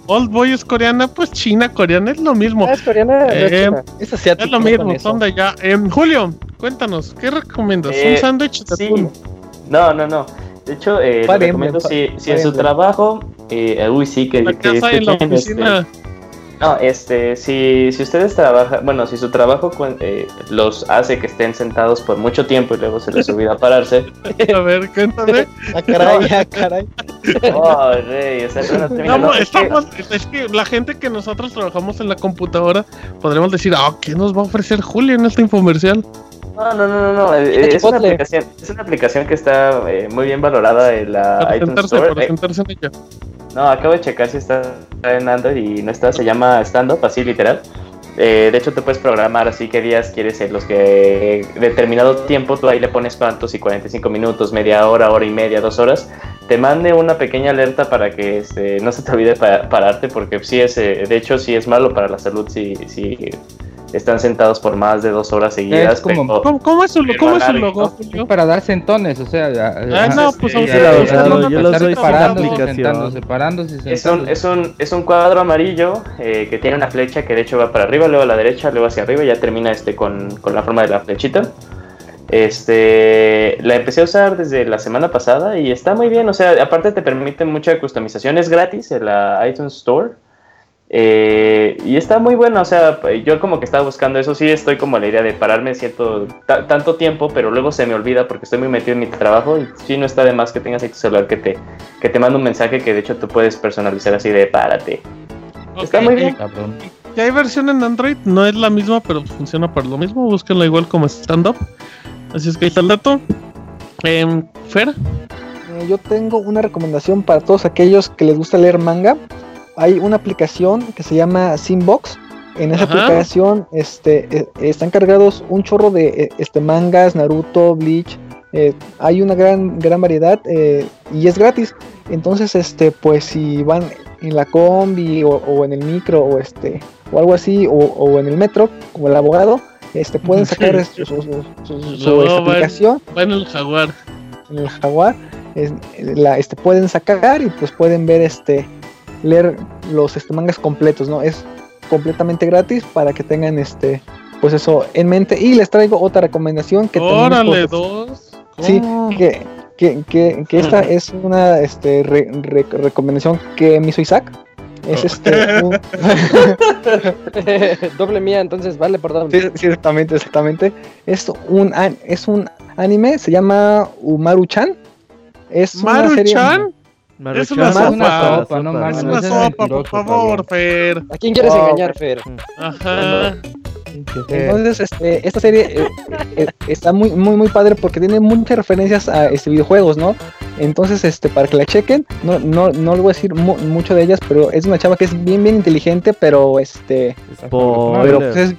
Old Boy es coreana, pues China, coreana, es lo mismo. Ah, es coreana, no es Eh. Es. Es lo mismo, son de allá. Julio, cuéntanos, ¿qué recomiendas? Eh, ¿Un sándwich de sí. atún? No, no, no. De hecho, eh, recomiendo si, si en su trabajo, eh, uy, sí, que, La que casa en la este, oficina. No, este, si, si ustedes trabajan, bueno, si su trabajo cuen- eh, los hace que estén sentados por mucho tiempo y luego se les olvida pararse. A ver, cuéntame. Ah, caray, ah, caray. Oh, rey, o sea, no termina, No, no, es que- estamos, es que la gente que nosotros trabajamos en la computadora podremos decir, ah, ¿qué nos va a ofrecer Julio en este infomercial? No, no, no, no, no, eh, Es una aplicación, es una aplicación que está eh, muy bien valorada en la Para iTunes sentarse, Store. para Eh, sentarse en ella. No, acabo de checar si está en Android y no está, se llama Stand Up, así literal. Eh, de hecho, te puedes programar así qué días quieres ser los que determinado tiempo tú ahí le pones cuántos y 45 minutos, media hora, hora y media, dos horas. Te mande una pequeña alerta para que este, no se te olvide pa- pararte, porque sí es, eh, de hecho, sí es malo para la salud si, si están sentados por más de dos horas seguidas. Es como- pero- ¿Cómo, cómo es su, cómo es su logo, ¿no? Para dar sentones, o sea. Ah, no, pues Sí, parándose, parándose, Es un, es, un, es un cuadro amarillo eh, que tiene una flecha que de hecho va para arriba, luego a la derecha, luego hacia arriba y ya termina este con, con la forma de la flechita. Este, la empecé a usar desde la semana pasada y está muy bien, o sea, aparte te permite mucha customización, es gratis en la iTunes Store. Eh, y está muy bueno, o sea, yo como que estaba buscando eso, sí estoy como la idea de pararme cierto ta- tanto tiempo, pero luego se me olvida porque estoy muy metido en mi trabajo y sí no está de más que tengas ahí tu celular que te, que te manda un mensaje que de hecho tú puedes personalizar así de párate. Está muy bien. Ya hay versión en Android, no es la misma, pero funciona para lo mismo. Búsquenla igual como stand-up. Así es que ahí está el dato. Em, Fer, Eh, yo tengo una recomendación para todos aquellos que les gusta leer manga. Hay una aplicación que se llama Simbox. En esa Ajá. aplicación este, eh, están cargados un chorro de eh, este, mangas, Naruto, Bleach. eh, hay una gran, gran variedad eh, y es gratis. Entonces, este, pues si van en la combi o, o en el micro o este o algo así o, o en el metro como el abogado, este, pueden sacar su, su- aplicación va en el jaguar. en el jaguar es- la, este, pueden sacar y pues pueden ver este leer los este, mangas completos no es completamente gratis para que tengan este pues eso en mente y les traigo otra recomendación que Órale, por- dos. sí que, que, que, que esta es una este re- re- recomendación que me hizo Isaac es Oh. este un- doble mía, entonces vale por doble. Sí, sí, exactamente, exactamente. Es un, an- es un anime, se llama Umaru-chan. Es una serie. ¿Maruchan? Es una sopa. sopa, no Es mames, una sopa, por favor. Fer. ¿A quién quieres Oh, engañar, Fer? Ajá. Entonces, este, esta serie eh, eh, está muy, muy, muy padre porque tiene muchas referencias a este videojuegos, ¿no? Entonces, este, para que la chequen, no, no, no les voy a decir mu- mucho de ellas, pero es una chava que es bien, bien inteligente, pero este, Spoiler. pero pues es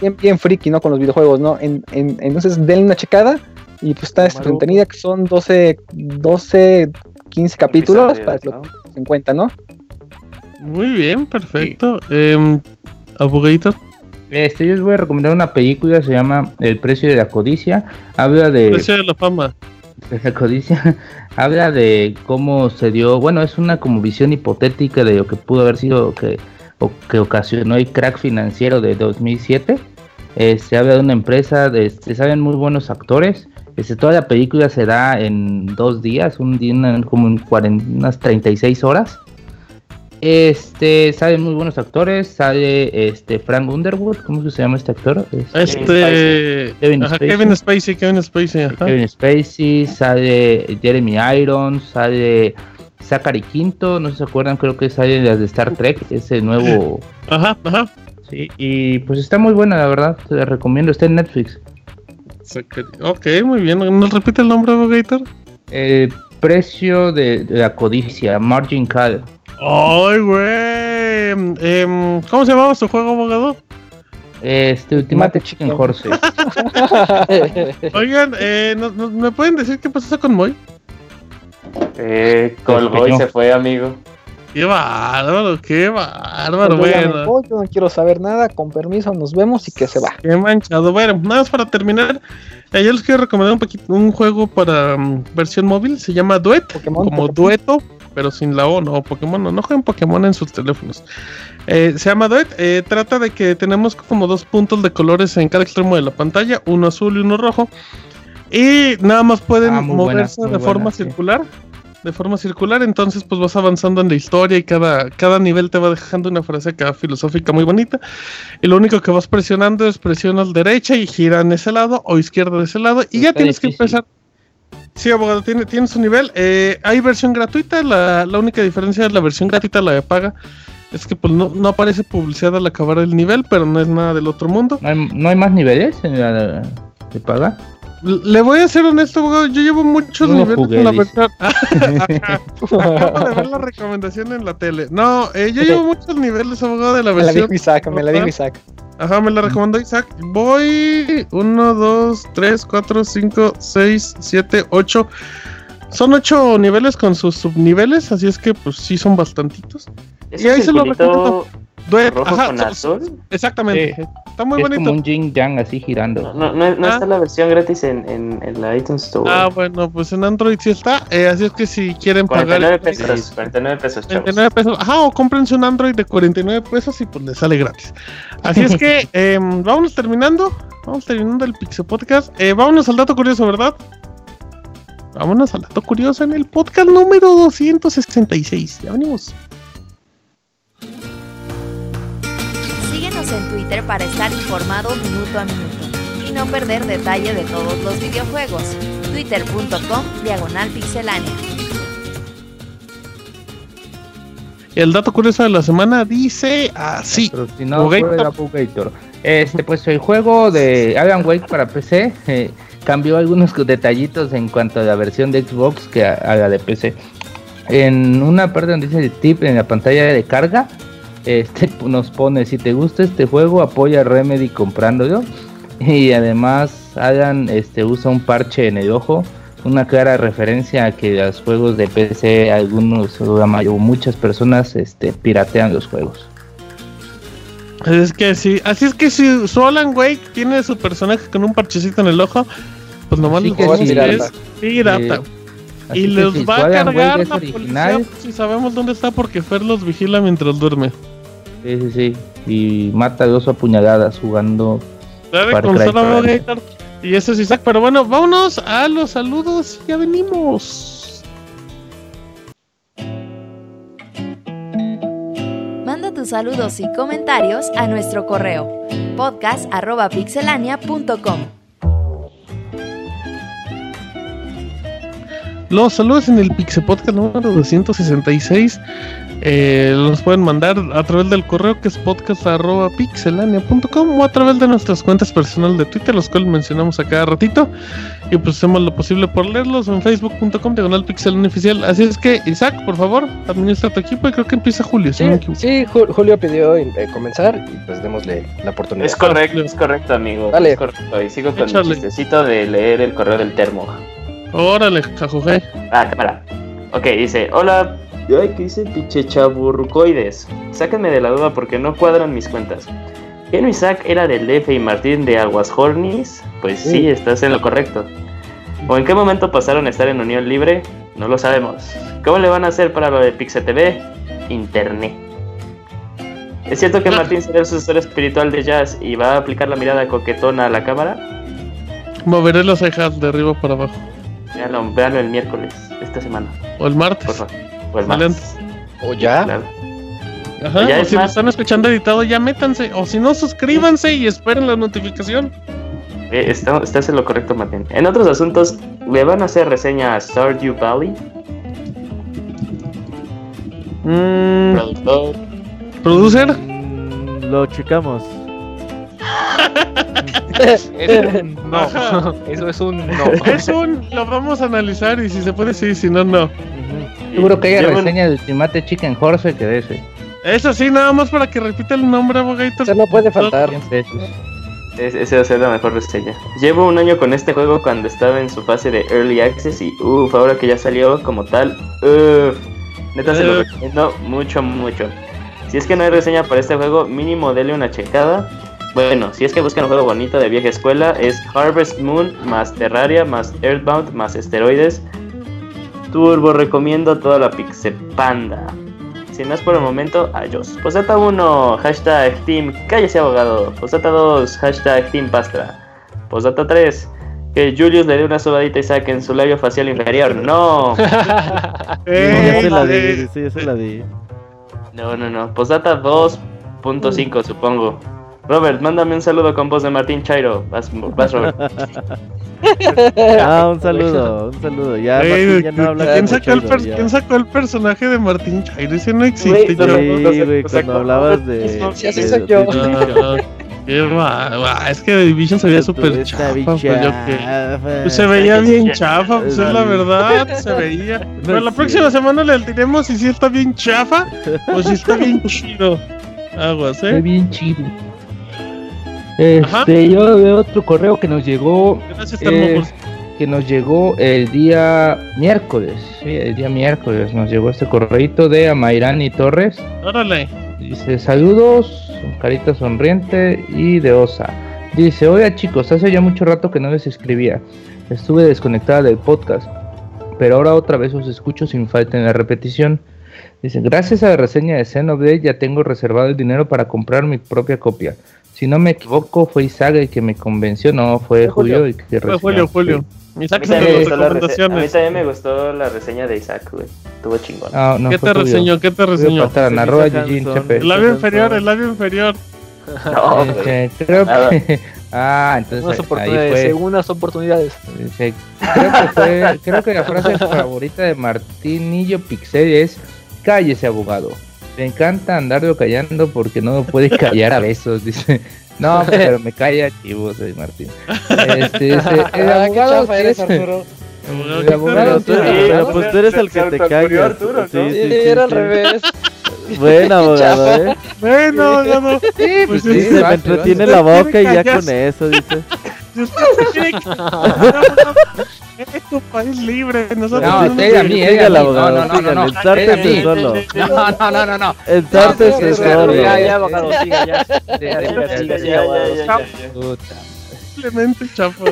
bien, bien friki, ¿no? Con los videojuegos, ¿no? En, en- entonces, denle una checada y pues está este, entretenida, que son 12, 12, 15 capítulos para que lo ¿no? tengan en cuenta, ¿no? Muy bien, perfecto. Em, abogadito. Este, yo les voy a recomendar una película, se llama El precio de la codicia. Habla de, Precio de la fama. de la codicia, habla de cómo se dio, bueno, es una como visión hipotética de lo que pudo haber sido que, o que ocasionó el crack financiero de 2007. Eh, se habla de una empresa, de, se saben muy buenos actores. Este, toda la película se da en dos días, un día, como en cuaren- unas 36 horas. Este, salen muy buenos actores, sale este Frank Underwood, ¿cómo se llama este actor? Este, Este. Kevin ajá, Spacey. Kevin Spacey, Kevin Spacey, ajá. Kevin Spacey, sale Jeremy Irons, sale Zachary Quinto, no sé si se acuerdan, creo que sale las de Star Trek, ese nuevo, Ajá, ajá. sí, y pues está muy buena la verdad, te la recomiendo, está en Netflix. Ok, muy bien. ¿Nos repite el nombre, abogator? El precio de, de la codicia, Margin Call. Ay, güey. Em, ¿Cómo se llamaba su juego, abogado? Este Ultimate Chicken Horse. Oigan, eh, ¿nos- nos- ¿me pueden decir qué pasó con Moy? Eh, Colboy Pequeño. se fue, amigo. Qué bárbaro, qué bárbaro, me bueno. voy, yo no quiero saber nada, con permiso, nos vemos y que se va. Qué manchado. Bueno, nada más para terminar. eh, yo les quiero recomendar un poquito un juego para mm, versión móvil. Se llama Duet. Pokémon, como Pokémon. dueto, pero sin la O, no, Pokémon, no, no jueguen Pokémon en sus teléfonos. Eh, se llama Duet, eh, trata de que tenemos como dos puntos de colores en cada extremo de la pantalla, uno azul y uno rojo. Y nada más pueden Ah, moverse de buena, forma sí. circular. De forma circular, entonces pues vas avanzando en la historia y cada, cada nivel te va dejando una frase acá filosófica muy bonita. Y lo único que vas presionando es presionas derecha y gira en ese lado o izquierda de ese lado y ya tienes que empezar. Sí, abogado, tiene, tiene su nivel. Eh, hay versión gratuita, la, la única diferencia es la versión gratuita, la de paga. Es que pues no, no aparece publicidad al acabar el nivel, pero no es nada del otro mundo. ¿No hay, no hay más niveles en la de paga? Le voy a ser honesto, abogado, yo llevo muchos No niveles jugué, en la versión. Acabo de ver la recomendación en la tele. No, eh, yo llevo muchos niveles, abogado, de la Me la versión. dijo Isaac, me la dijo Isaac. Ajá, me la recomendó Isaac. Voy 1, 2, 3, 4, 5, 6, 7, 8. Son 8 niveles con sus subniveles, así es que pues sí son bastantitos. Es Y ahí un se lo circulito recomiendo. Duet, rojo ajá, con azul. Exactamente. Sí. Está muy es bonito. como un yin yang así girando. No, no, no Ah. está la versión gratis en, en, en la iTunes Store. Ah, bueno, pues en Android sí está. eh, así es que si quieren 49 pagar. pesos, 49 pesos, chavos. 49 pesos. Ajá, o cómprense un Android de 49 pesos y pues les sale gratis. Así es que em, vámonos terminando. Vamos terminando el Pixel Podcast. Eh, vámonos al dato curioso, ¿verdad? Vámonos al dato curioso en el podcast número 266. Ya venimos. Síguenos en Twitter para estar informado minuto a minuto y no perder detalle de todos los videojuegos. Twitter.com Diagonal Pixelánea. El dato curioso de la semana dice así. Bugator. Este, pues el juego de Alan Wake para PC eh, cambió algunos detallitos en cuanto a la versión de Xbox que a, a la de PC. En una parte donde dice el tip en la pantalla de carga, este nos pone si te gusta este juego apoya a Remedy comprándolo y además Alan este usa un parche en el ojo, una clara referencia a que los juegos de PC algunos o muchas personas este piratean los juegos. Así es que sí. Así es que si su Alan Wake tiene su personaje con un parchecito en el ojo, pues nomás lo que sí, es pirata. Eh, y los va a cargar la original, policía si sabemos dónde está porque Fer los vigila mientras duerme. Sí, sí, sí. Y mata a dos apuñaladas jugando. Con Solo. Y eso es Isaac. Pero bueno, vámonos a los saludos y ya venimos. Manda tus saludos y comentarios a nuestro correo podcast.pixelania.com. Los saludos en el Pixel Podcast número 266. Eh, los pueden mandar a través del correo que es podcast.pixelania.com o a través de nuestras cuentas personales de Twitter, los cuales mencionamos a cada ratito. Y pues hacemos lo posible por leerlos en facebook.com diagonal pixelania oficial. Así es que, Isaac, por favor, administra tu equipo y creo que empieza Julio. si Sí, no Julio pidió eh, comenzar y pues démosle la oportunidad. Es correcto, es correcto, amigo. Dale. Es correcto. Y sigo con Échale. el chistecito de leer el correo del termo. Órale, jajuje. Ah, cámara. Ok, dice, hola. Ay, ¿qué dice? Pinche chaburrucoides. Sáquenme de la duda porque no cuadran mis cuentas. ¿Quién Isaac era del DF y Martín de Aguas Hornis? Pues sí, Sí. estás en lo correcto. ¿O en qué momento pasaron a estar en unión libre? No lo sabemos. ¿Cómo le van a hacer para lo de Pixel TV? Internet. ¿Es cierto que Martín será el sucesor espiritual de Jazz y va a aplicar la mirada coquetona a la cámara? Moveré las cejas de arriba para abajo. Véanlo, véanlo el miércoles, esta semana, O el martes. por favor. O el Excelente. martes. ¿O ya? Claro. Ajá, Ya o es si lo más- están escuchando editado, ya métanse. O si no, suscríbanse y esperen la notificación. Eh, está- estás en lo correcto, Martín. En otros asuntos, ¿le van a hacer reseña a Stardew Valley? Mm, Productor. producer. Lo checamos. No, Ajá. eso es un no. Es un. Lo vamos a analizar y si se puede, sí, si no, no. Seguro que haya Llevan- reseña del Ultimate Chicken Horse que de ese. Eso sí, nada más para que repita el nombre, abogadito. Eso no puede faltar. 100 pesos. Es- Esa va a ser la mejor reseña. Llevo un año con este juego cuando estaba en su fase de Early Access y uff, ahora que ya salió como tal, uff. Neta se lo recomiendo mucho, mucho. Si es que no hay reseña para este juego, mínimo dele una checada. Bueno, si es que buscan un juego bonito de vieja escuela, es Harvest Moon más Terraria más Earthbound más Esteroides. Turbo recomiendo toda la Pixepanda. Si no es por el momento, adiós. Posata 1, hashtag Team Cállese Abogado. Posata 2, hashtag Team Pastra. Posata 3, Que Julius le dé una sobadita a Isaac en su labio facial inferior. No. ya Eh, se la di, eh, ya se la di. No, no, no. Postdata 2.5, supongo. Robert, mándame un saludo con voz de Martín Chairo. Vas, vas Robert. Ah, un saludo, un saludo. Ya, Martín ya no habla ¿quién, sacó el ya. quién sacó el personaje de Martín Chairo? Ese no existe. Güey, yo- no, Sí, güey, cuando hablabas de... Sí, así de- soy yo. de- Ah, es que The Division se veía súper Está chafa. bien Pues, yo que- chafa. pues, se veía bien chafa, pues es la verdad, se veía. Pero la próxima semana le diremos si sí está bien chafa o si está bien chido. Aguas, Está eh. bien chido. Ajá. Este, yo veo otro correo que nos llegó, Gracias, eh, Termopol. que nos llegó el día miércoles, sí, el día miércoles nos llegó este correito de Amairani Torres. Órale. Dice saludos, carita sonriente y de osa. Dice, oiga chicos, hace ya mucho rato que no les escribía. Estuve desconectada del podcast, pero ahora otra vez os escucho sin falta en la repetición. Dice, gracias a la reseña de Xenoblade ya tengo reservado el dinero para comprar mi propia copia. Si no me equivoco, fue Isaga el que me convenció, no, fue Julio. Julio el que Fue reseñó. Julio, Julio. A Isaac mí, se también me las gustó la rese- a mí también me gustó la reseña de Isaac, güey. Estuvo chingón. Ah, no, ¿Qué te reseñó? ¿Qué te reseñó? Eugene Hanson. Chepe. El labio inferior, el labio inferior. No. Este, creo Nada. que... Ah, entonces Unas ahí oportunidades, fue. segundas oportunidades. Dice, creo que fue, creo que la frase favorita de Martinillo Pixel es cállese abogado. Me encanta andarlo callando porque no me puede callar a besos, dice. No, pero me calla chivo, soy Martín. Este, dice, el Ah, qué abogado chafa que eres, es- Arturo. el abogado Pero tú, pero pues tú eres el que te callas. Arturo, ¿no? Sí, Sí, sí, sí, era al revés. Buen abogado, eh. Bueno, no, no. Sí, Pues pues sí, sí, Dice, me entretiene la boca y ya con eso, dice. Si usted que- Es tu país libre. Nosotros No, tenemos es a mí, que- es a Dígale, mí. No, abogado, no, no, no, no. solo. No, no, no, no, no. El Sartes No, es no, no, solo. Ya, ya, abogado, siga ya. Simplemente chafa.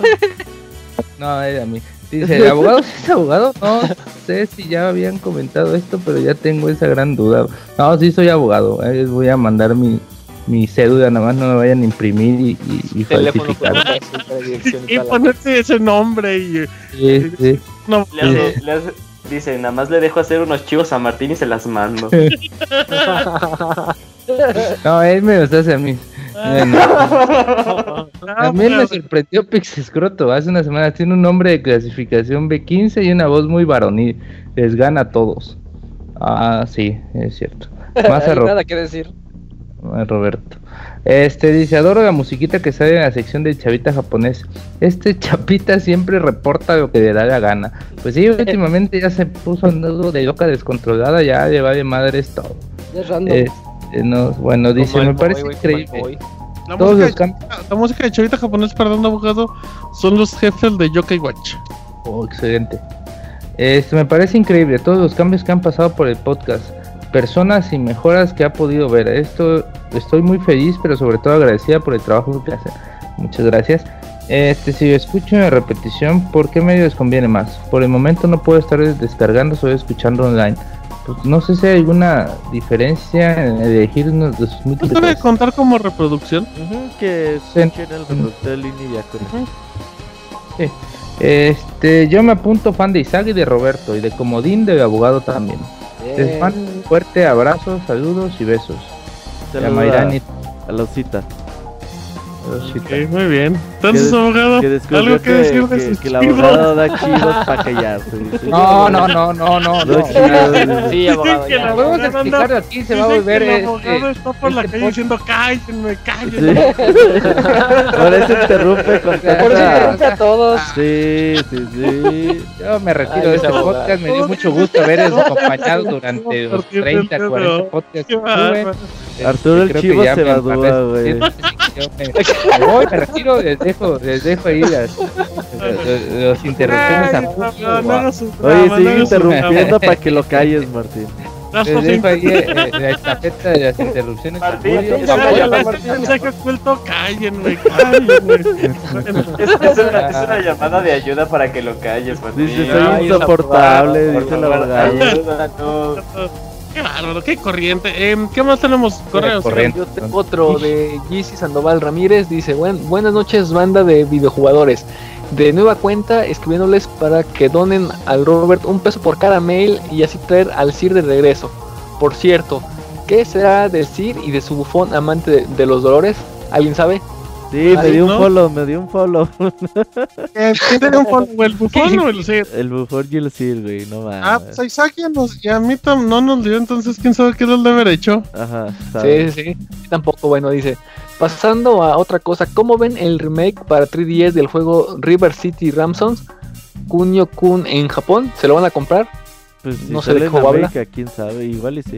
No, es a mí. Dice, ¿el abogado sí es abogado? No sé si ya habían comentado esto, pero ya tengo esa gran duda. No, sí soy abogado. eh, Les voy a mandar mi, mi cédula, nada más no me vayan a imprimir y, y, y falsificar. ponerse ese nombre y. Sí, sí. No, Le hace- le hace- dice, nada más le dejo hacer unos chivos a Martín y se las mando. No, él me los hace a mí. Bueno, Ah, también me sorprendió Pixescroto. Hace una semana tiene un nombre de clasificación B15 y una voz muy varonil. Les gana a todos. Ah, sí, es cierto. Más Hay nada que decir. A Roberto. Este dice, adoro la musiquita que sale en la sección del chavita japonés. Este chapita siempre reporta lo que le da la gana. Pues sí, últimamente ya se puso andando de loca descontrolada, ya le va de madre todo. Es random. Este, no, bueno, dice, me parece increíble. La Todos música, los cambios. de, la música de Chavita japonés, perdón, abogado, son los jefes de Yokai Watch. Oh, excelente. Este, me parece increíble todos los cambios que han pasado por el podcast, personas y mejoras que ha podido ver. Esto estoy muy feliz, pero sobre todo agradecida por el trabajo que hace. Muchas gracias. Este, si escucho en repetición, ¿por qué medio les conviene más? Por el momento no puedo estar descargando, solo escuchando online. Pues no sé si hay alguna diferencia en elegir uno de sus ¿No múltiples. debe contar como reproducción? Ujú, que Sí. escuchen el reproductor de línea y ya con eso. Este, yo me apunto fan de Isaac y de Roberto y de Comodín del abogado también. Les mando un fuerte abrazo, saludos y besos. Saluda Mayrani. a la osita. Ok, muy bien. Entonces, Que abogado, Que algo que, que, decir de que- sus que el abogado da chivos para callarse. No, no, no, no, no, No. Sí, abogado, que la- Podemos aquí, se va a volver que el abogado está por la este calle pod- diciendo cállenme, cállenme. Sí. Por eso interrumpe con Por eso tanta... interrumpe a todos. Sí, sí, sí. Yo me retiro Ay, de ese este abogado. podcast, me dio mucho gusto acompañado durante los 30, 40 podcasts Arturo el Chivo se güey. Me, voy, me retiro, les dejo, les dejo ahí las, las, las interrupciones a punto, no, no Oye, no sigue interrumpiendo para que lo calles, Martín. Les dejo ahí eh, la estafeta de las interrupciones Martín, Julio. ya Ya, vaya, ya, la ya, Martín. mensaje oculto, cállenme, cállenme. Es, es una, es una llamada de ayuda para que lo calles, Martín. Dice, soy insoportable, Por dice el favor, abogado. ayúdanos. Qué bárbaro, qué corriente. Em, ¿Qué más tenemos? Correos. corriente. Yo tengo otro de Gizzy Sandoval Ramírez. Dice: "Buen- Buenas noches, banda de videojugadores. de nueva cuenta escribiéndoles para que donen al Robert un peso por cada mail y así traer al Sir de regreso. Por cierto, ¿qué será del Sir y de su bufón amante de, de los dolores? ¿Alguien sabe? Sí, me dio un follow, me dio un follow. ¿Quién tiene un follow, el bufón o el Sir? El bufón y el Sir, güey, no mames. Ah, pues a Isaac nos, y a mí tam- no nos dio, entonces quién sabe qué es el de haber hecho. Ajá, Sí, sí, sí. Tampoco, bueno, dice. Pasando a otra cosa, ¿cómo ven el remake para 3DS del juego River City Ramsons? Kunio Kun en Japón, ¿se lo van a comprar? Pues si no sé de cómo habla. Quién sabe, igual y sí.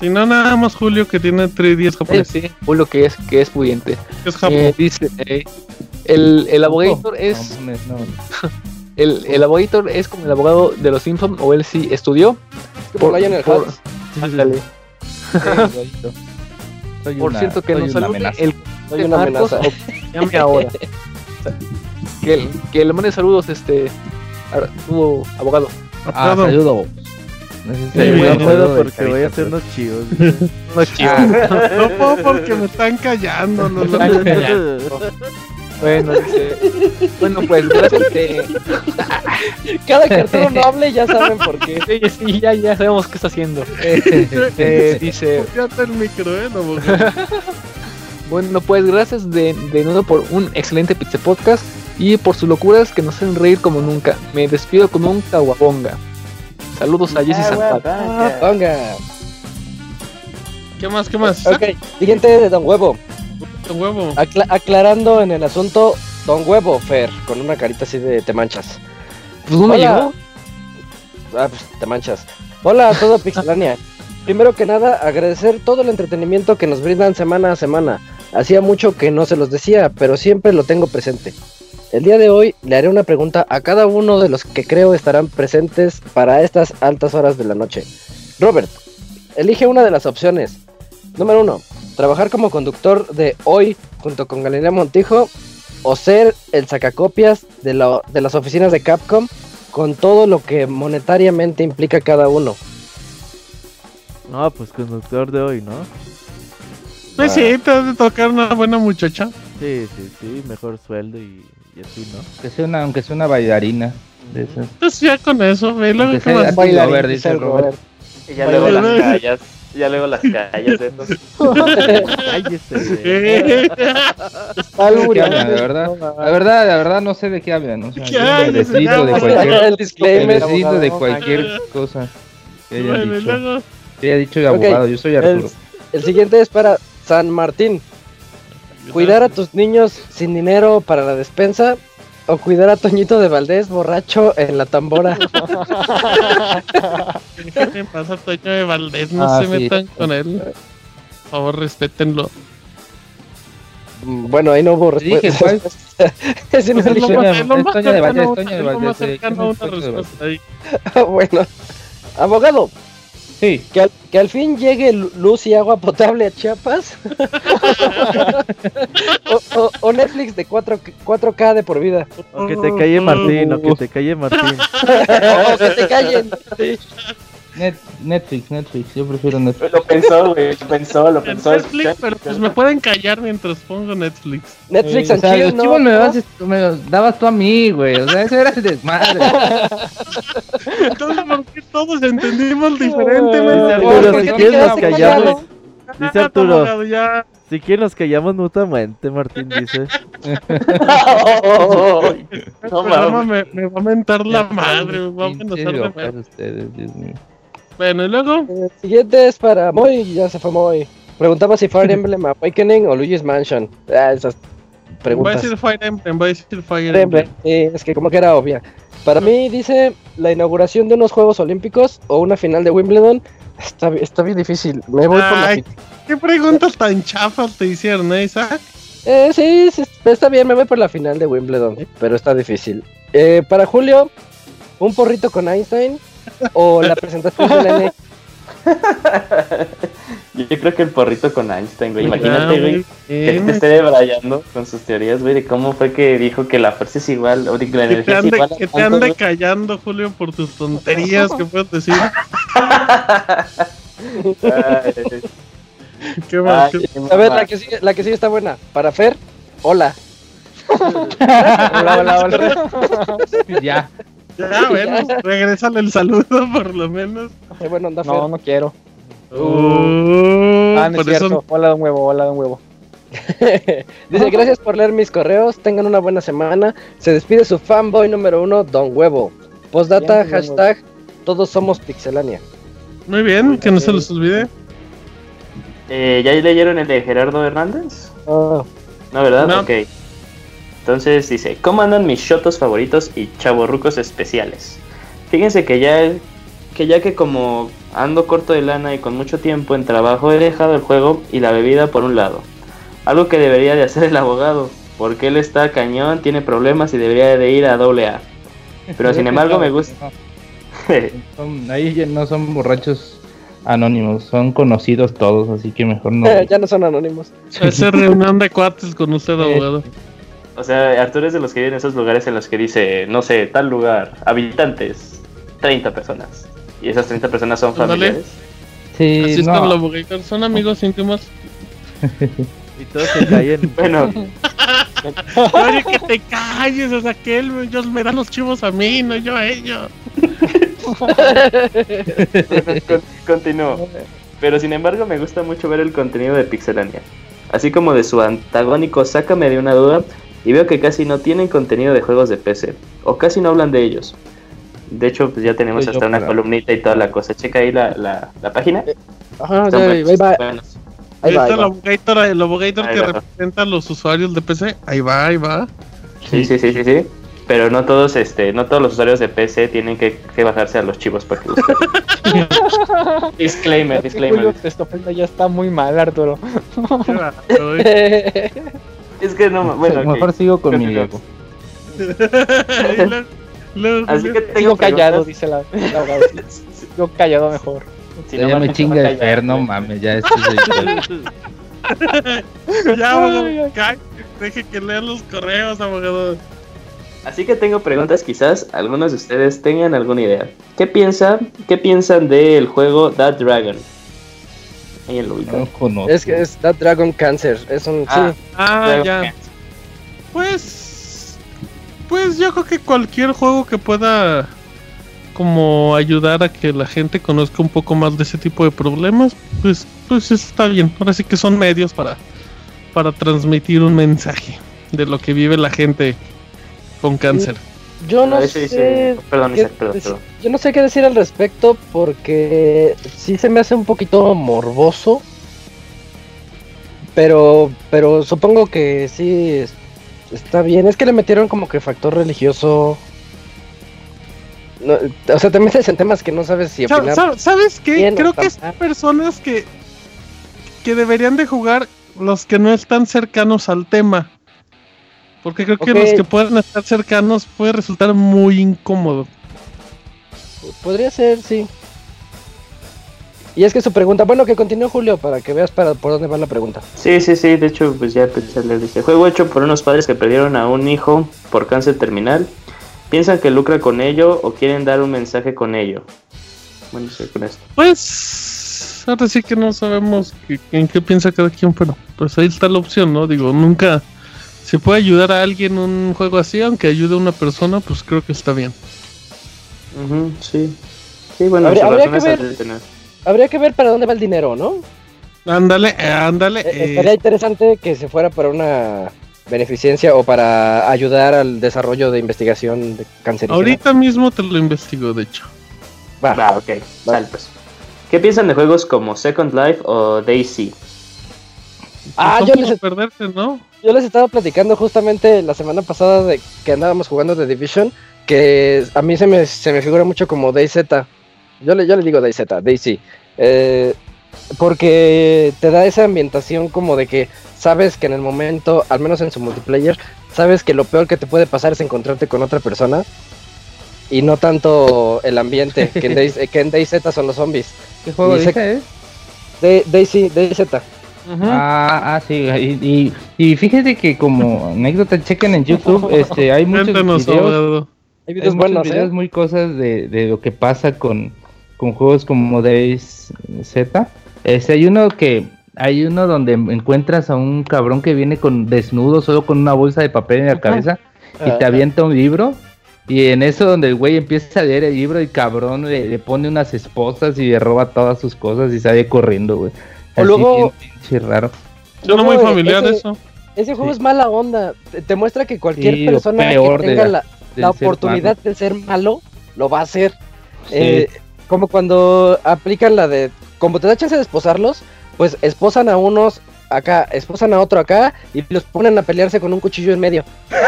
Si no, nada más Julio que tiene 3 días Sí, japonés. sí, por lo que es, que es pudiente. que es. Eh, dice, eh, el, el abogator es No, mames, no. el, el abogator es como el abogado de los Simpsons o él sí estudió. Por por- Hutz. ándale. Igualito. Soy Por una- cierto que soy nos salude amenaza. el Soy una Marcos amenaza. llame ahora. que, el- que le mande saludos este a tu abogado. Ah, saludo. Sí, no puedo porque voy a hacer unos chivos. No. Ah, No puedo porque me están callando. los dos. Bueno, dice, bueno, pues gracias que Cada que Arturo no hable ya saben por qué. sí, sí, ya, ya sabemos qué está haciendo. Eh, dice, Copiate el micro, eh, no, bueno, pues gracias de, de nuevo por un excelente Pizza Podcast y por sus locuras que nos hacen reír como nunca. Me despido con un caguabonga. Saludos a Jessy Zapata. Ponga. ¿Qué más? ¿Qué más? Ok, siguiente de Don Huevo. Saca huevo. Acla- aclarando en el asunto, Don Huevo, Fer, con una carita así de te manchas. Pues no me llegó. Ah, pues te manchas. Hola a todo Pixelania. Primero que nada, agradecer todo el entretenimiento que nos brindan semana a semana. Hacía mucho que no se los decía, pero siempre lo tengo presente. El día de hoy le haré una pregunta a cada uno de los que creo estarán presentes para estas altas horas de la noche. Robert, elige una de las opciones. Número uno, trabajar como conductor de hoy junto con Galilea Montijo o ser el sacacopias de, la- de las oficinas de Capcom con todo lo que monetariamente implica cada uno. No, pues conductor de hoy, ¿no? Pues sí, te has de tocar una buena muchacha. Sí, sí, sí, mejor sueldo y, y así, ¿no? Aunque sea una, aunque sea una bailarina. De esas. Pues ya con eso, ve. Y ya luego las callas. Ya luego las callas de. Cállese. Eh, verdad, la verdad, la verdad no sé de qué hablan. O sea, deslindo de cualquier, de cosa que hayan dicho. Que haya dicho el abogado, yo soy El, Arturo. el siguiente es para San Martín. Cuidar a tus niños sin dinero para la despensa o cuidar a Toñito de Valdés borracho en la tambora. ¿Qué pasa, Toño de Valdés? No Ah, se sí. metan con él. Por favor, respétenlo. Mm, bueno, ahí no hubo respuesta. Pues es Toño de Valdés, Toño de Valdés, eh, a ¿quién es una Toño de ahí. bueno, abogado, Sí, que al, que al fin llegue lu- luz y agua potable a Chiapas. o, o- o Netflix de 4, 4K de por vida. O que te calle Martín, o que te calle Martín. o que te callen. Sí. Net- Netflix, Netflix, yo prefiero Netflix. Lo pensó, güey. Lo pensó, lo En pensó. Netflix, pero pues me pueden callar mientras pongo Netflix. Netflix Eh, o sea, los ¿no? chivos me, dabas, me los dabas tú a mí, güey. O sea, eso era el desmadre. Entonces, ¿por qué todos entendimos Dice diferentemente? Arturo, ¿por si quieres nos callamos. Dice Arturo, ya. si quieres nos callamos mutuamente, Martín dice. El No me, me va a mentar la madre, me va a amenazar de ustedes, Dios mío. Bueno, y luego, El siguiente es para Moy, ya se fue Moy. Preguntaba si Fire Emblem Awakening o Luigi's Mansion. Ah, esas a preguntas. decir Fire Emblem, va a decir Fire Emblem. Sí, es que como que era obvia. Para mí dice la inauguración de unos Juegos Olímpicos o una final de Wimbledon. Está, está bien difícil. Me voy por la Ay, ¿Qué preguntas tan chafas te hicieron, eh, Isaac? Eh, sí, sí, está bien, me voy por la final de Wimbledon, pero está difícil. Eh, para Julio, un porrito con Einstein o la presentación de la N. Yo creo que el porrito con Einstein, güey. Ah, Imagínate, güey. muy Que te esté debrayando con sus teorías, güey, de cómo fue que dijo que la fuerza es igual, o de que la Que te energía es igual. a que te ande güey. callando, Julio, por tus tonterías que puedes decir. Ay, ¿Qué más? ay, ¿Qué- qué A ver, la que sigue, la que sigue está buena. Para Fer, hola. Hola, hola, hola. ya. Ya, bueno, regresale el saludo por lo menos. Eh, bueno, anda No, no quiero. Uh, Ah, no es por eso- cierto. Hola, don huevo, hola, don huevo. Dice, gracias por leer mis correos, tengan una buena semana. Se despide su fanboy número uno, Don Huevo. Postdata, Bien, hashtag, todos somos Pixelania. Muy bien, que no se les olvide. Eh, ¿Ya leyeron el de Gerardo Hernández? Ah, No, ¿verdad? No. Ok. Entonces dice, ¿cómo andan mis shotos favoritos y chavorrucos especiales? Fíjense que ya, que ya que como ando corto de lana y con mucho tiempo en trabajo, he dejado el juego y la bebida por un lado. Algo que debería de hacer el abogado, porque él está cañón, tiene problemas y debería de ir a doble A. Pero sin embargo me gusta... Son- ahí ya no son borrachos anónimos, son conocidos todos, así que mejor no. ya no son anónimos. Esa reunión de cuates con usted, abogado. O sea, Arturo es de los que vive en esos lugares en los que dice, no sé, tal lugar, habitantes, 30 personas. Y esas 30 personas son familiares. Sí, Así no. Son amigos íntimos. Y todos se caen. Bueno, Oye, que te calles, o sea, que él, ellos me dan los chivos a mí, no yo a ellos. Con- Continúo. Pero sin embargo me gusta mucho ver el contenido de Pixelania. Así como de su antagónico Sácame de una duda y veo que casi no tienen contenido de juegos de PC. O casi no hablan de ellos. De hecho, pues ya tenemos hasta una para- columnita y toda la cosa. Checa ahí la, la, la página. Ajá, Son ya, ahí va. buenos. Ahí va, Ahí está ahí el va. abogator, el abogator Ahí que va. representa a los usuarios de PC. Ahí va, ahí va. Sí, sí, sí, sí, sí. Pero no todos, este, no todos los usuarios de PC tienen que, que bajarse a los chivos para que disclaimer, Julio, disclaimer. te estofenda ya está muy mal, Arturo. Es que no, bueno, mejor sigo con mi lo- Así que tengo callado, dice la. Yo callado mejor. Si ya no, me chinga callar, Fer, no mames, ya esto es Ya, abogado, deje que lean los correos, abogado. Así que tengo preguntas, quizás algunos de ustedes tengan alguna idea. ¿Qué piensan, qué piensan del juego That Dragon? Alguien lo. No conozco. Es que es That Dragon Cancer. Es un. Ah, Sí. Ah, ya. Cancer. Pues. Pues yo creo que cualquier juego que pueda. Como ayudar a que la gente conozca un poco más de ese tipo de problemas, pues, pues está bien. Ahora sí que son medios para, para transmitir un mensaje de lo que vive la gente con cáncer. Yo no hecho, sé. dice- Perdón, qué Isaac, perdón, dec- perdón. Yo no sé qué decir al respecto porque sí se me hace un poquito morboso. Pero, pero supongo que sí es- está bien. Es que le metieron como que factor religioso. No, o sea, te metes en temas que no sabes si opinar. sa- ¿Sabes qué? Creo que es personas que, que deberían de jugar los que no están cercanos al tema. Porque creo que los que pueden estar cercanos puede resultar muy incómodo. Podría ser, sí. Y es que su pregunta, bueno, que continúe Julio para que veas para por dónde va la pregunta. Sí, sí, sí, de hecho, pues ya pensé leer. Dice: Juego hecho por unos padres que perdieron a un hijo por cáncer terminal. ¿Piensan que lucra con ello o quieren dar un mensaje con ello? Bueno, sí, con esto. Pues ahora sí que no sabemos qué- en qué piensa cada quien, pero pues ahí está la opción, ¿no? Digo, nunca se puede ayudar a alguien un juego así, aunque ayude a una persona, pues creo que está bien. Sí. Sí, bueno, Habría- que ver. tener. Habría que ver para dónde va el dinero, ¿no? Ándale, eh, ándale. Eh, eh, Estaría interesante que se fuera para una beneficencia o para ayudar al desarrollo de investigación de cáncer. ahorita mismo te lo investigo, de hecho. Va. Va, ok, pues. ¿Qué piensan de juegos como Second Life o Daisy? Ah, yo les, perderte, ¿no? yo les estaba platicando justamente la semana pasada de que andábamos jugando The Division, que a mí se me, se me figura mucho como DayZ. Yo le, yo le digo DayZ, Daisy. Eh, porque te da esa ambientación como de que sabes que en el momento, al menos en su multiplayer, sabes que lo peor que te puede pasar es encontrarte con otra persona y no tanto el ambiente, que en, DayZ son los zombies. ¿Qué juego dice, eh? DayZ. Ah, ah, sí, y, y, y fíjate que como anécdota, chequen en YouTube, este, hay muchos Cuéntanos, videos. Hay videos buenos, videos ¿eh? muy cosas de, de lo que pasa con, con juegos como Days Z. Este, hay uno que hay uno donde encuentras a un cabrón que viene con desnudo, solo con una bolsa de papel en la cabeza, y te avienta un libro. Y en eso donde el güey empieza a leer el libro, el cabrón le, le pone unas esposas y le roba todas sus cosas y sale corriendo, güey. O luego- pinche raro. Suena muy Luego, familiar ese- eso. Ese juego Sí. es mala onda. Te, te muestra que cualquier Sí, persona que tenga la- la, oportunidad de ser malo, lo va a hacer. Sí. Eh, como cuando aplican la de, como te da chance de esposarlos, pues esposan a unos acá, esposan a otro acá y los ponen a pelearse con un cuchillo en medio.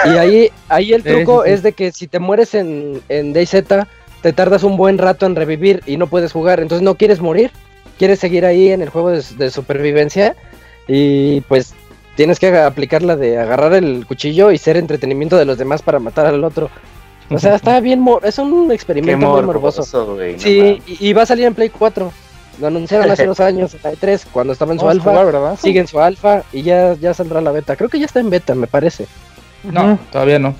Y ahí, ahí el Sí, truco sí, sí. es de que si te mueres en, en DayZ, te tardas un buen rato en revivir y no puedes jugar. Entonces no quieres morir, quieres seguir ahí en el juego de, de supervivencia y pues tienes que aplicar la de agarrar el cuchillo y ser entretenimiento de los demás para matar al otro. O sea, está bien, mor- es un experimento muy morboso. no Sí, y, y va a salir en Play 4. Lo anunciaron hace dos años, en la E3, cuando estaba en su alfa. Sigue en su alfa y ya, ya saldrá la beta. Creo que ya está en beta, me parece. No, todavía no.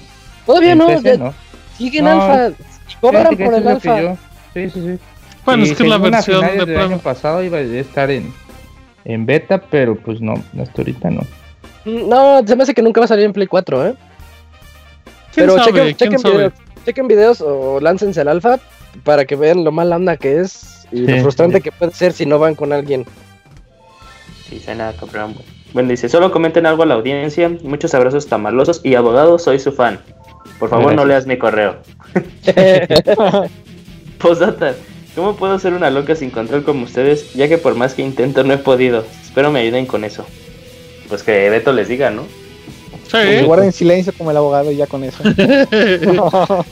Todavía no, PC ya- no. sigue en No, alfa. Cobran por el alfa. yo- Sí, sí, sí. Bueno, Y es que la versión de del año pasado iba a estar en, en beta, pero pues no, hasta ahorita no. No, se me hace que nunca va a salir en Play 4, ¿eh? ¿Quién Pero sabe? chequen, ¿Quién chequen sabe? videos, chequen videos o láncense el alfa para que vean lo mala onda que es y Sí, lo frustrante sí. que puede ser si no van con alguien. Sí, suena cabrón. Bueno, dice, solo comenten algo a la audiencia. Muchos abrazos tamalosos y abogados, soy su fan. Por favor, no leas mi correo. Postdata, ¿cómo puedo ser una loca sin control como ustedes? Ya que por más que intento no he podido. Espero me ayuden con eso. Pues que Beto les diga, ¿no? Que Sí. guarden silencio como el abogado y ya con eso.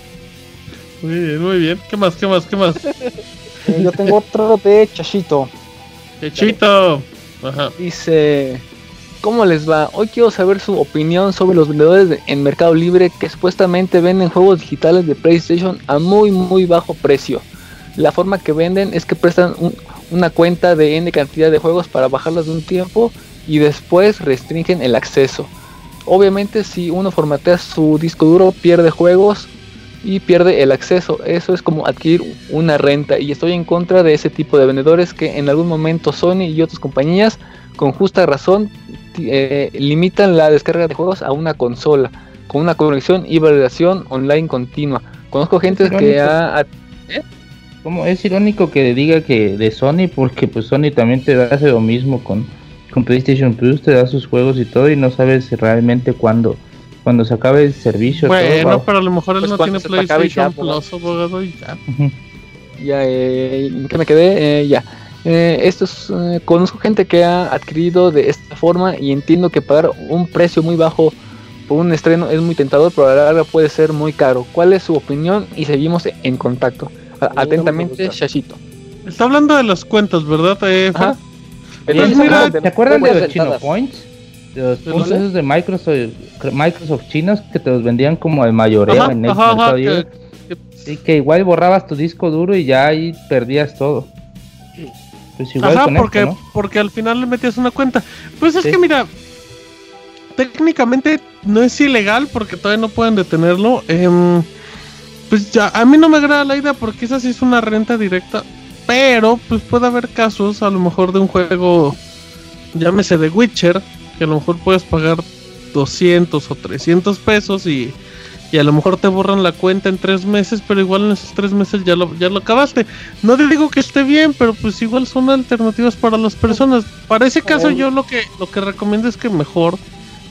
muy bien, muy bien. ¿Qué más, qué más, qué más? Eh, Yo tengo otro de Chachito. Chechito. Ajá. Dice, ¿cómo les va? Hoy quiero saber su opinión sobre los vendedores de- en Mercado Libre que supuestamente venden juegos digitales de PlayStation a muy muy bajo precio. La forma que venden es que prestan un- una cuenta de N cantidad de juegos para bajarlos de un tiempo y después restringen el acceso. Obviamente si uno formatea su disco duro pierde juegos y pierde el acceso. Eso es como adquirir una renta y estoy en contra de ese tipo de vendedores que en algún momento Sony y otras compañías con justa razón eh, limitan la descarga de juegos a una consola con una conexión y validación online continua. Conozco gente que ha, ha- Como es irónico que diga que de Sony, porque pues Sony también te da hace lo mismo con, con PlayStation Plus, te da sus juegos y todo, y no sabes realmente cuándo, cuando se acabe el servicio. todo, Bueno, va- pero a lo mejor él Pues no tiene PlayStation Plus, abogado, y ya. Ya eh, ¿en qué me quedé Eh, ya Eh, esto es, eh, conozco gente que ha adquirido de esta forma y entiendo que pagar un precio muy bajo por un estreno es muy tentador pero a la larga puede ser muy caro ¿cuál es su opinión? y seguimos en contacto No atentamente gusta. Shashito Está hablando de las cuentas, ¿verdad? Eh? Ajá. ¿se mira, acuerdan- ¿Se acuerdan de los Chino. Points? De los ¿De puntos esos de Microsoft, Microsoft chinos que te los vendían como al mayoreo Ajá, en el ajá, ajá, Mercado que- Libre. que- Sí, que igual borrabas tu disco duro y ya ahí perdías todo. Pues igual Ajá, con porque, esto, ¿no? porque al final le metías una cuenta. Pues es Sí. que mira, técnicamente no es ilegal porque todavía no pueden detenerlo. Em, pues ya, a mí no me agrada la idea porque esa sí es una renta directa. Pero pues puede haber casos a lo mejor de un juego, llámese de Witcher, que a lo mejor puedes pagar 200 o 300 pesos y, y a lo mejor te borran la cuenta en tres meses, pero igual en esos tres meses ya lo, ya lo acabaste. No digo que esté bien, pero pues igual son alternativas para las personas. Para ese caso yo lo que lo que recomiendo es que mejor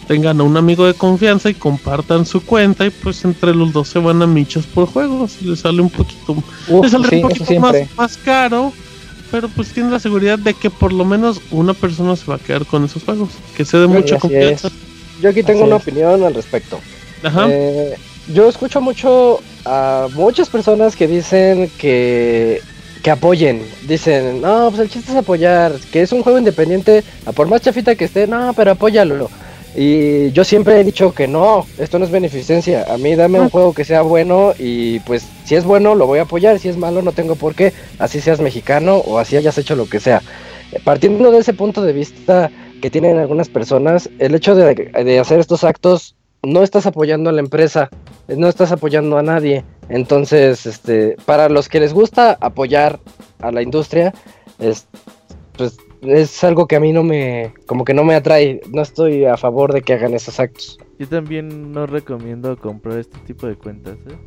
tengan a un amigo de confianza y compartan su cuenta y pues entre los dos se van a michos por juegos y les sale un poquito, Uf, les sí, un poquito más, más caro, pero pues tiene la seguridad de que por lo menos una persona se va a quedar con esos juegos, que se dé mucha confianza. Yo aquí tengo Así una es. opinión al respecto. Ajá. Eh, yo escucho mucho a muchas personas que dicen que, que apoyen. Dicen, no, pues el chiste es apoyar. Que es un juego independiente, a por más chafita que esté, no, pero apóyalo. Y yo siempre he dicho que no, esto no es beneficencia. A mí dame un juego que sea bueno y pues si es bueno lo voy a apoyar, si es malo no tengo por qué, así seas mexicano o así hayas hecho lo que sea. Partiendo de ese punto de vista que tienen algunas personas, el hecho de, de hacer estos actos no estás apoyando a la empresa, no estás apoyando a nadie. Entonces, este, para los que les gusta apoyar a la industria, es, pues es algo que a mí no me, como que no me atrae. No estoy a favor de que hagan esos actos. Yo también no recomiendo comprar este tipo de cuentas, ¿eh?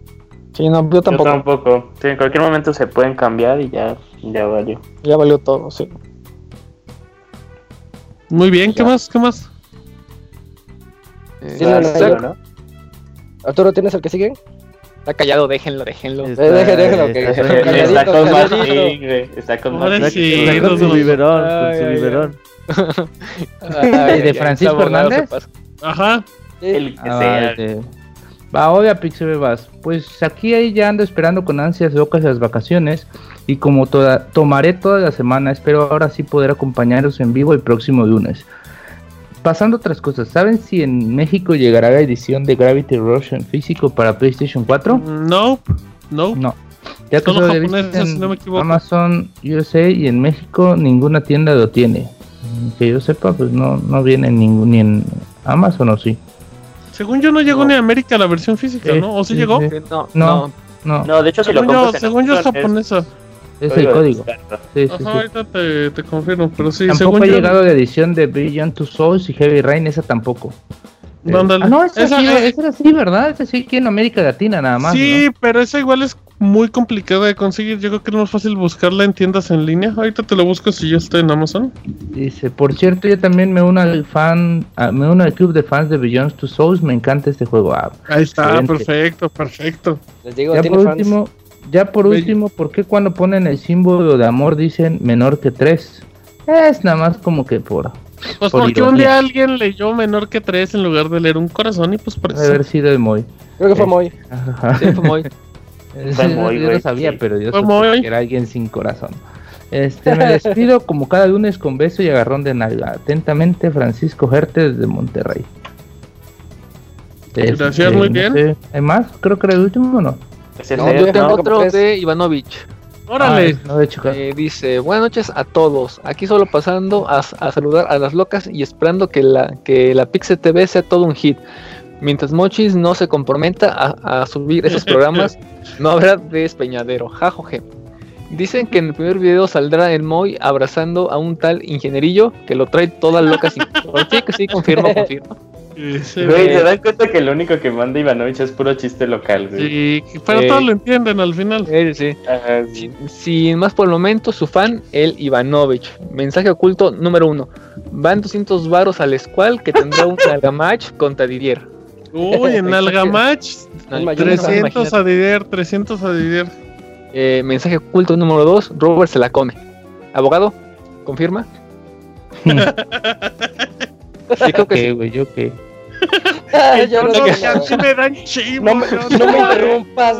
Sí, no, yo tampoco. Yo tampoco. Sí, en cualquier momento se pueden cambiar y ya, ya valió. Ya valió todo, sí. Muy bien, ¿qué más? ¿Qué más? Eh, ¿Tienen está, algo? ¿no? Arturo, ¿tienes el que sigue? Está callado, déjenlo, déjenlo. Está- deje- déjelo que- está- Calladito, Está con güey. Está con sí. Está con su biberón, con su biberón. ¿Y de Francisco Hernández? Ajá. El que Ah, sea. este, Va, hola Pixelbebas. Pues aquí ahí ya ando esperando con ansias locas las vacaciones. Y como toda, tomaré toda la semana, espero ahora sí poder acompañaros en vivo el próximo lunes. Pasando a otras cosas, ¿saben si en México llegará la edición de Gravity Rush en físico para PlayStation 4? No, no. No. Ya que Solo en no me equivoco. Amazon USA y en México ninguna tienda lo tiene. Que yo sepa, pues no, no viene ningún, ni en Amazon o sí. Según yo no llegó ni a América la versión física, Sí, ¿no? ¿O sí, sí, llegó? sí. No, No, no, No, de hecho, si lo Según yo, compras en según yo es japonesa. Es el código. descarga. Sí, sí, Ajá, sí. ahorita te, te confirmo, pero sí, Tampoco según ha yo. llegado la edición de Beyond Two Souls y Heavy Rain, esa tampoco. Eh, Ándale. ah, no, esa, Esa- sí, esa- esa sí, ¿verdad? Esa sí aquí en América Latina nada más. Sí, pero esa igual es muy complicada de conseguir. Yo creo que es más fácil buscarla en tiendas en línea. Ahorita te lo busco si ya está en Amazon. ¿no? Dice, por cierto, yo también me uno al fan, ah, me uno al club de fans de Beyond Two Souls, me encanta este juego. Ah, Ahí está, Excelente. perfecto, perfecto. Les digo, ya tiene por fans. último, ya por último, ¿por qué cuando ponen el símbolo de amor dicen menor que 3? Es nada más como que por Pues Por porque un día alguien leyó menor que tres en lugar de leer un corazón y pues por eso. haber sido el Moy. Creo que fue muy. Ajá. Sí, fue Moy, yo lo sabía, sí. pero yo Moy. que era alguien sin corazón. Este, me despido como cada lunes con beso y agarrón de nalga. Atentamente, Francisco Gerte desde Monterrey. Gracias, muy bien. sé, ¿Hay más? Creo que era el último o no. Ese No, es yo el- tengo no, otro tres. de Ivanovich. Órale. No, de hecho, Eh, dice, buenas noches a todos. Aquí solo pasando a, a saludar a las locas y esperando que la, que la Pixel TV sea todo un hit. Mientras Mochis no se comprometa a, a subir esos programas, no habrá despeñadero. Jajoje. Dicen que en el primer video saldrá el Moy abrazando a un tal ingenierillo que lo trae toda loca sin... Sí, que sí, confirmo, confirmo. Güey, ¿se dan cuenta que lo único que manda Ivanovich es puro chiste local, güey? Sí, pero Eh. todos lo entienden al final. Eh, sí. Ajá, sí. Sin, sin más por el momento, su fan, el Ivanovich. Mensaje oculto número uno. Van 200 varos al Squall que tendrá un Algamatch contra Didier. Uy, en Algamatch, No, Imagínate. 300 imagínate. a Didier, 300 a Didier. Eh, mensaje oculto número dos. Robert se la come. Abogado, ¿confirma? Sí, creo que ¿Qué, sí. güey? ¿Yo qué? Ah, yo no, No, sé. que a mí me dan chivo. no, me, yo no me interrumpas.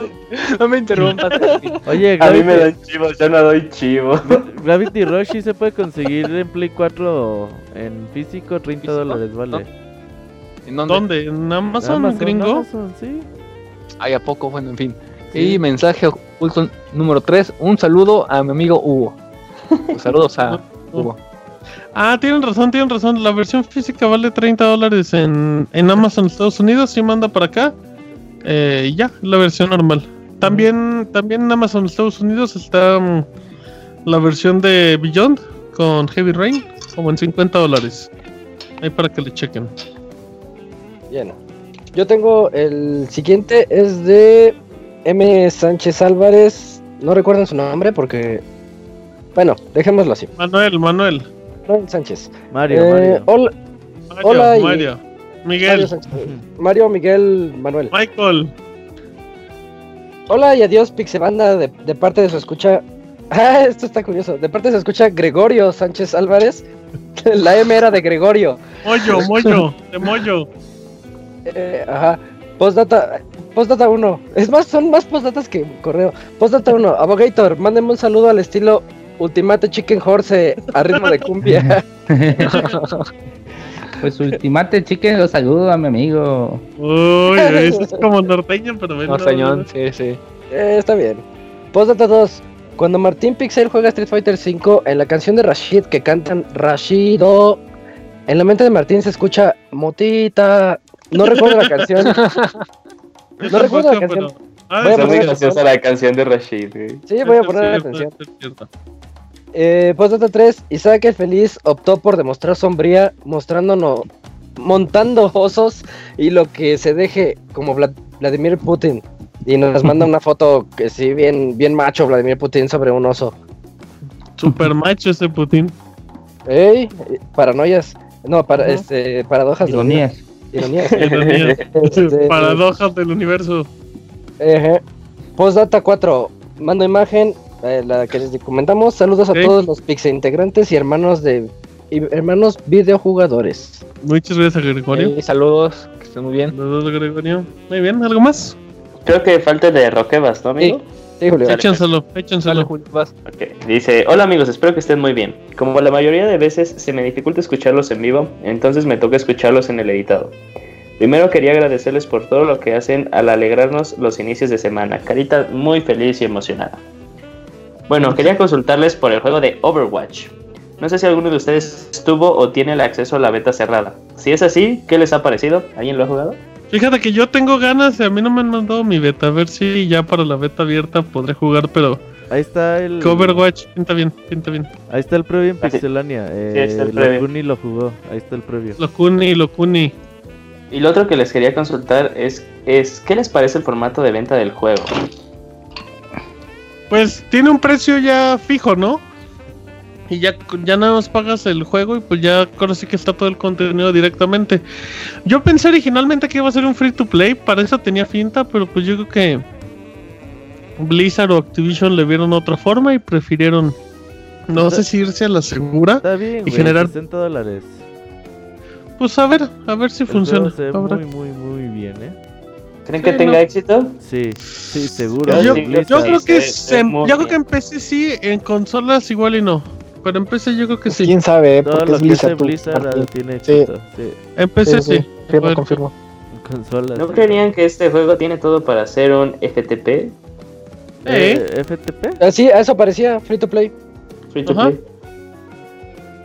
No me interrumpas. Oye, A mí Gravity, me dan chivos, yo no doy chivo. Gravity Rush sí se puede conseguir en Play 4 en físico, 30 ¿Físico? dólares, vale. ¿En dónde? ¿Dónde? ¿En Amazon, Amazon, gringo? Amazon, sí. Ay, ¿a poco? Bueno, en fin. Y mensaje oculto número 3. Un saludo a mi amigo Hugo. Saludos a Hugo. Ah, tienen razón, tienen razón. La versión física vale 30 dólares en, en Amazon Estados Unidos. Sí manda para acá. Eh, y ya, la versión normal. También, también en Amazon Estados Unidos está mm, la versión de Beyond con Heavy Rain, como en 50 dólares. Ahí para que le chequen. Bien. Yo tengo el siguiente, es de M. Sánchez Álvarez. No recuerdan su nombre porque. Bueno, dejémoslo así. Manuel, Manuel. Manuel Sánchez. Mario, Eh, Mario. Hola, Mario, Hola y- Mario. Mario, Miguel. Sánchez. Mario Miguel Manuel. Michael. Hola y adiós, Pixebanda, de, de parte de su escucha. Ah, esto está curioso. De parte de su escucha, Gregorio Sánchez Álvarez. La M era de Gregorio. Moyo, Moyo. De Moyo. Eh, ajá. Postdata, postdata 1. Es más, son más postdatas que correo. Postdata 1. Abogator, mándeme un saludo al estilo Ultimate Chicken Horse a ritmo de cumbia. Pues Ultimate Chicken, lo saludo a mi amigo. Uy, eso es como norteño, pero bueno. No, señor, sí, sí. Eh, está bien. Postdata 2. Cuando Martín Pixel juega Street Fighter V, en la canción de Rashid que cantan Rashido, en la mente de Martín se escucha Motita. No recuerdo la canción. No recuerdo la canción. Ah, Voy a Está muy poner graciosa la canción de Rashid, güey. Sí, voy a poner atención. Eh, postdata 3, Isaac el Feliz optó por demostrar sombría, mostrándonos, montando osos y lo que se deje como Vla- Vladimir Putin. Y nos manda una foto que sí, bien, bien macho Vladimir Putin sobre un oso. Super macho ese Putin. ¡Ey! Paranoias. No, para, este, paradojas. de la Ironías. Ironías. Ironía. Este, Paradojas del universo. Ejé. Postdata 4. Mando imagen, eh, la que les comentamos. Saludos a todos los Pixe integrantes y hermanos de y hermanos videojugadores. Muchas gracias, Gregorio. Eh, saludos, que estén muy bien. Saludos, Gregorio. Muy bien, ¿algo más? Creo que falta de Roquebas, ¿no, amigo? Sí, Julio. Échenselo, échenselo. Vas. Ok, Dice, hola amigos, espero que estén muy bien. Como la mayoría de veces se me dificulta escucharlos en vivo, entonces me toca escucharlos en el editado. Primero quería agradecerles por todo lo que hacen al alegrarnos los inicios de semana. Carita muy feliz y emocionada. Bueno, quería consultarles por el juego de Overwatch. No sé si alguno de ustedes estuvo o tiene el acceso a la beta cerrada. Si es así, ¿qué les ha parecido? ¿Alguien lo ha jugado? Fíjate que yo tengo ganas y a mí no me han mandado mi beta. A ver si ya para la beta abierta podré jugar, pero Ahí está el. Overwatch pinta bien, pinta bien. Ahí está el previo en Ah, sí. Pixelania. Eh, Sí, ahí está el previo. Locuni lo jugó. Ahí está el previo. Locuni, Locuni. Y lo otro que les quería consultar es, es ¿qué les parece el formato de venta del juego? Pues tiene un precio ya fijo, ¿no? Y ya, ya nada más pagas el juego y pues ya sí que está todo el contenido directamente. Yo pensé originalmente que iba a ser un free to play, para eso tenía finta, pero pues yo creo que Blizzard o Activision le vieron otra forma y prefirieron, no sé si irse a la segura. Está bien, Y güey. generar- 60 dólares. Pues a ver, a ver si El funciona. se ve muy, muy, muy bien, ¿eh? ¿Creen Sí, que tenga no. éxito? Sí, sí, seguro. Yo Yo, sí, Blizzard. yo creo que Sí, sí, muy yo creo que en PC sí, en consolas igual y no. Pero en PC yo creo que sí. ¿Quién sabe? Todo Porque lo es Blizzard. tú, Blizzard tiene Sí. éxito. Sí. En PC sí. Confirmo, Bueno. confirmo. En consolas. ¿No sí. creerían que este juego tiene todo para ser un FTP? Eh, FTP. Ah, sí, a eso parecía free to play. Free to Ajá. play.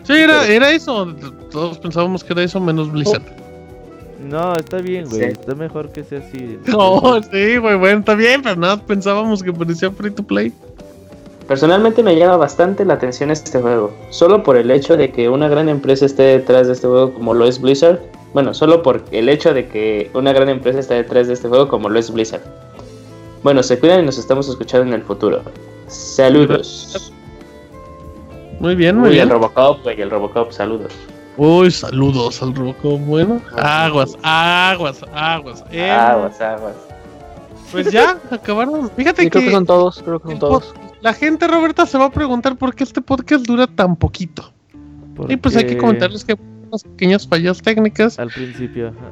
Sí, era, era eso. Todos pensábamos que era eso menos Blizzard. No, está bien, güey. Sí. Está mejor que sea así. No, sí, güey, bueno, está bien, pero nada, pensábamos que parecía free to play. Personalmente me llama bastante la atención este juego, solo por el hecho de que una gran empresa esté detrás de este juego como lo es Blizzard. Bueno, solo por el hecho de que una gran empresa esté detrás de este juego como lo es Blizzard. Bueno, se cuidan y nos estamos escuchando en el futuro. Saludos. Muy bien, muy Uy, el bien. Robocop, güey, el Robocop, saludos. Uy, saludos al Robocop. Bueno, aguas, aguas, aguas. Eh, Aguas, aguas. Pues ya, acabaron. Fíjate Sí, creo que que son todos, creo que son todos. la gente, Roberta, se va a preguntar por qué este podcast dura tan poquito. Y pues hay que comentarles que unas pequeñas fallas técnicas. Al principio, ajá.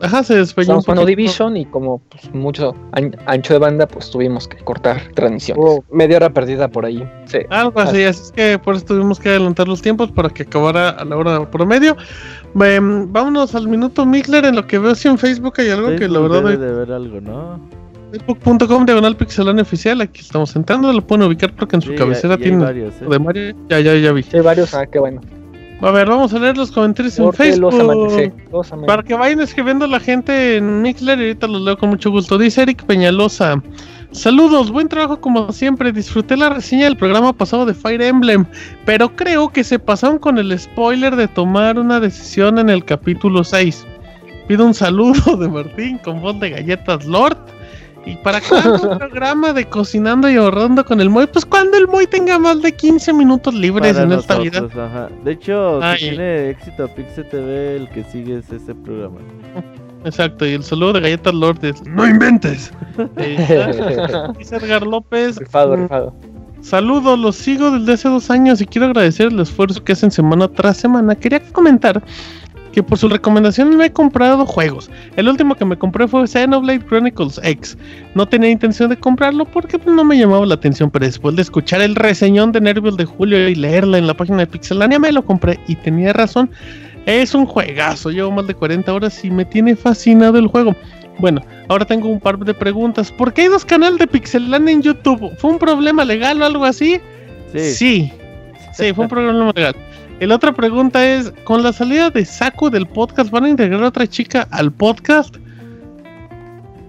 Ajá, se despeinó un Estamos poquito. Division y como pues, mucho an- ancho de banda, pues tuvimos que cortar transmisiones. Hubo media hora perdida por ahí. Sí. Algo así, así es que por eso tuvimos que adelantar los tiempos para que acabara a la hora promedio. Em, vámonos al minuto Mixler, en lo que veo si en Facebook hay algo que la verdad debe de ver algo, ¿no? Facebook.com diagonal pixelania oficial, aquí estamos entrando, lo pueden ubicar porque en su Sí, cabecera ya- ya hay tiene varios, ¿eh? de Mario. Ya, ya, ya vi. Sí, hay varios, ah, qué bueno. A ver, vamos a leer los comentarios en los Facebook. los. Para que vayan escribiendo la gente en Mixler y ahorita los leo con mucho gusto. Dice Eric Peñalosa. Saludos, buen trabajo como siempre. Disfruté la reseña del programa pasado de Fire Emblem, pero creo que se pasaron con el spoiler de tomar una decisión en el capítulo 6. Pido un saludo de Martín con voz de galletas Lord. Y para cada programa de cocinando y ahorrando con el Moy, pues cuando el Moy tenga más de 15 minutos libres Para en esta vida. ajá. De hecho, si Ay. tiene éxito Pixel TV, el que sigue es ese programa. Exacto, y el saludo de Galletas Lord es ¡No inventes! Eh, dice Edgar López. Rifado, rifado. Saludos, los sigo desde hace dos años y quiero agradecer el esfuerzo que hacen semana tras semana. Quería comentar que por su recomendación me he comprado juegos. El último que me compré fue Xenoblade Chronicles X. No tenía intención de comprarlo porque no me llamaba la atención, pero después de escuchar el reseñón de Nervios de Julio y leerla en la página de Pixelania me lo compré y tenía razón. Es un juegazo, llevo más de 40 horas y me tiene fascinado el juego. Bueno, ahora tengo un par de preguntas. ¿Por qué hay dos canales de Pixelania en YouTube? ¿Fue un problema legal o algo así? Sí. Sí, sí, fue un problema legal. La otra pregunta es, con la salida de Saku del podcast, ¿van a integrar a otra chica al podcast?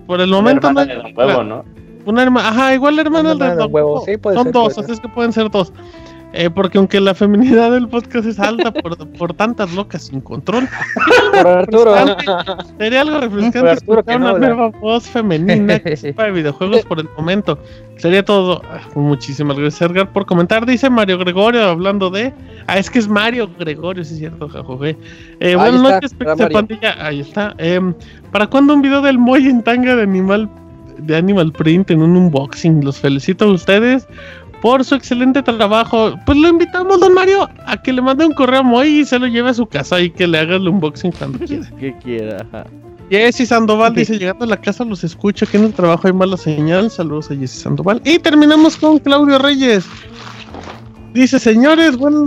Por el Una momento hermana no. de Don Huevo, ¿no? Una hermana, ajá, igual la hermana Una hermana de Don Huevo, sí, puede Son ser, dos, puede así es que pueden ser dos. Eh, porque aunque la feminidad del podcast es alta por, por tantas locas sin control, Por Arturo. sería algo refrescante Arturo, escuchar no una nueva voz femenina que sepa de videojuegos por el momento. Sería todo. Ah, Muchísimas gracias, Edgar, por comentar. Dice Mario Gregorio hablando de. Ah, es que es Mario Gregorio, sí es cierto, jajoje. Eh, buenas noches. Pandilla. Ahí está. Em, ¿Para cuándo un video del Moy en tanga de animal de Animal Print en un unboxing? Los felicito a ustedes por su excelente trabajo. Pues lo invitamos, don Mario, a que le mande un correo a Moy y se lo lleve a su casa y que le haga el unboxing cuando quiera. Que quiera. ajá. Jessy Sandoval dice, llegando a la casa los escucho, aquí en el trabajo hay mala señal. Saludos a Jessy Sandoval. Y terminamos con Claudio Reyes. Dice, señores, bueno,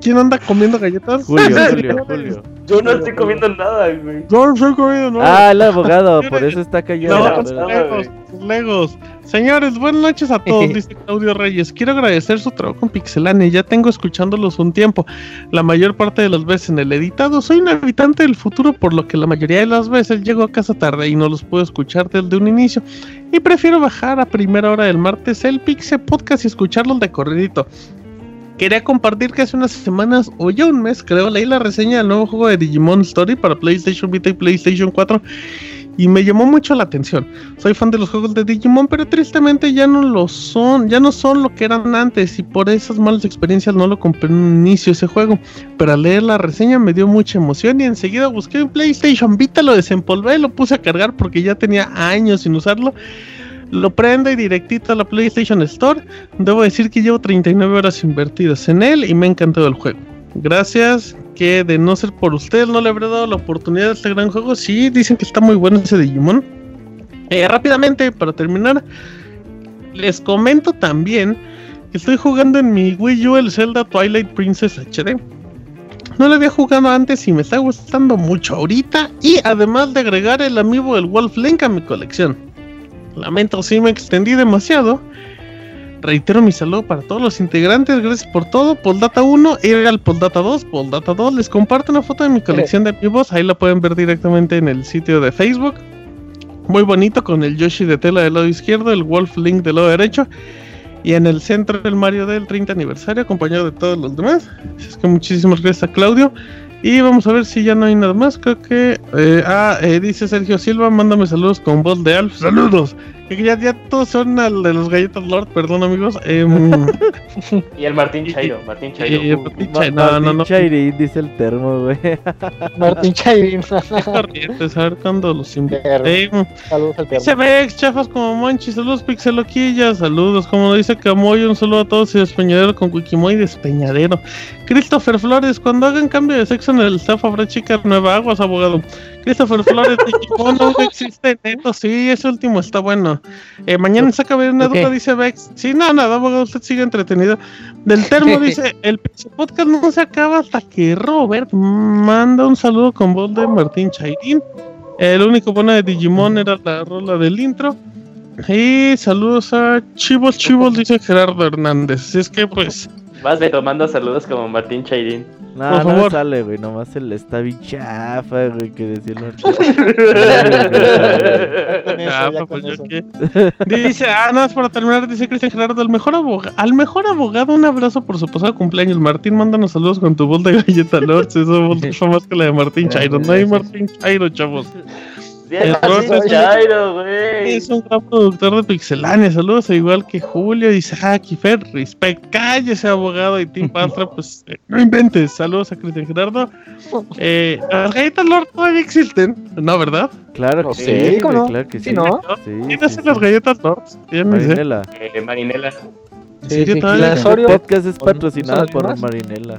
¿quién anda comiendo galletas? Julio, Julio, Julio. Yo no estoy comiendo nada, güey. Yo no estoy comiendo nada. Ah, el abogado, por eso está callado. No, los verdad. legos, los legos. Señores, buenas noches a todos, dice Claudio Reyes. Quiero agradecer su trabajo en Pixelane. Ya tengo escuchándolos un tiempo. La mayor parte de las veces en el editado. Soy un habitante del futuro, por lo que la mayoría de las veces llego a casa tarde y no los puedo escuchar desde un inicio. Y prefiero bajar a primera hora del martes el Pixel Podcast y escucharlos de corridito. Quería compartir que hace unas semanas, o ya un mes creo, leí la reseña del nuevo juego de Digimon Story para PlayStation Vita y PlayStation 4 y me llamó mucho la atención. Soy fan de los juegos de Digimon, pero tristemente ya no lo son, ya no son lo que eran antes y por esas malas experiencias no lo compré en un inicio ese juego. Pero al leer la reseña me dio mucha emoción y enseguida busqué en PlayStation Vita, lo desempolvé, lo puse a cargar porque ya tenía años sin usarlo. Lo prendo y directito a la PlayStation Store. Debo decir que llevo 39 horas invertidas en él y me ha encantado el juego. Gracias, que de no ser por ustedes no le habré dado la oportunidad de este gran juego. Sí, dicen que está muy bueno ese Digimon. Eh, rápidamente, para terminar, les comento también que estoy jugando en mi Wii U el Zelda Twilight Princess HD. No lo había jugado antes y me está gustando mucho ahorita. Y además de agregar el amiibo del Wolf Link a mi colección. Lamento si me extendí demasiado. Reitero mi saludo para todos los integrantes. Gracias por todo. Poldata 1, era el Poldata 2. Poldata 2. Les comparto una foto de mi colección de amigos. Ahí la pueden ver directamente en el sitio de Facebook. Muy bonito con el Yoshi de tela del lado izquierdo, el Wolf Link del lado derecho. Y en el centro el Mario del 30 aniversario, acompañado de todos los demás. Así es que muchísimas gracias a Claudio. Y vamos a ver si ya no hay nada más. Creo que. eh, ah, eh, dice Sergio Silva, mándame saludos con voz de Alf. ¡Saludos! Que ya, ya todos son al de los galletas Lord, perdón amigos. Em, Y el Martín Chairo, Martín Chairo. y- Martín Ma- Chay- no, no, Martín no. Chairín, dice el termo, güey. Martín Chairin. Qué corrientes, a ver cuándo los invito. Perro. Em, Saludos al termo. Vex, chafas como Monchi, saludos Pixeloquilla, saludos, como lo dice Camoy, un saludo a todos y despeñadero con Wikimoy despeñadero. Christopher Flores, cuando hagan cambio de sexo en el staff habrá chica nueva aguas, abogado. Christopher Flores, Digimon no existe neto, sí, ese último está bueno. Eh, mañana saca ver una duda, dice Vex. Sí, no, nada, abogado, usted sigue entretenido. Del termo dice, el Podcast no se acaba hasta que Robert manda un saludo con voz de Martín Chairín. El único bueno de Digimon era la rola del intro. Y saludos a Chivos Chivos, dice Gerardo Hernández. Así es que pues, Vas de tomando saludos como Martín Chairín. No, Por no favor. sale, güey. Nomás el está bien chafa, güey, que decía el eso, ah, pues, yo qué. dice, ah, nada más para terminar, dice Cristian Gerardo, el mejor abogado, al mejor abogado, un abrazo por su pasado cumpleaños. Martín, mándanos saludos con tu voz de galleta Lords. Eso mucho más que la de Martín Chairo. No hay Martín Chairo, chavos. Sí, el El Chairo, güey. Es un gran productor de Pixelania. Saludos, al igual que Julio. Dice, ah, Kifer, respect. Cállese, abogado. Y Tim Pastra, pues eh, no inventes. Saludos a Cristian Gerardo. Eh, las galletas Lord todavía existen, ¿no, verdad? Claro que Sí, sí, ¿cómo güey, no? claro que sí. Sí, ¿no? Sí, ¿Quién sí, hace sí. las galletas Lord? Sé. Marinela. Eh, Marinela. ¿En serio sí, las Este Oreo. podcast es ¿Son- patrocinado por? Marinela.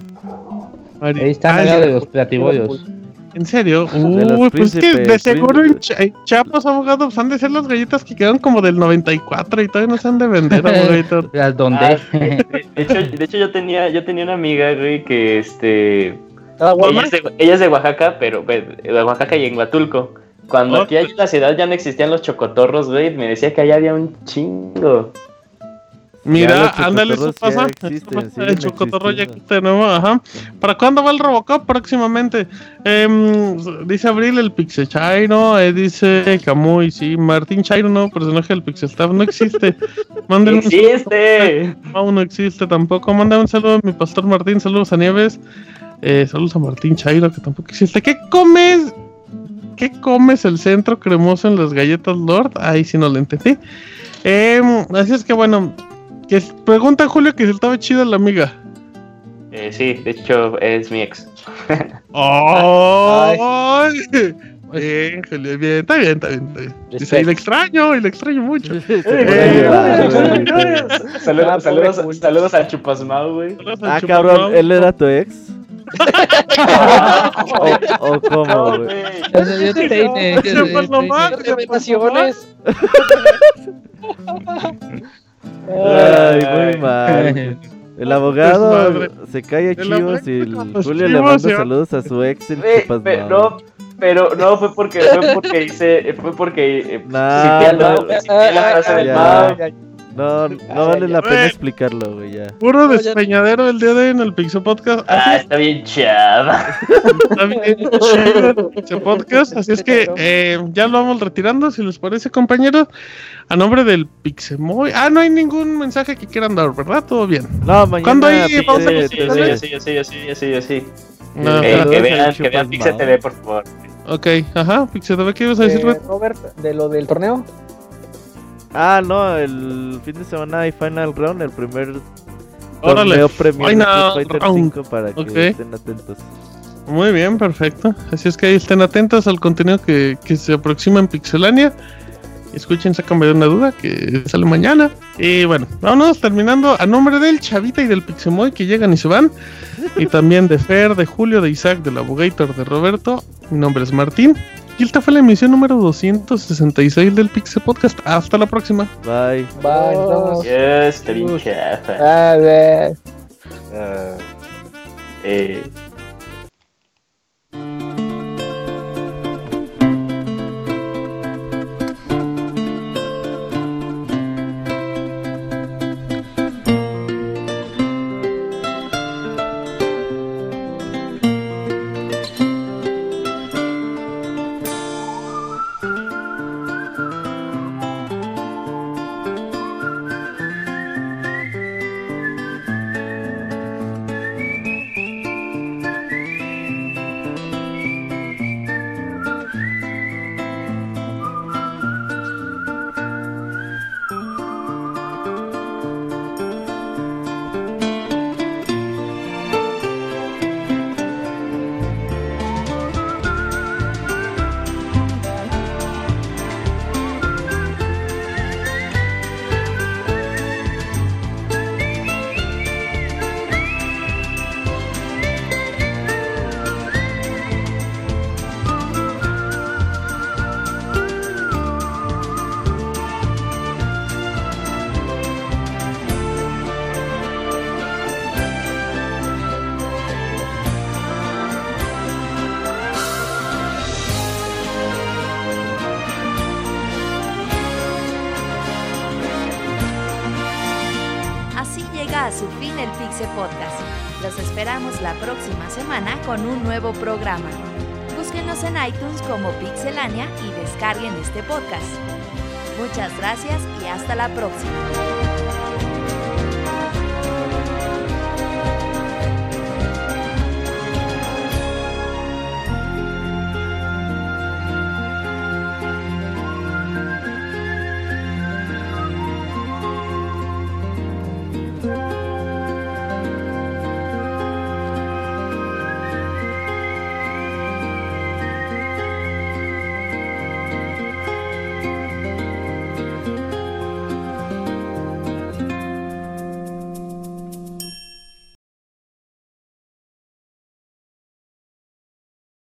Mari- Ahí están Ah, al lado de los platibollos. ¿En serio? Uy, pues es que de seguro en. Cha- en Chiapas, han de ser las galletas que quedan como del 94 y todavía no se han de vender, abogadito. Las donde. Ah, de, de hecho, de hecho yo tenía, yo tenía una amiga, güey, que este ¿Cada ella es, de, ella es de Oaxaca, pero pues, de Oaxaca y en Huatulco. Cuando Oh, aquí en la ciudad ya no existían los chocotorros, güey, me decía que allá había un chingo. Mira, ándale, eso ya pasa. existen, Eso pasa, siguen el chocotorro ya existiendo. tenemos, ajá. ¿Para cuándo va el Robocop? Próximamente. Em, dice Abril el Pixel Chairo, eh, dice Camuy, sí, Martín Chairo, no, personaje del Pixel Staff, no existe. Manden un ¡Existe! No, no existe tampoco. Manda un saludo a mi pastor Martín, saludos a Nieves. Eh, saludos a Martín Chairo, que tampoco existe. ¿Qué comes? ¿Qué comes el centro cremoso en las galletas Lord? Ahí sí no lo entendí. Em, así es que bueno, que s- pregunta a Julio que si estaba chida la amiga. Eh, sí, de hecho es mi ex. ¡Ay! Bien, Julio, bien, está bien, está bien. Está bien. Dice, y le extraño, y le extraño mucho. Eh, Saludos, saludos, saludos al Chupasmau, güey. Ah, cabrón, él era tu ex. o, o cómo, güey. Recomendaciones. Ay, muy mal. El abogado se calla El chivos y Julio le manda saludos a su ex, el no, pero no fue porque fue porque hice fue porque eh, Nah, cité al no. Cité la frase del Ya. No, no vale la pena explicarlo, güey, ya. Puro despeñadero el día de hoy en el Pixel Podcast. Ah, está bien chava. Está bien chido el Pixel Podcast. Así es que eh, ya lo vamos retirando, si les parece, compañeros. A nombre del Pixemoy. Ah, no hay ningún mensaje que quieran dar, ¿verdad? Todo bien. No, mañana. ¿Cuándo hay pausa? Sí, sí, TV. sí, sí, sí, sí, sí, sí. No, Eh, que vean, que vean Pixel. TV, por favor. Ok, ajá. Pixel TV, ¿qué ibas a decir, Eh? Robert, de lo del torneo. Ah, no, el fin de semana hay Final Round, el primer Órale, torneo Final Street Fighter Round. 5 para que estén atentos. Muy bien, perfecto. Así es que ahí estén atentos al contenido que, que se aproxima en Pixelania. Escuchen, sácame de una duda que sale mañana. Y bueno, vámonos terminando a nombre del Chavita y del Pixemoy que llegan y se van. Y también de Fer, de Julio, de Isaac, del Abogator, de Roberto. Mi nombre es Martín. Y esta fue la emisión número 266 del Pixel Podcast. Hasta la próxima. Bye. Bye, nos vemos. Yes, está bien chafa. Ve. Eh,